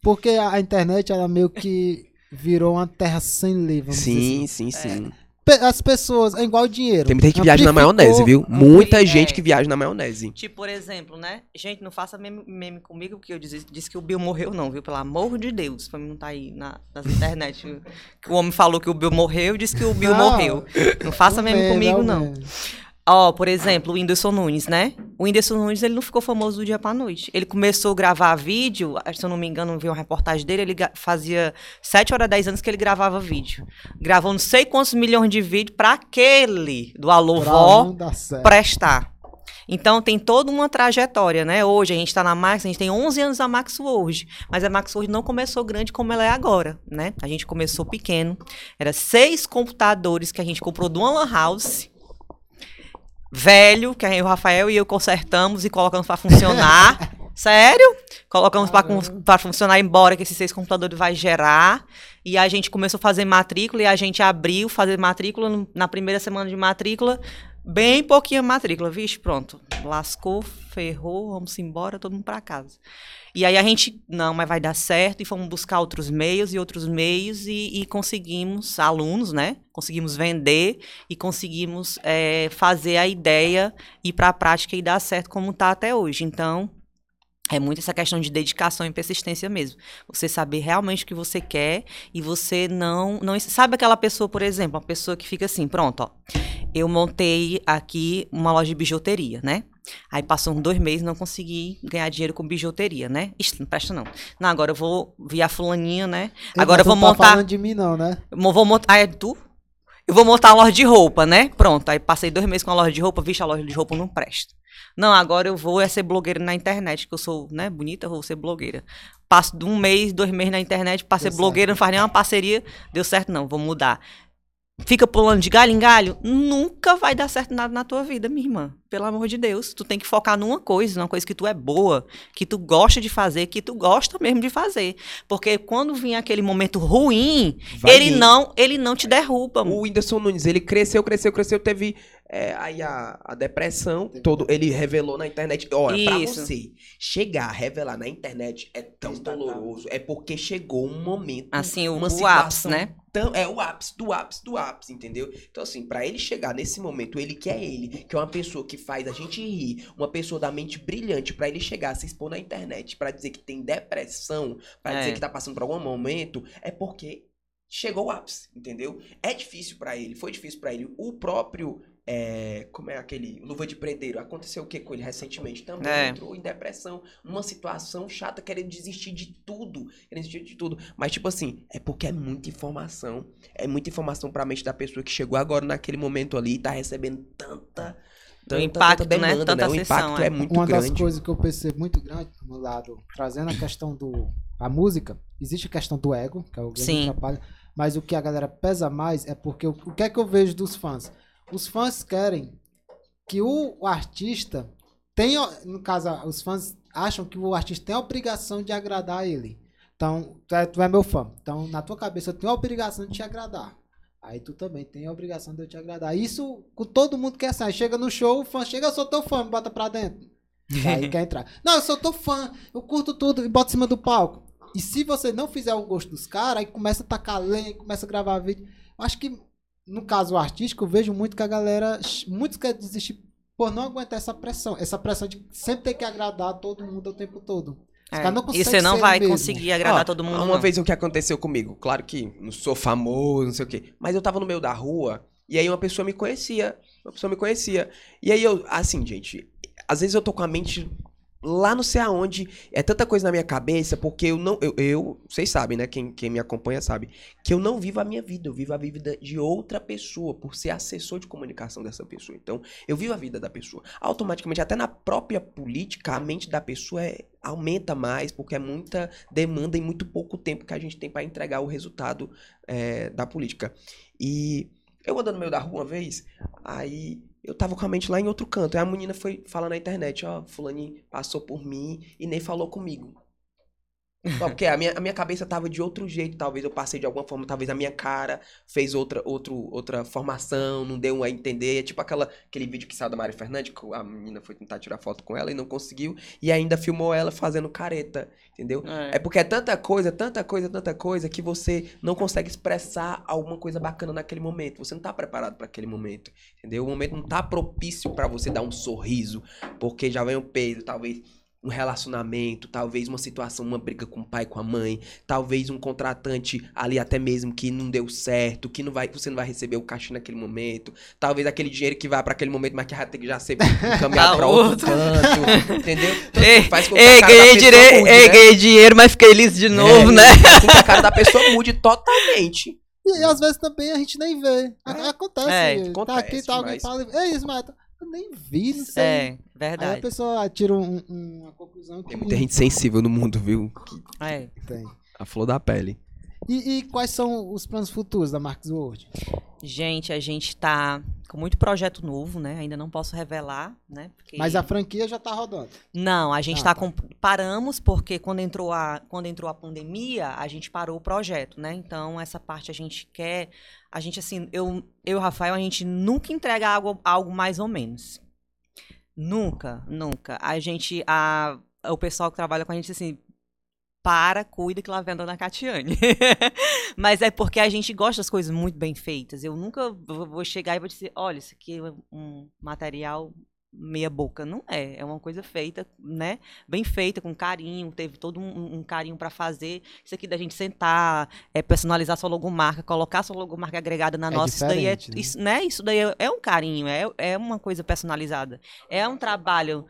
Porque a a internet, ela meio que virou uma terra sem lei, vamos dizer assim. Sim, sim, sim. As pessoas, é igual o dinheiro. Tem muita gente que viaja na maionese, viu? Muita é. gente que viaja na maionese. Tipo, por exemplo, né? Gente, não faça meme, meme comigo, porque eu disse, disse que o Bill morreu, não, viu? Pelo amor de Deus, pra mim não tá aí na, nas internet. que o homem falou que o Bill morreu e disse que o Bill Não. morreu. Não faça meme meme, é comigo, um não. Ó, por exemplo, o Whindersson Nunes, né? O Whindersson Nunes, ele não ficou famoso do dia pra noite. Ele começou a gravar vídeo, que se eu não me engano, vi uma reportagem dele, ele fazia 7 horas, 10 anos que ele gravava vídeo. Gravou não sei quantos milhões de vídeos pra aquele do Alô Pra Vó prestar. Então tem toda uma trajetória, né? Hoje a gente está na Max, a gente tem 11 anos da Max World, mas a Max World não começou grande como ela é agora, né? A gente começou pequeno, era seis computadores que a gente comprou de uma lan house, velho, que aí o Rafael e eu consertamos e colocamos para funcionar. Sério? Colocamos para funcionar, embora que esses seis computadores vai gerar. E a gente começou a fazer matrícula e a gente abriu fazer matrícula na primeira semana de matrícula. Bem pouquinha matrícula, vixe, pronto. Lascou, ferrou, vamos embora, todo mundo para casa. E aí a gente, não, mas vai dar certo, e fomos buscar outros meios e outros meios, e, e conseguimos, alunos, né? Conseguimos vender e conseguimos eh, fazer a ideia ir para a prática e dar certo como está até hoje. Então, é muito essa questão de dedicação e persistência mesmo. Você saber realmente o que você quer e você não. não sabe aquela pessoa, por exemplo, uma pessoa que fica assim, pronto, ó. Eu montei aqui uma loja de bijuteria, né? Aí passou uns dois meses não consegui ganhar dinheiro com bijuteria, né? Ixi, não presta não. Não, agora eu vou via a fulaninha, né? Agora eu vou tu Tá montar. falando de mim não, né? Eu vou montar. Ah, é tu? Eu vou montar uma loja de roupa, né? Pronto. Aí passei dois meses com a loja de roupa, vixe, a loja de roupa não presta. Não, agora eu vou é ser blogueira na internet, que eu sou, né, bonita, eu vou ser blogueira. Passo de um mês, dois meses na internet, pra ser blogueira, não faz nenhuma parceria, deu certo não, vou mudar. Fica pulando de galho em galho, nunca vai dar certo nada na tua vida, minha irmã. Pelo amor de Deus, tu tem que focar numa coisa, numa coisa que tu é boa, que tu gosta de fazer, que tu gosta mesmo de fazer. Porque quando vir aquele momento ruim, Vai ele não, ele não te derruba. O Whindersson Nunes, ele cresceu, cresceu, cresceu, teve é, aí a, a depressão, todo, ele revelou na internet. Olha, pra Isso. você chegar a revelar na internet é tão doloroso, é porque chegou um momento, Assim, o, uma o ápice, situação né? Tão, é o ápice do ápice do ápice, entendeu? Então assim, pra ele chegar nesse momento, ele que é ele, que é uma pessoa que faz a gente rir, uma pessoa da mente brilhante, pra ele chegar a se expor na internet, pra dizer que tem depressão, pra É. dizer que tá passando por algum momento, é porque chegou o ápice, entendeu? É difícil pra ele, foi difícil pra ele. O próprio, é, como é aquele, Luva de Predeiro, aconteceu o que com ele recentemente? Também É. entrou em depressão, numa situação chata, querendo desistir de tudo, querendo desistir de tudo. Mas tipo assim, é porque é muita informação, é muita informação pra mente da pessoa que chegou agora naquele momento ali e tá recebendo tanta... Tanta, impacto, tanta né? demanda, Tanta O sessão, impacto é. é, muito Uma grande. das coisas que eu percebo muito grande no lado, trazendo a questão do a música, existe a questão do ego, que é o grande Sim. atrapalho, mas o que a galera pesa mais é porque o, o que é que eu vejo dos fãs? Os fãs querem que o, o artista tenha, no caso, os fãs acham que o artista tem a obrigação de agradar ele. Então, tu é, tu é meu fã. Então, na tua cabeça, eu tenho a obrigação de te agradar. Aí tu também tem a obrigação de eu te agradar. Isso com todo mundo que assim. Aí Chega no show, o fã chega, eu sou teu fã, me bota pra dentro. Aí quer entrar. Não, eu sou teu fã, eu curto tudo e bota em cima do palco. E se você não fizer o gosto dos caras, aí começa a tacar lenha, começa a gravar vídeo. Eu acho que, no caso artístico, eu vejo muito que a galera. Muitos querem desistir por não aguentar essa pressão. Essa pressão de sempre ter que agradar todo mundo o tempo todo. Os É. caras não E você não vai mesmo. conseguir agradar Ó, todo mundo. Uma não. vez o que aconteceu comigo, claro que não sou famoso, não sei o quê, mas eu tava no meio da rua e aí uma pessoa me conhecia, uma pessoa me conhecia. E aí eu, assim, gente, às vezes eu tô com a mente lá não sei aonde. É tanta coisa na minha cabeça, porque eu não. Eu, eu- vocês sabem, né? Quem, quem me acompanha sabe. Que eu não vivo a minha vida, eu vivo a vida de outra pessoa, por ser assessor de comunicação dessa pessoa. Então, eu vivo a vida da pessoa. Automaticamente, até na própria política, a mente da pessoa é, aumenta mais, porque é muita demanda e muito pouco tempo que a gente tem para entregar o resultado é, da política. E eu andando no meio da rua uma vez, aí eu tava com a mente lá em outro canto. Aí a menina foi falar na internet, ó, fulaninho passou por mim e nem falou comigo. Só porque a minha, a minha cabeça tava de outro jeito, talvez eu passei de alguma forma, talvez a minha cara fez outra, outro, outra formação, não deu a entender. É tipo aquela, aquele vídeo que saiu da Mari Fernandes, que a menina foi tentar tirar foto com ela e não conseguiu, e ainda filmou ela fazendo careta, entendeu? É porque é tanta coisa, tanta coisa, tanta coisa que você não consegue expressar alguma coisa bacana naquele momento. Você não tá preparado para aquele momento, entendeu? O momento não tá propício para você dar um sorriso, porque já vem o peso, talvez um relacionamento, talvez uma situação, uma briga com o pai, com a mãe, talvez um contratante ali até mesmo que não deu certo, que não vai, você não vai receber o caixa naquele momento, talvez aquele dinheiro que vai para aquele momento, mas que vai ter que já ser encaminhado Tá para outro canto, entendeu? Então, Ei, faz com que Ei, ganhei, dire... mude, Ei, né? ganhei dinheiro, mas fiquei liso de novo, É, né? faz com que a cara da pessoa mude totalmente. E, às vezes também a gente nem vê. A- Acontece. É, tá acontece, aqui, tá alguém mas- fala. Ei, Ismael, eu nem vi, não sei. É, Aí a verdade. pessoa tira um- um- uma conclusão que Tem muita gente sensível no mundo, viu? Que- É. tem. A flor da pele. E, e quais são os planos futuros da Marcos Word? Gente, a gente tá com muito projeto novo, né? Ainda não posso revelar, né? Porque... Mas a franquia já tá rodando. Não, a gente Ah, tá tá. com... paramos porque quando entrou a quando entrou a pandemia, a gente parou o projeto, né? Então essa parte a gente quer, a gente assim, eu eu e o Rafael, a gente nunca entrega algo, algo mais ou menos. Nunca, nunca. A gente a o pessoal que trabalha com a gente assim, para, cuida que lá vem a dona Catiane. Mas é porque a gente gosta das coisas muito bem feitas. Eu nunca vou chegar e vou dizer, olha, isso aqui é um material meia boca. Não é. É uma coisa feita, né? Bem feita, com carinho. Teve todo um, um carinho para fazer. Isso aqui da gente sentar, é, personalizar sua logomarca, colocar sua logomarca agregada na É nossa. Isso daí é, né? isso, né? Isso daí é, é um carinho, é, é uma coisa personalizada. É um trabalho.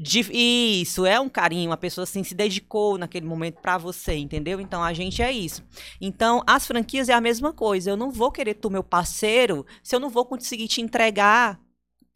de- isso, é um carinho, a pessoa assim se dedicou naquele momento pra você, entendeu? Então a gente é isso. Então, as franquias é a mesma coisa. Eu não vou querer tu meu parceiro se eu não vou conseguir te entregar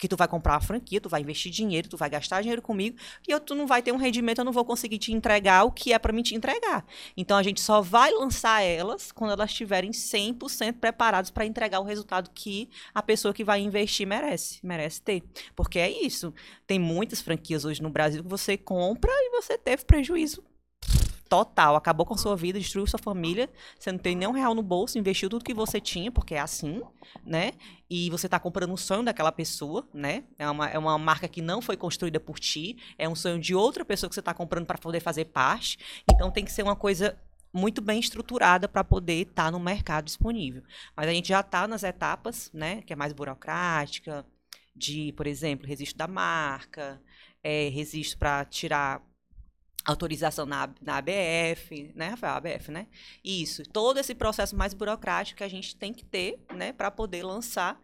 que tu vai comprar a franquia, tu vai investir dinheiro, tu vai gastar dinheiro comigo e eu, tu não vai ter um rendimento, eu não vou conseguir te entregar o que é pra mim te entregar. Então a gente só vai lançar elas quando elas estiverem 100% preparadas para entregar o resultado que a pessoa que vai investir merece, merece ter. Porque é isso. Tem muitas franquias hoje no Brasil que você compra e você teve prejuízo total. Acabou com a sua vida, destruiu sua família. Você não tem nem real no bolso, investiu tudo que você tinha, porque é assim, né? E você tá comprando um sonho daquela pessoa, né? É uma, é uma marca que não foi construída por ti, é um sonho de outra pessoa que você tá comprando para poder fazer parte. Então tem que ser uma coisa muito bem estruturada para poder estar no mercado disponível. Mas a gente já está nas etapas, né? Que é mais burocrática, de, por exemplo, registro da marca, é, registro para tirar autorização na, na ABF, né, Rafael? ABF, né? Isso. Todo esse processo mais burocrático que a gente tem que ter, né, para poder lançar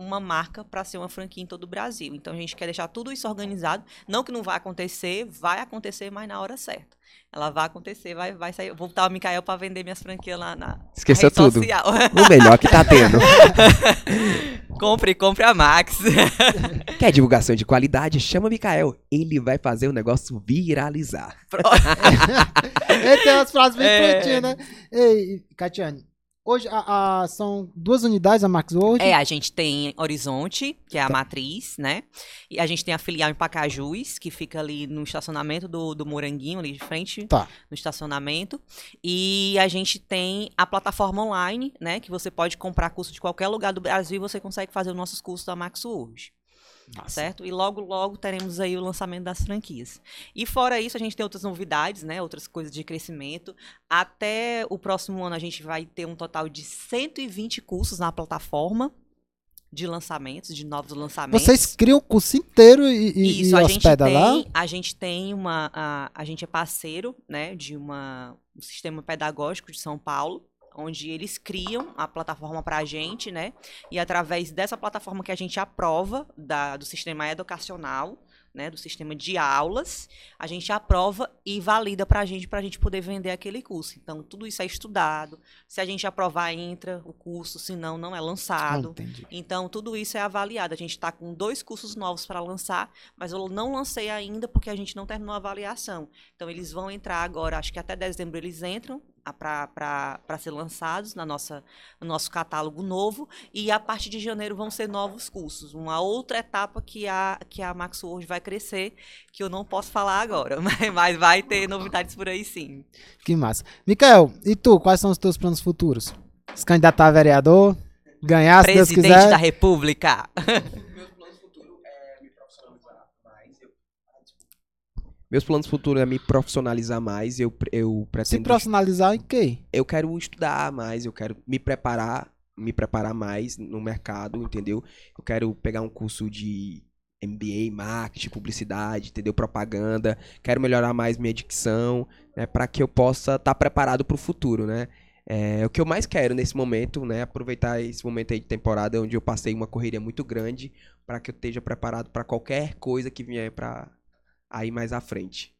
uma marca para ser uma franquia em todo o Brasil. Então a gente quer deixar tudo isso organizado. Não que não vai acontecer, vai acontecer, mas na hora certa. Ela vai acontecer, vai, vai sair. Eu vou botar o Mikael para vender minhas franquias lá na Esqueceu rede tudo. social. O melhor que tá tendo. compre, compre a Max. Quer divulgação de qualidade? Chama o Mikael. Ele vai fazer o negócio viralizar. Ele tem umas frases bem É. prontinhas, né? Ei, Catiane, hoje a- a- são duas unidades a Max World. É, a gente tem Horizonte, que é a matriz, né? E a gente tem a filial em Pacajus, que fica ali no estacionamento do, do Moranguinho, ali de frente, Tá. no estacionamento. E a gente tem a plataforma online, né? Que você pode comprar curso de qualquer lugar do Brasil e você consegue fazer os nossos cursos da Max hoje. Certo? E logo, logo teremos aí o lançamento das franquias. E fora isso, a gente tem outras novidades, né? Outras coisas de crescimento. Até o próximo ano, a gente vai ter um total de 120 cursos na plataforma de lançamentos, de novos lançamentos. Vocês criam o curso inteiro e, e, Isso, e a gente hospeda tem, lá? a gente tem uma, a, a gente é parceiro, né, de uma, um sistema pedagógico de São Paulo, onde eles criam a plataforma para a gente, né, e através dessa plataforma que a gente aprova da, do sistema educacional, né, do sistema de aulas, a gente aprova e valida para a gente, para a gente poder vender aquele curso. Então, tudo isso é estudado. Se a gente aprovar, entra o curso, se não, não é lançado. entendi. Então, tudo isso é avaliado. A gente está com dois cursos novos para lançar, mas eu não lancei ainda porque a gente não terminou a avaliação. Então, eles vão entrar agora, acho que até dezembro eles entram para ser lançados na nossa, no nosso catálogo novo. E a partir de janeiro vão ser novos cursos. Uma outra etapa que a, que a Max World vai crescer, que eu não posso falar agora, mas, mas vai ter novidades por aí sim. Que massa. Micael, e tu, quais são os teus planos futuros? Se candidatar a vereador? Ganhar, se Deus Presidente quiser? da República. Meus planos futuros é me profissionalizar mais. Meus planos futuros é me profissionalizar mais. Eu, eu Se pretendo. profissionalizar em quê? Eu quero estudar mais, eu quero me preparar, me preparar mais no mercado, entendeu? Eu quero pegar um curso de MBA, marketing, publicidade, entendeu? Propaganda. Quero melhorar mais minha dicção, né? Para que eu possa estar preparado para o futuro, né? É o que eu mais quero nesse momento, né? Aproveitar esse momento aí de temporada onde eu passei uma correria muito grande para que eu esteja preparado para qualquer coisa que vier para aí mais à frente.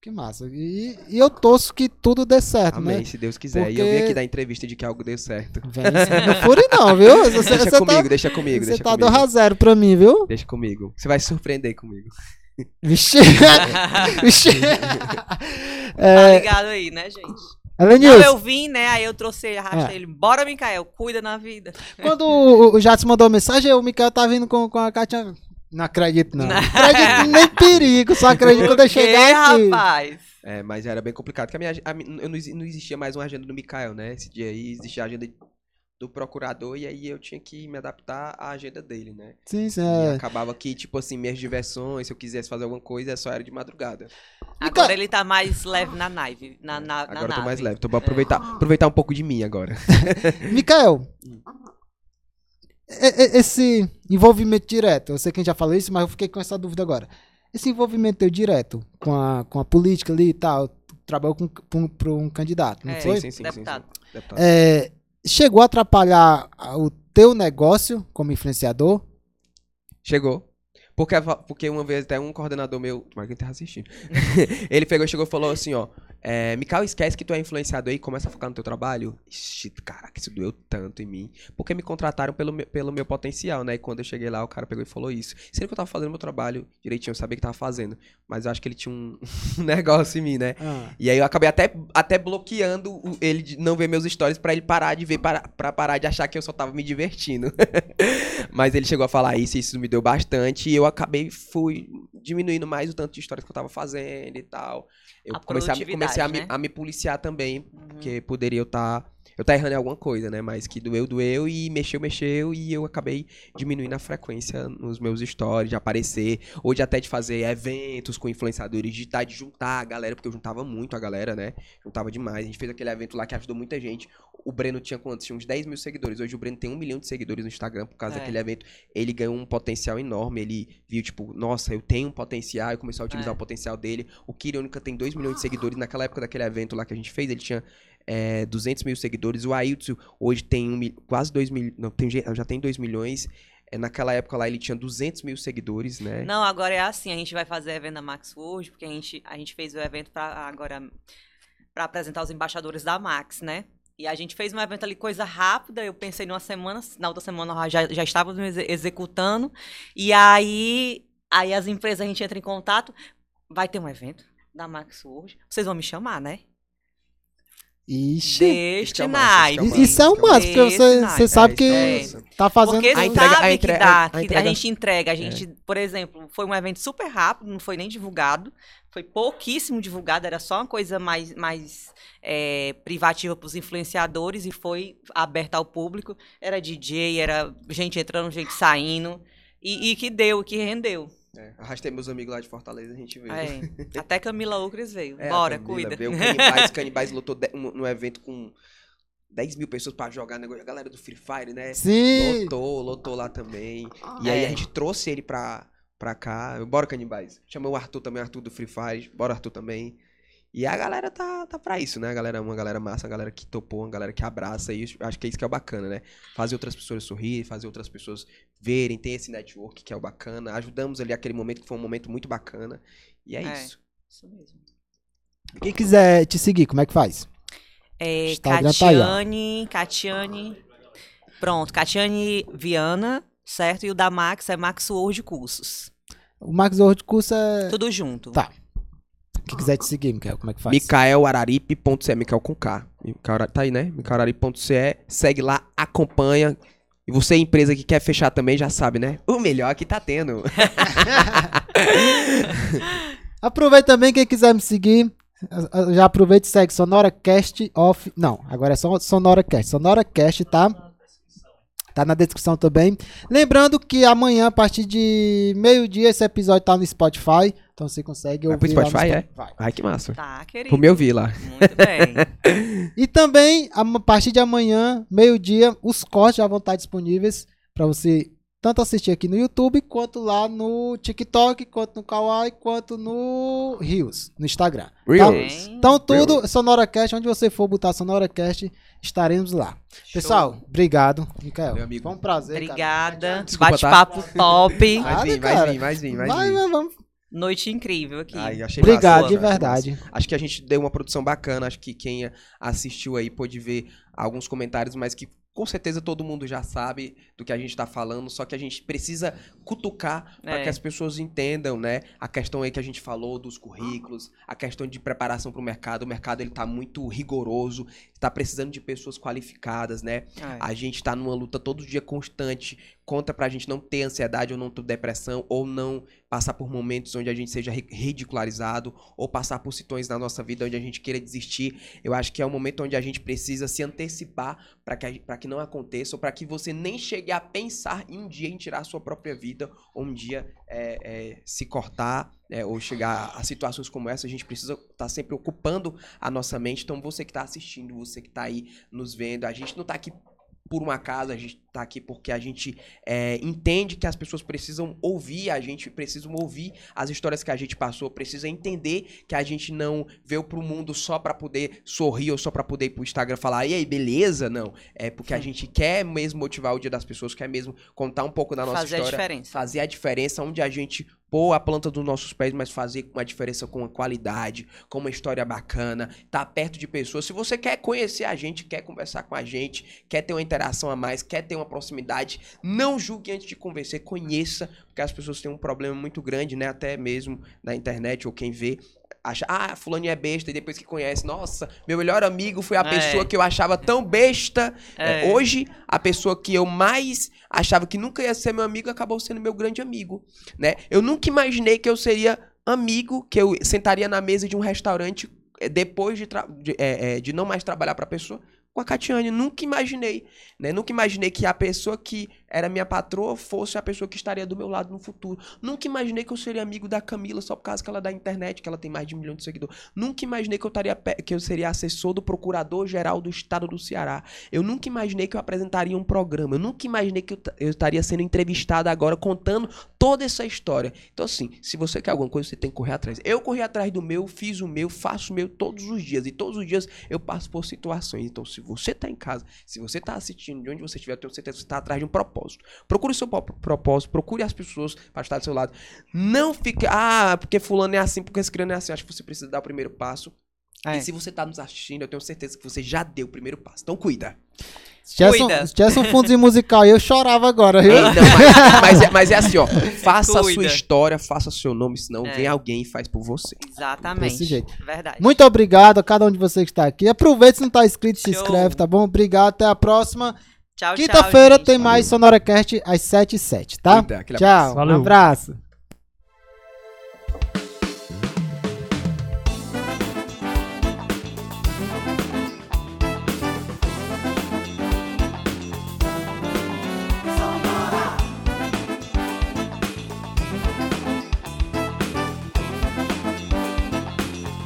Que massa. E, e eu torço que tudo dê certo, Amém, né? se Deus quiser. E eu vim Porque- aqui dar entrevista de que algo deu certo. Vem, não fure não, viu? Você, deixa você comigo, tá, deixa comigo, você deixa tá comigo. do zero pra mim, viu? Deixa comigo. Você vai se surpreender comigo. Vixe. Vixe. Tá é, ligado aí, né, gente? Elenilson, Não, eu vim, né? Aí eu trouxe, arrastei É. ele. Bora, Micael, cuida na vida. quando o, o Jadson mandou mensagem, o Micael tá vindo com, com a Katia. Não acredito, não. Não acredito nem perigo, só acredito quando eu chegar aqui. rapaz? É, mas era bem complicado, porque a minha, a não, não existia mais uma agenda do Mikael, né? Esse dia aí existia a agenda do procurador e aí eu tinha que me adaptar à agenda dele, né? Sim, sim. E É. acabava que, tipo assim, minhas diversões, se eu quisesse fazer alguma coisa, só era de madrugada. Agora ele tá mais leve na nave. Na, na, na Agora eu tô nave. mais leve, tô pra aproveitar, aproveitar um pouco de mim agora. Micael, e- e- esse envolvimento direto, eu sei que a gente já falou isso, mas eu fiquei com essa dúvida agora. Esse envolvimento teu direto com a, com a política ali e tal, trabalhou com, com, pra um candidato, não É, foi? sim, sim, sim, deputado. sim. Deputado. É, chegou a atrapalhar o teu negócio como influenciador? Chegou. Porque, porque uma vez até um coordenador meu, tomara que ele esteja assistindo, ele pegou, chegou e falou assim, ó, é, Mikau, esquece que tu é influenciador aí e começa a focar no teu trabalho. Ixi, caraca, isso doeu tanto em mim. Porque me contrataram pelo meu, pelo meu potencial, né? E quando eu cheguei lá, o cara pegou e falou isso. Sendo que eu tava fazendo meu trabalho direitinho, eu sabia que tava fazendo. Mas eu acho que ele tinha um, negócio em mim, né? Ah, E aí eu acabei até, até bloqueando ele de não ver meus stories pra ele parar de ver, para, pra parar de achar que eu só tava me divertindo. Mas ele chegou a falar isso e isso me deu bastante. E eu acabei, fui diminuindo mais o tanto de histórias que eu tava fazendo e tal. Eu A comecei, a, me- comecei a, produtividade, me, né? a me policiar também, Uhum. porque poderia eu estar. Eu tá errando em alguma coisa, né? Mas que doeu, doeu e mexeu, mexeu. E eu acabei diminuindo a frequência nos meus stories, de aparecer. Ou de até de fazer eventos com influenciadores digitais, de juntar a galera, porque eu juntava muito a galera, né? Juntava demais. A gente fez aquele evento lá que ajudou muita gente. O Breno tinha quantos? Tinha uns 10 mil seguidores. Hoje o Breno tem um milhão de seguidores no Instagram por causa É. daquele evento. Ele ganhou um potencial enorme. Ele viu, tipo, nossa, eu tenho um potencial. E começou a utilizar É. o potencial dele. O Kirônica tem 2 milhões de seguidores. Naquela época daquele evento lá que a gente fez, ele tinha é, 200 mil seguidores. O Ailton hoje tem um, quase 2 milhões. Não, tem, já tem 2 milhões. É, naquela época lá ele tinha 200 mil seguidores, né? Não, agora é assim, a gente vai fazer evento na Max hoje, porque a gente, a gente fez o evento para agora para apresentar os embaixadores da Max, né? E a gente fez um evento ali, coisa rápida. Eu pensei numa semana, na outra semana já, já estávamos exe- executando. E aí, aí as empresas, a gente entra em contato. Vai ter um evento da Max hoje. Vocês vão me chamar, né? Ixi. Deste é isso é Isso é um massa, porque você, você sabe É, que é tá fazendo. Porque. A entrega- sabe a que entre- dá, a que a entrega- gente entrega. A gente, por exemplo, foi um evento super rápido, não foi nem divulgado. Foi pouquíssimo divulgado, era só uma coisa mais, mais é, privativa para os influenciadores e foi aberta ao público. Era DJ, era gente entrando, gente saindo. E, e que deu, que rendeu. É, arrastei meus amigos lá de Fortaleza, a gente veio. É. Até Camila Ucres veio. É, Bora, Camila cuida. Veio, o Canibais, Canibais lotou de- um, no evento com 10 mil pessoas pra jogar negócio. A galera do Free Fire, né? Sim. Lotou, lotou lá também. E aí É. a gente trouxe ele pra, pra cá. Bora, Canibais. Chamou o Arthur também, Arthur do Free Fire. Bora, Arthur também. E a galera tá, tá pra isso, né? A galera é uma galera massa, a galera que topou, uma galera que abraça. E acho que é isso que é o bacana, né? Fazer outras pessoas sorrir, fazer outras pessoas verem, ter esse network que é o bacana. Ajudamos ali aquele momento que foi um momento muito bacana. E é, É. isso. Isso mesmo. Quem quiser te seguir, como é que faz? É, Instagram tá. Catiane, Catiane. Pronto, Catiane Viana, certo? E o da Max é Max World Cursos. O Max World Curso é. Tudo junto. Tá. Quem quiser te seguir, Micael, como é que faz? Micaelararipe.ce, Micael com K. Micael, tá aí, né? Micaelararipe.ce, segue lá, acompanha. E você, empresa que quer fechar também, já sabe, né? O melhor que tá tendo. Aproveita também, quem quiser me seguir. ah, ah, Já aproveita e segue SonoraCast off. Não, agora é só SonoraCast. SonoraCast, tá? Tá na descrição também. Lembrando que amanhã, a partir de meio-dia, esse episódio tá no Spotify. Então você consegue Vai pro ouvir lá no Spotify, é? Spotify. Ai, que massa. Tá, querido. Vou me ouvir lá. Muito bem. E também, a partir de amanhã, meio-dia, os cortes já vão estar disponíveis para você tanto assistir aqui no YouTube, quanto lá no TikTok, quanto no Kawaii, quanto no Rios, no Instagram. Reels. Bem, Então tudo, SonoraCast, onde você for botar SonoraCast, estaremos lá. Pessoal, obrigado, Micael. Meu amigo. Foi um prazer. Obrigada. Tá? Bate-papo top. Vai vir, vai vir, vai vir, vai Vai, vir. vai, vamos. Noite incrível aqui. Ai, achei Obrigado, massa, de verdade. massa. Acho que a gente deu uma produção bacana. Acho que quem assistiu aí pôde ver alguns comentários, mas que com certeza todo mundo já sabe do que a gente tá falando. Só que a gente precisa cutucar para É. que as pessoas entendam, né? A questão aí que a gente falou dos currículos, a questão de preparação para o mercado. O mercado ele tá muito rigoroso, está precisando de pessoas qualificadas, né? É. A gente tá numa luta todo dia constante contra pra gente não ter ansiedade ou não ter depressão ou não passar por momentos onde a gente seja ri- ridicularizado ou passar por situações na nossa vida onde a gente queira desistir. Eu acho que é um momento onde a gente precisa se antecipar para que, que não aconteça ou para que você nem chegue a pensar em um dia em tirar a sua própria vida ou um dia é, é, se cortar né, ou chegar a situações como essa. A gente precisa estar sempre ocupando a nossa mente. Então você que está assistindo, você que está aí nos vendo, a gente não tá aqui por um acaso, a gente tá aqui porque a gente é, entende que as pessoas precisam ouvir a gente, precisam ouvir as histórias que a gente passou, precisa entender que a gente não veio pro mundo só pra poder sorrir ou só pra poder ir pro Instagram falar, e aí, beleza? Não. É porque a gente quer mesmo motivar o dia das pessoas, quer mesmo contar um pouco da nossa Fazer a história diferença. fazer a diferença onde a gente pôr a planta dos nossos pés, mas fazer uma diferença com a qualidade, com uma história bacana, tá perto de pessoas. Se você quer conhecer a gente, quer conversar com a gente, quer ter uma interação a mais, quer ter uma proximidade, não julgue antes de conversar, conheça, porque as pessoas têm um problema muito grande, né, até mesmo na internet ou quem vê acha, ah, fulano é besta, e depois que conhece, nossa, meu melhor amigo foi a É. pessoa que eu achava tão besta. É, É. hoje, a pessoa que eu mais achava que nunca ia ser meu amigo acabou sendo meu grande amigo, né? Eu nunca imaginei que eu seria amigo, que eu sentaria na mesa de um restaurante eh, depois de, de, eh, de não mais trabalhar pra pessoa com a Catiane. Nunca imaginei, né? Nunca imaginei que a pessoa que era minha patroa fosse a pessoa que estaria do meu lado no futuro. Nunca imaginei que eu seria amigo da Camila só por causa que ela é da internet, que ela tem mais de um milhão de seguidores. Nunca imaginei que eu, estaria, que eu seria assessor do Procurador-Geral do Estado do Ceará. Eu nunca imaginei que eu apresentaria um programa. Eu nunca imaginei que eu, eu estaria sendo entrevistado agora contando toda essa história. Então, assim, se você quer alguma coisa, você tem que correr atrás. Eu corri atrás do meu, fiz o meu, faço o meu todos os dias. E todos os dias eu passo por situações. Então, se você tá em casa, se você tá assistindo, de onde você estiver, eu tenho certeza que você tá atrás de um propósito. Procure o seu pro- propósito, procure as pessoas para estar do seu lado. Não fique, ah, porque fulano é assim, porque esse criano é assim. Acho que você precisa dar o primeiro passo. É. E se você tá nos assistindo, eu tenho certeza que você já deu o primeiro passo. Então cuida. Se tivesse, Cuida. um, se um fundozinho musical aí, eu chorava agora, viu? Ei, não, mas, mas é, mas é assim, ó. Faça a sua Cuida. história, faça seu nome, senão É. vem alguém e faz por você. Exatamente. Desse jeito. Verdade. Muito obrigado a cada um de vocês que está aqui. Aproveite se não está inscrito, se Show. inscreve, tá bom? Obrigado, até a próxima. Tchau. Quinta-feira tem mais SonoraCast às 7 h 07 tá? Aquele Tchau, Valeu. um abraço.